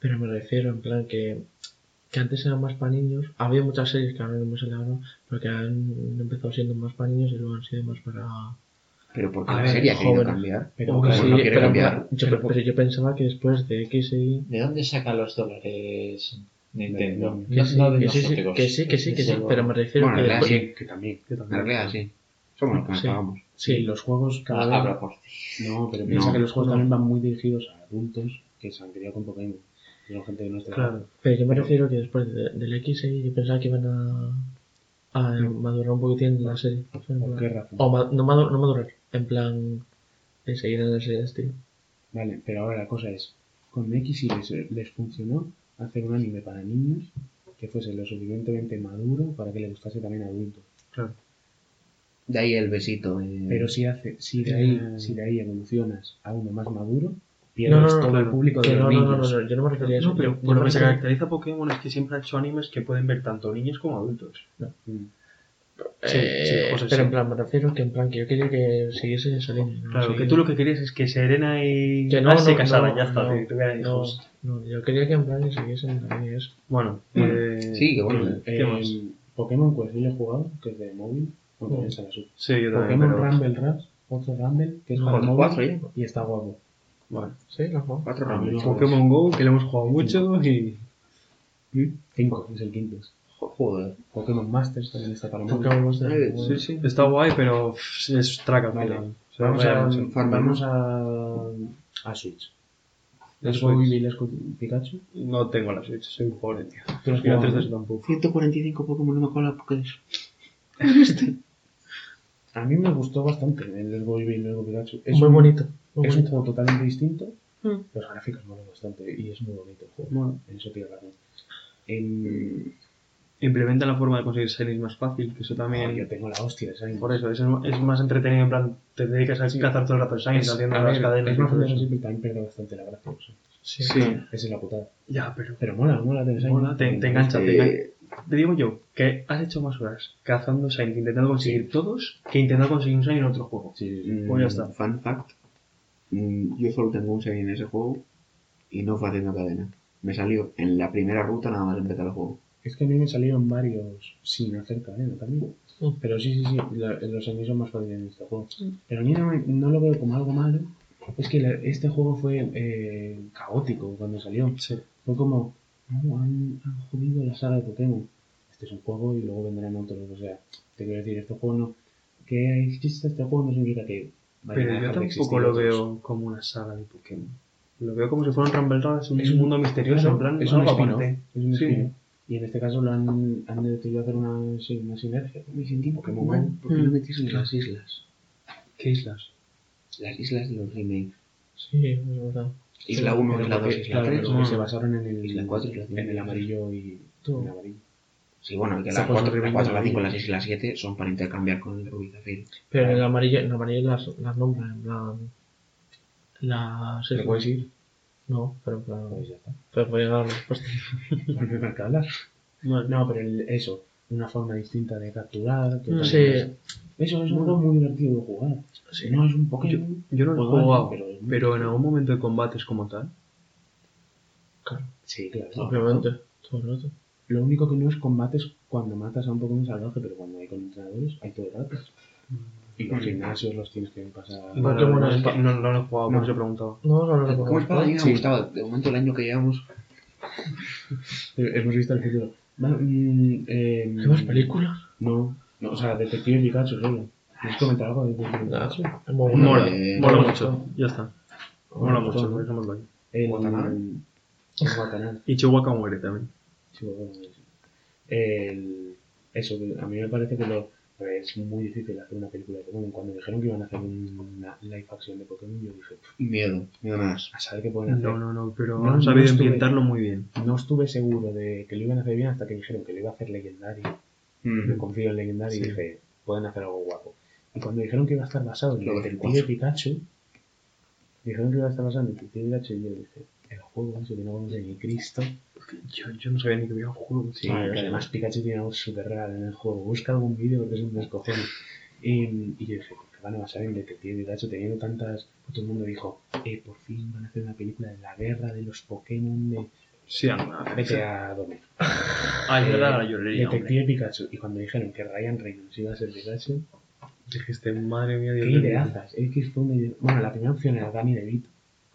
Speaker 3: Pero me refiero, en plan, que, que antes eran más para niños. Había muchas series que ahora no me sale ahora, pero que han empezado siendo más para niños y luego han sido más para...
Speaker 2: Pero porque
Speaker 3: A
Speaker 2: la
Speaker 3: ver,
Speaker 2: serie ha querido
Speaker 3: jóvenes.
Speaker 2: cambiar.
Speaker 1: Pero
Speaker 3: sí,
Speaker 2: no quiere
Speaker 3: pero,
Speaker 2: cambiar.
Speaker 3: yo,
Speaker 1: pero-
Speaker 3: pero yo pensaba que después de X y...
Speaker 4: ¿De dónde saca los dólares Nintendo?
Speaker 3: Que
Speaker 4: No,
Speaker 3: sí,
Speaker 4: no de
Speaker 3: que sí, sí, que sí, que sí, que sí, pero me refiero
Speaker 2: Bueno,
Speaker 3: que
Speaker 2: en realidad
Speaker 3: después...
Speaker 1: También, que también.
Speaker 2: En
Speaker 5: también.
Speaker 2: realidad, sí. Somos los que nos
Speaker 3: Sí.
Speaker 2: pagamos.
Speaker 1: Sí,
Speaker 3: Sí,
Speaker 1: los juegos cada
Speaker 4: Ah,
Speaker 1: vez...
Speaker 4: Habla por ti.
Speaker 1: No, pero
Speaker 2: No.
Speaker 1: piensa que los juegos
Speaker 3: No.
Speaker 1: también van muy dirigidos a adultos que se han criado con Pokémon. Y son gente que no está
Speaker 5: Claro.
Speaker 3: pero yo me refiero que después de- del X y yo pensaba que iban a... a madurar un poquitín la serie. En
Speaker 1: ¿Por qué razón?
Speaker 3: O ma- no, madu- no madurar, en plan de seguir en la serie de estilo.
Speaker 1: Vale, pero ahora la cosa es, con X y les, les funcionó hacer un anime para niños que fuese lo suficientemente maduro para que le gustase también a adultos.
Speaker 5: Claro.
Speaker 2: De ahí el besito. eh.
Speaker 1: Pero si hace, si de ahí,
Speaker 5: Eh.
Speaker 1: si de ahí evolucionas a uno más maduro, pierdes
Speaker 3: No, no, no,
Speaker 1: todo
Speaker 5: claro.
Speaker 1: el público de los
Speaker 3: no, no, no,
Speaker 1: niños.
Speaker 3: no, no, yo no me refería a eso.
Speaker 5: No, pero
Speaker 3: Yo- yo
Speaker 5: por lo que se caracteriza a Pokémon es que siempre ha hecho animes que pueden ver tanto niños como adultos.
Speaker 1: Mm.
Speaker 5: Sí,
Speaker 3: Eh,
Speaker 5: sí, José,
Speaker 3: pero
Speaker 5: sí.
Speaker 3: en plan, me refiero que en plan que yo quería que siguiese esa línea. ¿no?
Speaker 5: Claro, que tú lo que querías es que Serena y
Speaker 3: Que no,
Speaker 5: Ash se
Speaker 3: no,
Speaker 5: casaran,
Speaker 3: no,
Speaker 5: ya está,
Speaker 3: no,
Speaker 5: que tuvieran
Speaker 3: no,
Speaker 5: hijos.
Speaker 3: no, yo quería que en plan que siguiesen línea esa.
Speaker 5: Bueno, eh,
Speaker 2: Sí, que bueno.
Speaker 1: Eh,
Speaker 5: ¿Qué más?
Speaker 1: Pokémon, pues yo lo he jugado, que es de móvil. Bueno, también la.
Speaker 5: Sí, yo también,
Speaker 1: Pokémon
Speaker 5: pero...
Speaker 1: Rumble Rush, otro Rumble, que es
Speaker 3: No,
Speaker 1: para móvil y está guapo.
Speaker 5: Bueno,
Speaker 3: Sí, lo juego.
Speaker 2: Cuatro
Speaker 1: A mí
Speaker 2: ramos.
Speaker 1: no.
Speaker 5: Pokémon GO, que le hemos jugado mucho y...
Speaker 1: Cinco, es el quinto.
Speaker 2: Joder.
Speaker 1: Pokémon Masters también está para móvil.
Speaker 3: Pokémon Monster.
Speaker 2: Eh,
Speaker 3: Bueno,
Speaker 5: Sí, sí, está guay, pero pff, es traca al
Speaker 1: Vale.
Speaker 5: final. Se va
Speaker 1: Vamos,
Speaker 5: a
Speaker 1: a, vamos a, a Switch.
Speaker 5: La
Speaker 1: ¿Es
Speaker 5: Switch.
Speaker 1: Y Pikachu?
Speaker 5: No tengo la Switch, soy un pobre, tío.
Speaker 1: ¿Tú lo has
Speaker 5: Y la
Speaker 1: jugado,
Speaker 5: 3DS
Speaker 1: no?
Speaker 5: tampoco.
Speaker 2: 145 Pokémon no me acuerdo la Pokédex.
Speaker 1: A mí me gustó bastante el Let's Go y Pikachu. Es
Speaker 3: Muy
Speaker 1: un-
Speaker 3: bonito. Muy
Speaker 1: Es un juego totalmente distinto.
Speaker 3: Mm.
Speaker 1: Los gráficos molan bastante y es muy bonito el juego.
Speaker 5: Bueno.
Speaker 1: En eso tiene razón. En...
Speaker 5: Implementa la forma de conseguir Shinies más fácil, que eso
Speaker 1: Oh,
Speaker 5: también...
Speaker 1: yo tengo la hostia de Shiny.
Speaker 5: Por eso, es, es más entretenido, en plan, te dedicas a cazar todo el rato Shinies,
Speaker 1: Es,
Speaker 5: haciendo
Speaker 1: a
Speaker 5: las
Speaker 1: ver,
Speaker 5: cadenas
Speaker 1: es más fácil
Speaker 5: eso.
Speaker 1: siempre también pierde bastante la gracia. o sea,
Speaker 3: Sí.
Speaker 5: Sí,
Speaker 1: Esa es la putada.
Speaker 5: ya, pero...
Speaker 1: Pero mola, mola tener Shiny.
Speaker 5: Mola, te, te engancha, te engancha. Te digo yo, que has hecho más horas cazando Shinies, intentando conseguir todos, que intentando conseguir un Shiny en otro juego.
Speaker 1: Sí, sí, sí.
Speaker 5: Pues ya está.
Speaker 2: Fun fact. mm, Yo solo tengo un Shiny en ese juego y no fue haciendo cadena. Me salió en la primera ruta nada más empezar el juego.
Speaker 1: Es que a mí me salieron varios sin hacer cadena también.
Speaker 3: Mm.
Speaker 1: Pero sí, sí, sí, la- los Shiny son más fáciles en este juego. Pero a mí no, no lo veo como algo malo. Es que la- este juego fue eh, caótico cuando salió.
Speaker 5: Sí.
Speaker 1: Fue como, no, han, han jodido la saga de Pokémon. Este es un juego y luego vendrán otros. O sea, te quiero decir, este juego no. Que existe este juego no significa que. a
Speaker 5: Pero yo tampoco lo
Speaker 1: otros.
Speaker 5: veo como una saga de Pokémon. Lo veo como si fuera un Rumble un
Speaker 1: Es un-
Speaker 5: mundo misterioso,
Speaker 1: Claro,
Speaker 5: en plan,
Speaker 1: es un
Speaker 5: aparte.
Speaker 1: Es un
Speaker 5: Sí.
Speaker 1: Y en este caso lo han, han decidido hacer una, sí, una sinergia.
Speaker 2: Me sentí
Speaker 1: Pokémon.
Speaker 2: ¿Por qué no metiste las islas?
Speaker 5: ¿Qué islas?
Speaker 2: Las islas de los remakes.
Speaker 3: Sí, es verdad.
Speaker 2: Isla 1,
Speaker 1: Pero
Speaker 2: Isla 2,
Speaker 1: porque,
Speaker 2: Isla
Speaker 1: claro,
Speaker 2: 3.
Speaker 1: pero porque se basaron en el,
Speaker 2: Isla cuatro, Isla cinco.
Speaker 1: en el amarillo y en el amarillo.
Speaker 2: Sí, bueno, y que
Speaker 1: puede
Speaker 2: 4,
Speaker 1: remake
Speaker 2: la 4, la
Speaker 1: de
Speaker 2: 5,
Speaker 1: amarillo.
Speaker 2: las 6 y las 7 son para intercambiar con el Rubí Zafiro.
Speaker 3: Pero en el amarillo, en el amarillo las, las nombran, en plan. Las.
Speaker 1: ¿Te puedes ir?
Speaker 3: No, pero en plan.
Speaker 1: Pues ya está.
Speaker 3: Pero voy a dar la respuesta.
Speaker 1: No hay nada que hablar.
Speaker 5: Bueno,
Speaker 1: No, pero el- eso, una forma distinta de capturar. que
Speaker 3: Sí.
Speaker 1: también es- Eso es un juego muy divertido de jugar.
Speaker 3: Sí.
Speaker 1: No es un Pokémon.
Speaker 5: yo no lo he jugado,
Speaker 1: pero es muy
Speaker 5: pero en algún momento de combates como tal.
Speaker 3: Claro,
Speaker 1: Sí, claro.
Speaker 3: obviamente. Todo el rato.
Speaker 1: Lo único que no es combate es cuando matas a un Pokémon salvaje, pero cuando hay con entrenadores hay todo el rato. Y los gimnasios los tienes que pasar.
Speaker 3: Bueno,
Speaker 5: Bueno,
Speaker 3: Pokémon
Speaker 5: es
Speaker 3: Espa-
Speaker 5: que no, no lo he jugado,
Speaker 1: No.
Speaker 5: por eso he preguntado.
Speaker 3: No, no, no, no.
Speaker 2: ¿Cómo espada? A mí me
Speaker 1: Sí.
Speaker 2: gustaba. De momento, el año que llevamos.
Speaker 1: Hemos visto el futuro. Mm, eh,
Speaker 3: ¿Qué más películas?
Speaker 1: No, no, o sea, Detective Pikachu solo. ¿Quieres comentar algo de Detective Pikachu?
Speaker 3: bueno.
Speaker 5: Mola,
Speaker 2: Eh,
Speaker 5: mola
Speaker 3: me
Speaker 5: mucho. Ya está.
Speaker 1: Me
Speaker 5: Mola mucho,
Speaker 1: ¿no?
Speaker 5: dejémoslo ahí.
Speaker 1: El
Speaker 2: Watanabe.
Speaker 1: el Watanabe.
Speaker 5: Y Chihuahua muere también.
Speaker 1: Bueno, sí. El, eso, que a mí me parece que lo, es muy difícil hacer una película de Pokémon. Cuando dijeron que iban a hacer una live action de Pokémon, yo dije, "Pff,
Speaker 2: Miedo, miedo más.
Speaker 1: a saber qué pueden hacer.
Speaker 5: No, no, no, pero
Speaker 1: No,
Speaker 5: han sabido
Speaker 1: no estuve-
Speaker 5: ambientarlo muy bien.
Speaker 1: No estuve seguro de que lo iban a hacer bien hasta que dijeron que lo iba a hacer Legendary. Yo
Speaker 2: Mm.
Speaker 1: confío en Legendary
Speaker 5: Sí.
Speaker 1: y dije, pueden hacer algo guapo. Y cuando dijeron que iba a estar basado en el Detective. Pikachu, dijeron que iba a estar basado en el Detective Pikachu y yo dije, juego ese que no conoce ni Cristo.
Speaker 5: Yo, yo no sabía ni que había un juego.
Speaker 1: Sí,
Speaker 3: Ah, yo
Speaker 1: que además Pikachu tiene algo súper raro en el juego. Busca algún vídeo porque es un descojón. Y, y yo dije, ¿por qué van a basar en Detective Pikachu teniendo tantas... Todo el mundo dijo, eh, por fin van a hacer una película de la guerra de los Pokémon de...
Speaker 5: Sí, anda.
Speaker 1: Vete a dormir.
Speaker 5: Ah, es verdad, llorería. hombre.
Speaker 1: Detective Pikachu. Y cuando dijeron que Ryan Reynolds iba a ser Pikachu,
Speaker 5: Dijiste, madre mía,
Speaker 1: qué
Speaker 5: Dios mío.
Speaker 1: ideazas. Es que fue una. Bueno, la primera opción era Danny DeVito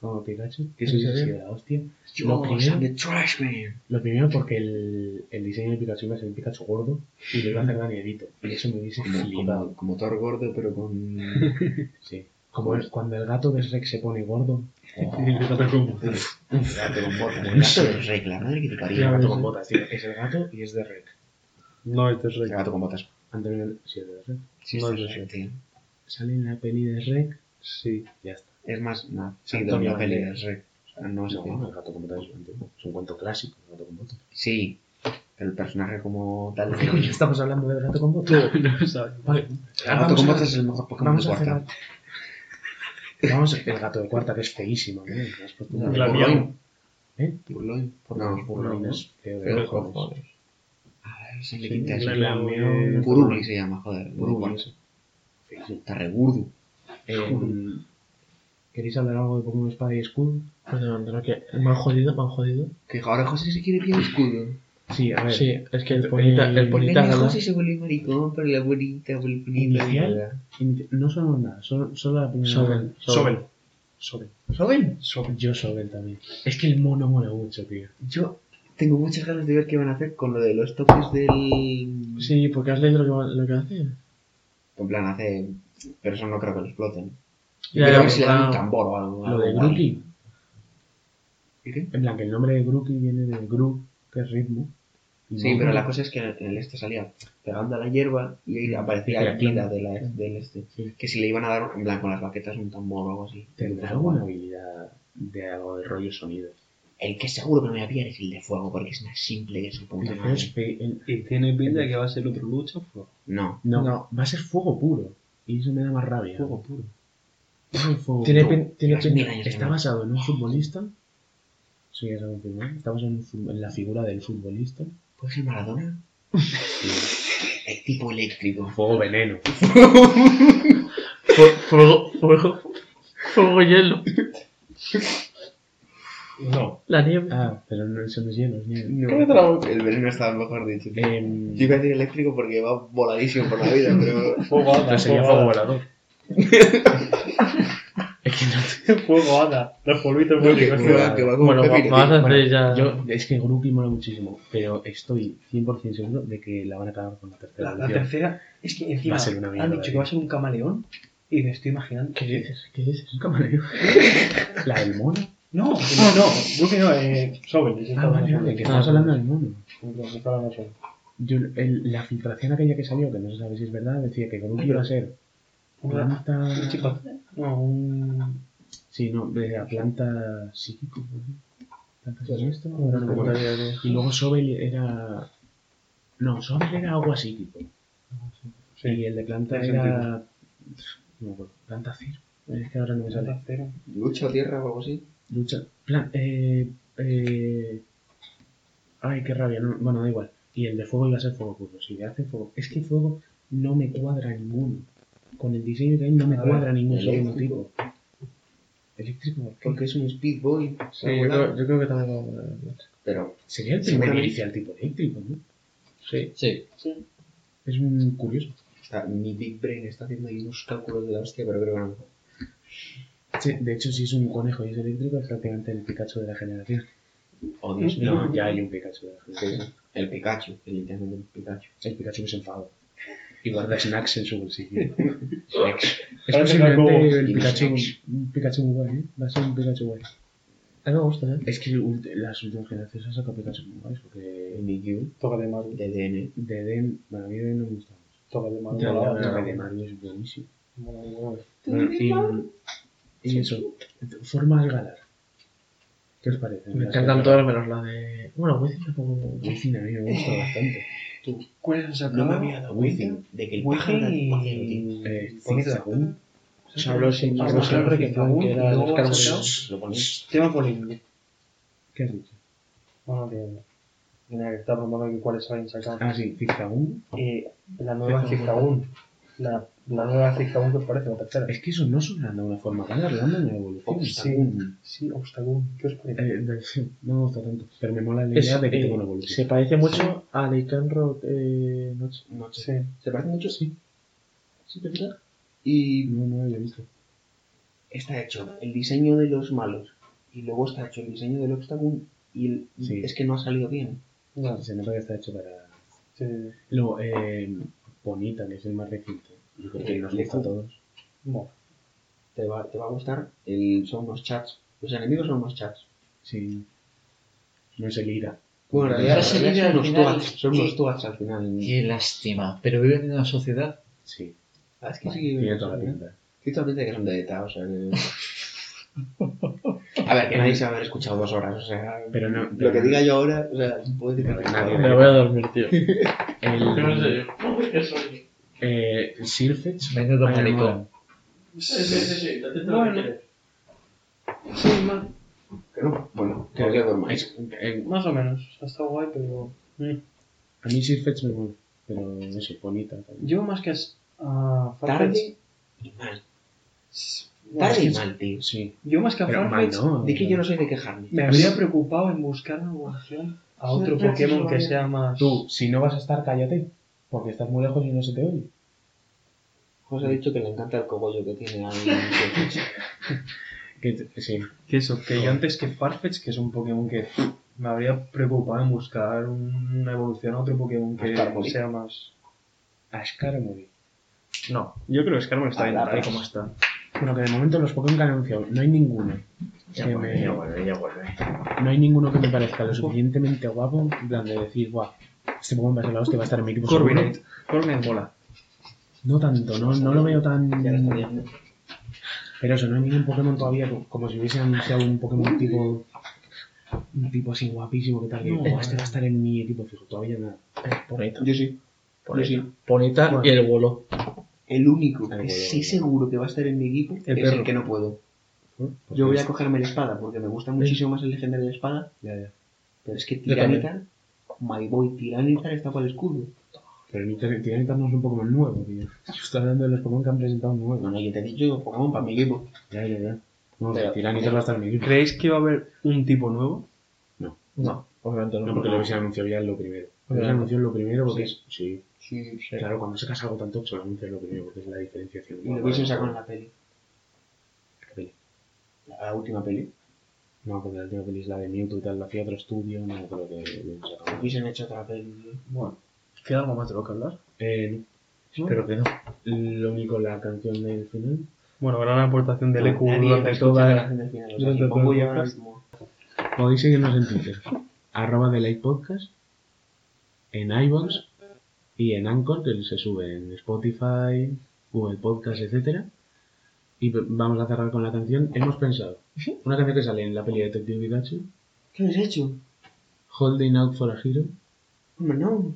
Speaker 1: como Pikachu, que eso
Speaker 3: ¿En
Speaker 1: hubiese
Speaker 3: serio?
Speaker 1: sido la hostia.
Speaker 2: Yo,
Speaker 1: Lo primero-
Speaker 2: I'm the trash man.
Speaker 1: Lo primero porque el, el diseño de Pikachu iba a ser un Pikachu gordo y lo iba a hacer Danny DeVito. Y eso me hubiese
Speaker 2: Como,
Speaker 1: flipado.
Speaker 2: como, como Thor gordo, pero con.
Speaker 1: Sí. Como el- cuando el gato de Rex se pone gordo.
Speaker 5: El gato con-
Speaker 2: gato con botas. El gato de la madre que te parió.
Speaker 1: el gato con botas, tío. Es el gato y es de Rex.
Speaker 5: No es de
Speaker 2: El gato con botas.
Speaker 1: Antonio, sí, es de Rec.
Speaker 2: Sí,
Speaker 5: No
Speaker 2: es
Speaker 5: es
Speaker 2: de tío.
Speaker 1: Sale en la peli de Rec,
Speaker 5: Sí.
Speaker 1: ya está.
Speaker 2: Es más, no, sí,
Speaker 1: Antonio.
Speaker 2: Shrek. O sea, no sé.
Speaker 1: No, el gato con botas es antiguo. Es un cuento clásico, el gato con botas.
Speaker 2: Sí, pero el personaje como tal.
Speaker 1: ¿Qué coño estamos hablando del gato con botas?
Speaker 5: No sabes.
Speaker 1: Vale.
Speaker 2: El gato
Speaker 1: vamos
Speaker 2: con botas es el mejor Pokémon de
Speaker 1: a hacer
Speaker 2: cuarta.
Speaker 1: Vamos, el gato de cuarta que es feísimo, ¿no? Un-
Speaker 5: La
Speaker 2: Burloin.
Speaker 5: mía.
Speaker 1: ¿Eh?
Speaker 2: Burloin. No,
Speaker 1: burlones. Feo de
Speaker 3: Pero
Speaker 1: cojones.
Speaker 2: A ver, se le quita eso.
Speaker 1: la-
Speaker 5: Eh,
Speaker 2: Gurugli se llama, joder. Está regurdo.
Speaker 1: Eh, ¿Queréis hablar algo de Pokémon Espada y Escudo?
Speaker 3: Pues de verdad que me han jodido, me han jodido.
Speaker 2: Que ahora José se quiere el escudo.
Speaker 1: Sí, a ver.
Speaker 3: Sí, es que el ponita, el ponita
Speaker 2: Venga,
Speaker 3: gala-
Speaker 2: José se vuelve maricón, pero la bonita, vuelve bonita.
Speaker 1: Inicial. In- No solo nada, solo, solo la primera.
Speaker 3: Sobel.
Speaker 5: Sobel. Sobel.
Speaker 2: ¿Saben?
Speaker 5: Sobel.
Speaker 1: Yo Sobel también. Es que el mono mola mucho, tío.
Speaker 2: Yo tengo muchas ganas de ver qué van a hacer con lo de los toques del...
Speaker 3: Sí, porque has leído lo que, va- lo que hace.
Speaker 2: En plan, hace... Pero eso no creo que lo exploten. Yo creo que si le dan
Speaker 3: ah,
Speaker 2: un tambor o algo.
Speaker 1: Lo de. Grookey. En plan, que el nombre de Grookey viene de Groove, que es ritmo. y
Speaker 2: Sí,
Speaker 1: no-
Speaker 2: pero la cosa es que en el este salía pegando a la hierba y ahí aparecía la vida de la, del este.
Speaker 1: Sí.
Speaker 2: Que si le iban a dar, en plan, con las baquetas un tambor o algo así.
Speaker 1: Tendrá alguna habilidad de algo de rollo sonido.
Speaker 2: El que seguro que no me voy a pillar es el de fuego, porque es más simple que su puta
Speaker 1: de fuego
Speaker 2: madre.
Speaker 1: es pe- el-
Speaker 5: Y tiene pinta de que va a ser otro lucha. pues.
Speaker 2: No.
Speaker 1: No,
Speaker 3: No.
Speaker 1: va a ser fuego puro. Y eso me da más rabia.
Speaker 2: Fuego puro.
Speaker 1: Es
Speaker 3: Tiene, pin- tiene pinta-
Speaker 1: Está basado en un futbolista. Eso ya se ha confirmado. Está basado en, en la figura del futbolista.
Speaker 2: ¿Puede ser Maradona? El tipo eléctrico.
Speaker 1: Fuego veneno.
Speaker 3: Fu- Fuego, fuego, fuego hielo.
Speaker 1: No.
Speaker 3: La nieve.
Speaker 1: Ah, pero no, eso no es hielo, es nieve.
Speaker 2: No. El veneno estaba mejor dicho.
Speaker 1: Em,
Speaker 2: Yo iba a decir eléctrico porque va voladísimo por la vida, pero.
Speaker 5: Fuego
Speaker 1: pero sería fuego volador. que
Speaker 5: Fuego hada. Los polvitos
Speaker 2: que,
Speaker 5: mágicos.
Speaker 2: que va, que va como
Speaker 3: Bueno,
Speaker 2: un
Speaker 3: va-
Speaker 2: pepino,
Speaker 3: vas
Speaker 2: tío.
Speaker 3: a hacer ya.
Speaker 1: Yo, es que Groupie mola muchísimo, pero estoy 100% seguro de que la van a cagar con la tercera
Speaker 5: La, tercera es que encima
Speaker 1: Va a ser una mierda,
Speaker 5: han dicho que
Speaker 1: tío.
Speaker 5: va a ser un camaleón y me estoy imaginando.
Speaker 3: ¿Qué dices? ¿Qué dices?
Speaker 1: Un camaleón. La del mono.
Speaker 5: No, no, no, Luffy no, eh, Sobel.
Speaker 1: Ah, vale, que estamos hablando del mono. Yo, el- la filtración aquella que salió, que no se sabe si es verdad, decía que Groupie
Speaker 5: Ay,
Speaker 1: iba a ser
Speaker 5: Una-
Speaker 1: planta...
Speaker 5: Un chico. No, un.
Speaker 1: Sí, no, decía planta psíquico. Planta
Speaker 3: No
Speaker 1: no
Speaker 3: de-
Speaker 1: Y luego Sobel era... No, Sobel era agua psíquico. Y el de planta era... No me acuerdo. Planta cero. Es que ahora no me sale.
Speaker 5: Cero.
Speaker 2: Lucha o tierra o algo así.
Speaker 1: Lucha. Plan, eh, eh, ay, qué rabia. No, bueno, da igual. Y el de fuego iba a ser fuego puro. Si le hace fuego. Es que fuego no me cuadra ninguno. Con el diseño que hay no me cuadra segundo
Speaker 2: eléctrico.
Speaker 1: tipo. Eléctrico.
Speaker 2: Porque es un Speed Boy.
Speaker 3: Sí, yo creo, yo creo que también va a
Speaker 2: Pero.
Speaker 1: Sería el primer inicial tipo eléctrico, ¿no?
Speaker 3: Sí.
Speaker 4: Sí.
Speaker 1: Es un curioso.
Speaker 2: Está, mi Big Brain está haciendo ahí unos cálculos de la hostia, pero creo que no.
Speaker 1: Sí, de hecho, si es un conejo y es eléctrico, es prácticamente el Pikachu de la generación.
Speaker 2: Oh, Dios mío.
Speaker 1: No, ya hay un Pikachu de la generación.
Speaker 2: sí. El Pikachu, el literalmente el Pikachu.
Speaker 1: El Pikachu que se enfada. Y guarda snacks en su bolsillo. Es
Speaker 5: que algo-
Speaker 1: posiblemente el Pikachu,
Speaker 2: snacks.
Speaker 1: un Pikachu muy guay, ¿eh? Va a ser un Pikachu guay.
Speaker 3: A mí me gusta, ¿eh?
Speaker 1: Es que las últimas generaciones han sacado Pikachu muy guays, porque
Speaker 2: Mimikyu,
Speaker 5: Toca de Maru.
Speaker 2: de DN.
Speaker 1: de Den, bueno, a mí de Den no me gusta mucho.
Speaker 5: Toca de
Speaker 1: la
Speaker 5: mola,
Speaker 1: de Mario es buenísimo. Bueno, y, y eso, forma al galar. ¿Qué os parece?
Speaker 3: Me encantan todas menos la de. Bueno, Wizzing tampoco.
Speaker 1: Wizzing a mí me gusta bastante.
Speaker 5: ¿Cuál es
Speaker 2: No me había dado cuenta de que el pájaro era tío.
Speaker 1: Eh.
Speaker 3: Se habló sin
Speaker 5: el
Speaker 3: que era los
Speaker 2: Lo ponéis.
Speaker 5: Tema polémico.
Speaker 1: ¿Qué has dicho?
Speaker 5: Bueno, que que estar nombrando que cuáles habían sacado.
Speaker 1: Ah, sí, Zigzagoon.
Speaker 5: Eh, la nueva Zigzagoon. La, la nueva Zigzagoon que os parece, la tercera.
Speaker 1: Es que eso no suena de una forma le dan una evolución.
Speaker 2: Obstagoon.
Speaker 5: Sí, Obstagoon. ¿Qué os parece?
Speaker 1: Eh, de- sí, no me gusta tanto, pero me mola la
Speaker 3: Es,
Speaker 1: idea de que
Speaker 3: eh,
Speaker 1: tenga una evolución.
Speaker 3: se parece mucho a Lycanroc eh, Noche.
Speaker 2: No sé.
Speaker 5: Sí.
Speaker 2: Se parece mucho.
Speaker 1: Sí.
Speaker 2: Sí, de verdad. Y
Speaker 1: No, no lo había visto.
Speaker 2: está hecho el diseño de los malos. Y luego está hecho el diseño del Obstagoon. Y el-
Speaker 1: Sí.
Speaker 2: es que no ha salido bien.
Speaker 5: Ya,
Speaker 1: Se nota que está hecho para...
Speaker 5: sí.
Speaker 1: Luego, eh, Bonita, que es el más reciente. Yo creo que nos gusta a todos.
Speaker 5: Bueno,
Speaker 2: Te va, te va a gustar. El, son unos chats. Los enemigos son unos chats.
Speaker 1: Sí. No es el ira,
Speaker 2: Bueno, en
Speaker 4: Pero
Speaker 2: realidad, en realidad son unos
Speaker 4: final-
Speaker 2: twats, son unos twats al final.
Speaker 4: Qué lástima. Pero viven en una sociedad.
Speaker 1: Sí,
Speaker 2: Ah, es que sí,
Speaker 1: tiene toda la pinta.
Speaker 2: Tiene toda la pinta que son de ETA, o sea que... A ver, que nadie se va a haber escuchado dos horas, o sea...
Speaker 1: Pero no,
Speaker 2: Lo que diga yo ahora, o sea, puede decir
Speaker 1: Pero
Speaker 2: que
Speaker 1: nadie-
Speaker 3: Me voy a dormir, tío.
Speaker 1: El, eh, Sirfetch.
Speaker 4: Menudo
Speaker 1: a mí me
Speaker 4: maricón.
Speaker 1: mola.
Speaker 5: Bueno. Sí, más,
Speaker 2: bueno,
Speaker 1: Que- eh,
Speaker 5: más o menos. Ha estado guay, pero. mm.
Speaker 1: a mí Sirfetch me mola, pero eso, bonita. también.
Speaker 5: Yo más que a, a Farfetch-
Speaker 2: Tarde y mal.
Speaker 5: Bueno,
Speaker 2: Tarde y mal, tío.
Speaker 1: Sí,
Speaker 5: Yo más que a Farfetch
Speaker 1: no.
Speaker 2: Di que yo no soy de quejarme.
Speaker 5: me habría preocupado en buscar una evolución a
Speaker 2: Sí,
Speaker 5: otro
Speaker 2: sí, sí,
Speaker 5: Pokémon
Speaker 2: sí,
Speaker 5: que
Speaker 2: sí.
Speaker 5: sea más.
Speaker 1: Tú, si no vas a estar, cállate. Porque estás muy lejos y no se te oye.
Speaker 2: José ha dicho que le encanta el cogollo que tiene
Speaker 1: Que sí,
Speaker 5: Que eso, que yo antes que Farfetch, que es un Pokémon que me habría preocupado en buscar una evolución a otro Pokémon que sea más.
Speaker 1: a Skarmory.
Speaker 5: No, yo creo que Skarmory está bien
Speaker 2: la
Speaker 5: tal como está.
Speaker 1: Bueno, que de momento los Pokémon que han anunciado, no hay ninguno.
Speaker 3: Ya
Speaker 1: que
Speaker 3: vuelve,
Speaker 1: me-
Speaker 3: ya vuelve, ya vuelve.
Speaker 1: No hay ninguno que me parezca lo suficientemente guapo, en plan de decir, guau, este Pokémon va a ser la hostia, va a estar en mi equipo seguro".
Speaker 5: Corviknight. Corviknight mola.
Speaker 1: No tanto, no, no lo veo tan... Pero eso, no hay ningún Pokémon todavía co- como si hubiese anunciado un Pokémon tipo... Un tipo así guapísimo que tal. que,
Speaker 5: No,
Speaker 1: "Oh, este
Speaker 5: eh.
Speaker 1: va a estar en mi equipo fijo, todavía nada.
Speaker 3: Es bonita.
Speaker 2: Yo sí. Yo
Speaker 3: Bonita.
Speaker 2: sí.
Speaker 5: Bueno.
Speaker 3: y el vuelo.
Speaker 2: El único
Speaker 1: El
Speaker 2: que sí seguro que va a estar en mi equipo
Speaker 5: El
Speaker 2: es el que no puedo.
Speaker 1: Pues
Speaker 2: Yo voy a cogerme la espada porque me gusta muchísimo más el legendario de espada.
Speaker 1: Ya, ya.
Speaker 2: Pero es que
Speaker 3: Yo.
Speaker 2: Tiranitar, my boy Tiranitar está para el escudo.
Speaker 1: Pero no es un Pokémon nuevo, tío. Yo estoy hablando de los Pokémon que han presentado nuevos.
Speaker 2: Bueno, yo te he dicho Pokémon para mi equipo.
Speaker 1: Ya, ya, ya. No,
Speaker 2: Pero-
Speaker 1: Tiranitar va a estar en mi equipo.
Speaker 5: ¿Creéis que va a haber un tipo nuevo?
Speaker 3: No, obviamente no.
Speaker 1: No, porque lo hubiesen anunciado ya en lo primero. Lo hubiesen anunciado en lo primero porque
Speaker 2: Sí.
Speaker 1: es... Sí.
Speaker 2: Sí, sí.
Speaker 1: Claro, cuando sacas algo tan tocho, lo anuncias lo primero porque es la diferenciación.
Speaker 2: Y lo hubiesen sacado en la peli.
Speaker 1: ¿Qué peli?
Speaker 2: La última peli.
Speaker 1: No, porque la última peli es la de Mewtwo y tal, la hacía otro estudio, no creo que lo hubiesen sacado.
Speaker 2: Hubiesen hecho otra peli.
Speaker 5: Bueno. ¿Queda algo más de lo que hablar?
Speaker 1: Eh, no.
Speaker 3: Espero que no.
Speaker 1: Lo único, la canción del final.
Speaker 5: Bueno, gran aportación del EQ
Speaker 2: Nadie
Speaker 5: durante
Speaker 2: la
Speaker 5: toda.
Speaker 2: canción del final, o sea,
Speaker 5: durante todo el podcast.
Speaker 1: Podéis seguirnos en Twitter. arroba de Podcast. En iVoox. Y en Anchor, que se sube en Spotify, Google Podcast, etcétera. Y vamos a cerrar con la canción. Hemos pensado. Una canción que sale en la peli de Detective Pikachu.
Speaker 2: ¿Qué habéis hecho?
Speaker 1: Holding Out for a Hero.
Speaker 2: Hombre, no.